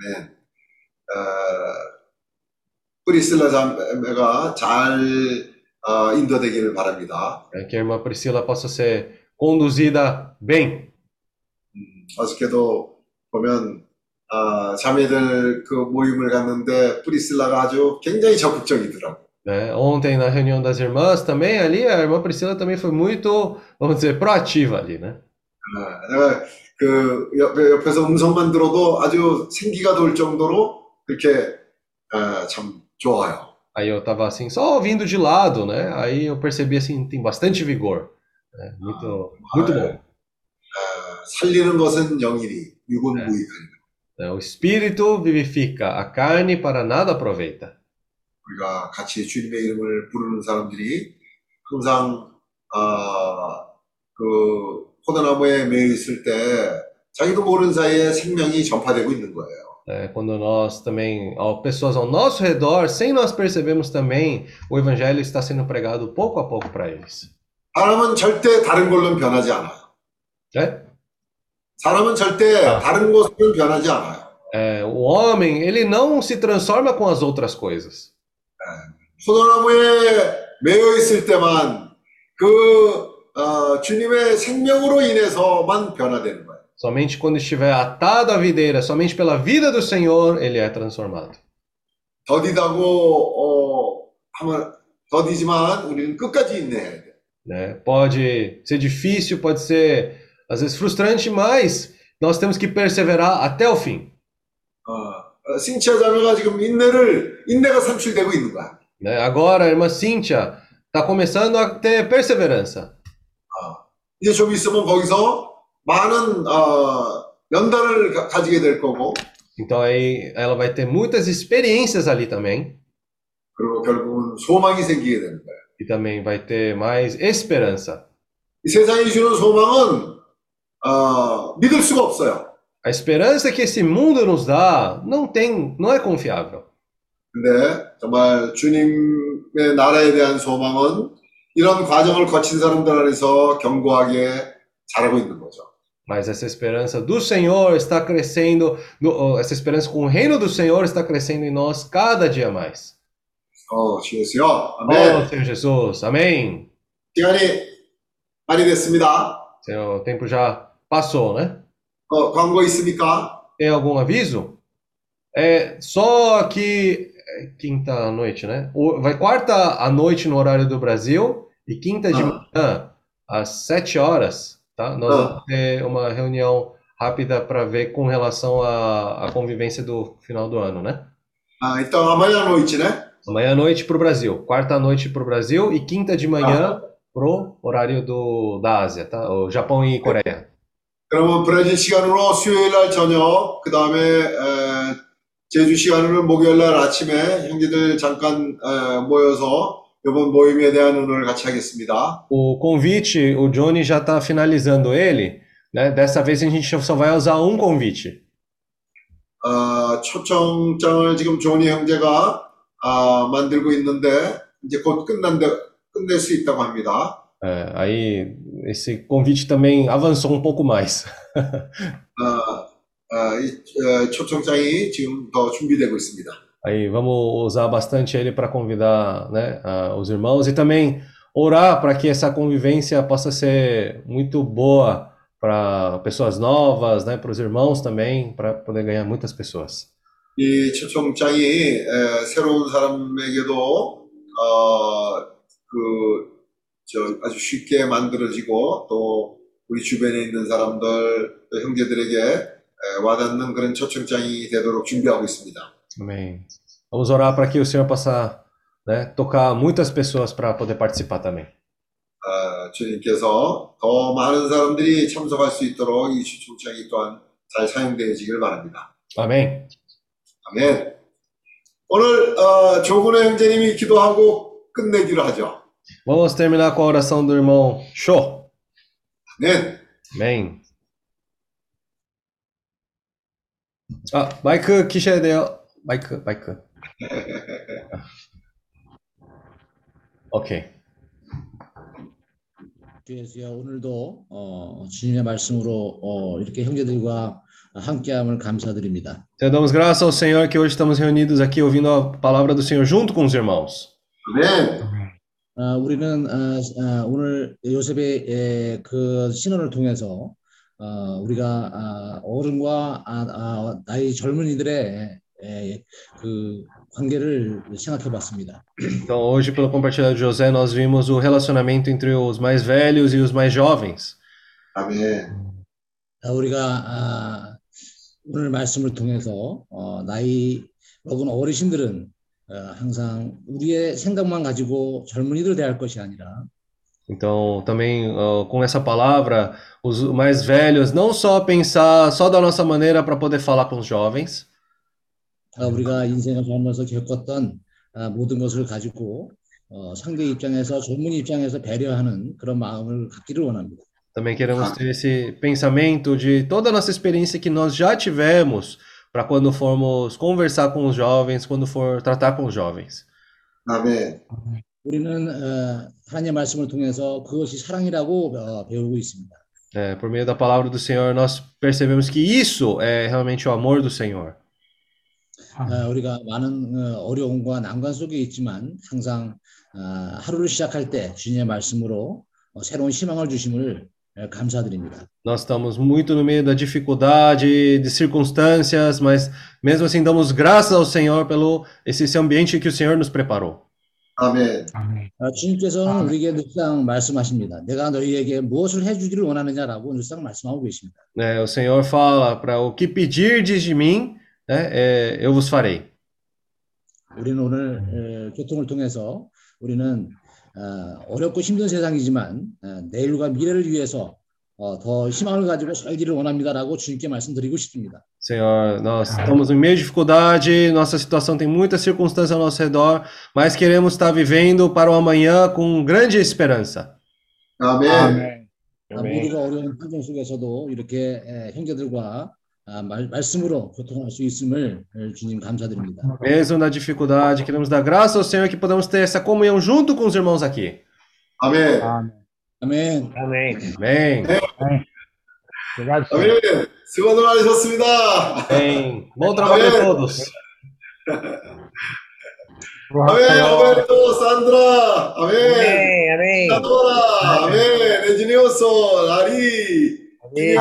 네. 어, 프리슬라 자매가 잘 어, 인도되기를 바랍니다. É, que a irmã Priscila possa ser conduzida bem. 어저께도 보면 아, 자매들 그 모임을 갔는데 프리슬라가 아주 굉장히 적극적이더라고. né? Ontem, na reunião das irmãs, também ali, a irmã Priscila também foi muito, vamos dizer, proativa ali, né? 아, 내가 그 옆, 옆에서 음성만 들어도 아주 생기가 돌 정도로 그렇게 아, 참 좋아요. Aí eu tava assim, só ouvindo de lado, né? Aí eu percebi assim, tem bastante vigor. né? Muito, muito bom. 아, 살리는 것은 영이니 육은 무익하니. né? O espírito vivifica, a carne para nada aproveita. 우리가 같이 주님의 이름을 부르는 사람들이 항상 아, 그 포도나무에 매여 있을 때 자기도 모르는 사이에 생명이 전파되고 있는 거예요. É, quando nós também, ó, pessoas ao nosso redor, sem nós percebermos também, o evangelho está sendo pregado pouco a pouco para eles. 사람은 절대 다른 걸로는 변하지 않아요. né? 사람은 절대 아. 다른 것으로는 변하지 않아요. É, o homem, ele não se transforma com as outras coisas. 포도나무에 매여 있을 때만 그 어, 주님의 생명으로 인해서만 변화되는 거예요. Somente quando estiver atado à videira, somente pela vida do Senhor, ele é transformado. 더디다고 어, 하면 더디지만 우리는 끝까지 인내해야 돼. né? Pode ser difícil, pode ser às vezes frustrante, mas nós temos que perseverar até o fim. 어, 어, 신치아 자매가 지금 인내를 인내가 산출되고 있는 거야. né? Agora, a irmã Cíntia está começando a ter perseverança. 이제 좀 있으면 거기서 많은 어, 연단을 가- 가지게 될 거고 Então aí ela vai ter muitas experiências ali também 그리고 결국은 소망이 생기게 되는 거예요. e também vai ter mais esperança. 이 세상이 주는 소망은 어, 믿을 수가 없어요. A esperança que esse mundo nos dá não tem, não é confiável. 근데 정말 주님의 나라에 대한 소망은 이런 과정을 거친 사람들 안에서 견고하게 자라고 있는 거죠. Mas essa esperança do Senhor está crescendo, no- essa esperança com o reino do Senhor está crescendo em nós cada dia mais. 어, 주여주여. Oh, 아멘. Senhor Jesus, amém. 시간이 많이 됐습니다. Senhor, o tempo já passou, né? 어, 광고 있습니까? Tem algum aviso? É só que é, quinta noite, né? O- Vai quarta à noite no horário do Brasil e quinta de Ah. manhã às sete horas, tá? Nós Ah. vamos ter uma reunião rápida para ver com relação à, à convivência do final do ano, né? 아, então amanhã à noite, né? Amanhã à noite para o Brasil, quarta à noite para o Brasil e quinta de manhã pro horário do, da Ásia, tá? O Japão e Coreia. 그러면 브라질 시간으로 수요일 날 저녁, 그 다음에 제주 시간으로 목요일 날 아침에 형제들 잠깐 에, 모여서 이번 모임에 대한 의논을 같이 하겠습니다. O convite, o Johnny já está finalizando ele, né? Dessa vez a gente só vai usar um convite. 어, 초청장을 지금 조니 형제가 아, 만들고 있는데 이제 곧 끝난데 끝낼 수 있다고 합니다. É, aí esse convite também avançou um pouco mais. [LAUGHS] 아, 아, 이 에, 초청장이 지금 더 준비되고 있습니다. Aí vamos usar bastante ele para convidar, né, ah, os irmãos e também orar para que essa convivência possa ser muito boa para pessoas novas, né, para os irmãos também, para poder ganhar muitas pessoas. 이 초청장이 에, 새로운 사람에게도 어, 그, 저, 아주 쉽게 만들어지고 또 우리 주변에 있는 사람들, 또 형제들에게 에, 와닿는 그런 초청장이 되도록 준비하고 있습니다. Amém. Vamos orar para que o Senhor possa, né, tocar muitas pessoas para poder participar também. 어, 주님께서 더 많은 사람들이 참석할 수 있도록 이 초청장이 또한 잘 사용되어지길 바랍니다. Amém. 아멘. 오늘 어, 조근혜 형제님이 기도하고 끝내기로 하죠. Vamos terminar com a oração do irmão Show. 아멘. Amém. 아, 마이크 키셔야 돼요. 마이크, 마이크. 오케이. 주여 오늘도 어, 주님의 말씀으로 어, 이렇게 형제들과 함께함을 감사드립니다. Então, damos graças ao Senhor que hoje estamos reunidos aqui ouvindo a palavra do Senhor junto com os irmãos. 아멘. 어, 우리는 어, 어, 오늘 요셉의 에, 그 신원을 통해서 어, 우리가 아, 어른과 아, 아, 나이 젊은이들의 에, 그 관계를 생각해 봤습니다. Então, hoje, pelo compartilhar de José, nós vimos o relacionamento entre os mais velhos e os mais jovens. 아멘. 아, 우리가 아, 오늘 말씀을 통해서 어, 나이 먹은 어르신들은 어, 항상 우리의 생각만 가지고 젊은이들 대할 것이 아니라 Então, também ah, com essa palavra, os mais velhos não só pensar só da nossa maneira para poder falar com os jovens, 아, 우리가 인생을 살면서 겪었던 아, 모든 것을 가지고 어, 상대 입장에서 전문의 입장에서 배려하는 그런 마음을 갖기를 원합니다. Também queremos ter esse pensamento de toda a nossa experiência que nós já tivemos para quando formos conversar com os jovens, quando for tratar com os jovens. 아멘. 우리는 어, 하나님의 말씀을 통해서 그것이 사랑이라고 어, 배우고 있습니다. É, por meio da palavra do Senhor, nós percebemos que isso é realmente o amor do Senhor. 어, 우리가 많은 어, 어려움과 난관 속에 있지만 항상 어, 하루를 시작할 때 주님의 말씀으로 어, 새로운 희망을 주심을 어, 감사드립니다. Nós estamos muito no meio da dificuldade, de circunstâncias, mas mesmo assim damos graças ao Senhor pelo esse, esse ambiente que o Senhor nos preparou. 아멘. 어, 주님께서는 우리에게 늘상 말씀하십니다. 내가 너희에게 무엇을 해주기를 원하느냐라고 늘상 말씀하고 계십니다. né? o Senhor fala para o que pedirdes de mim, né, é, eu vos farei. 우리는 오늘 에, 교통을 통해서 우리는 어, 어렵고 힘든 세상이지만 어, 내일과 미래를 위해서 어, 더 희망을 가지고 살기를 원합니다라고 주님께 말씀드리고 싶습니다. Senhor, nós estamos em meio de dificuldade, nossa situação tem muitas circunstâncias ao nosso redor, mas queremos estar vivendo para o amanhã com grande esperança. 아멘. 아, 모두가 어려운 환경 속에서도 이렇게 에, 형제들과 아, 말, 말씀으로 교통할 수 있음을 에, 주님 감사드립니다. Mesmo na dificuldade, queremos dar graça ao Senhor que podemos ter essa comunhão junto com os irmãos aqui. 아멘. 아멘. Amém. Amém. Obrigado, senhor. 아멘. 수고들 많으셨습니다. Amém. Bom trabalho a Amém. todos. Pro 아멘. Rafael, 로베르토, 산드라. 아멘. Amém, amém. 사도라. 아멘. 에지니오소, 라리. Amém.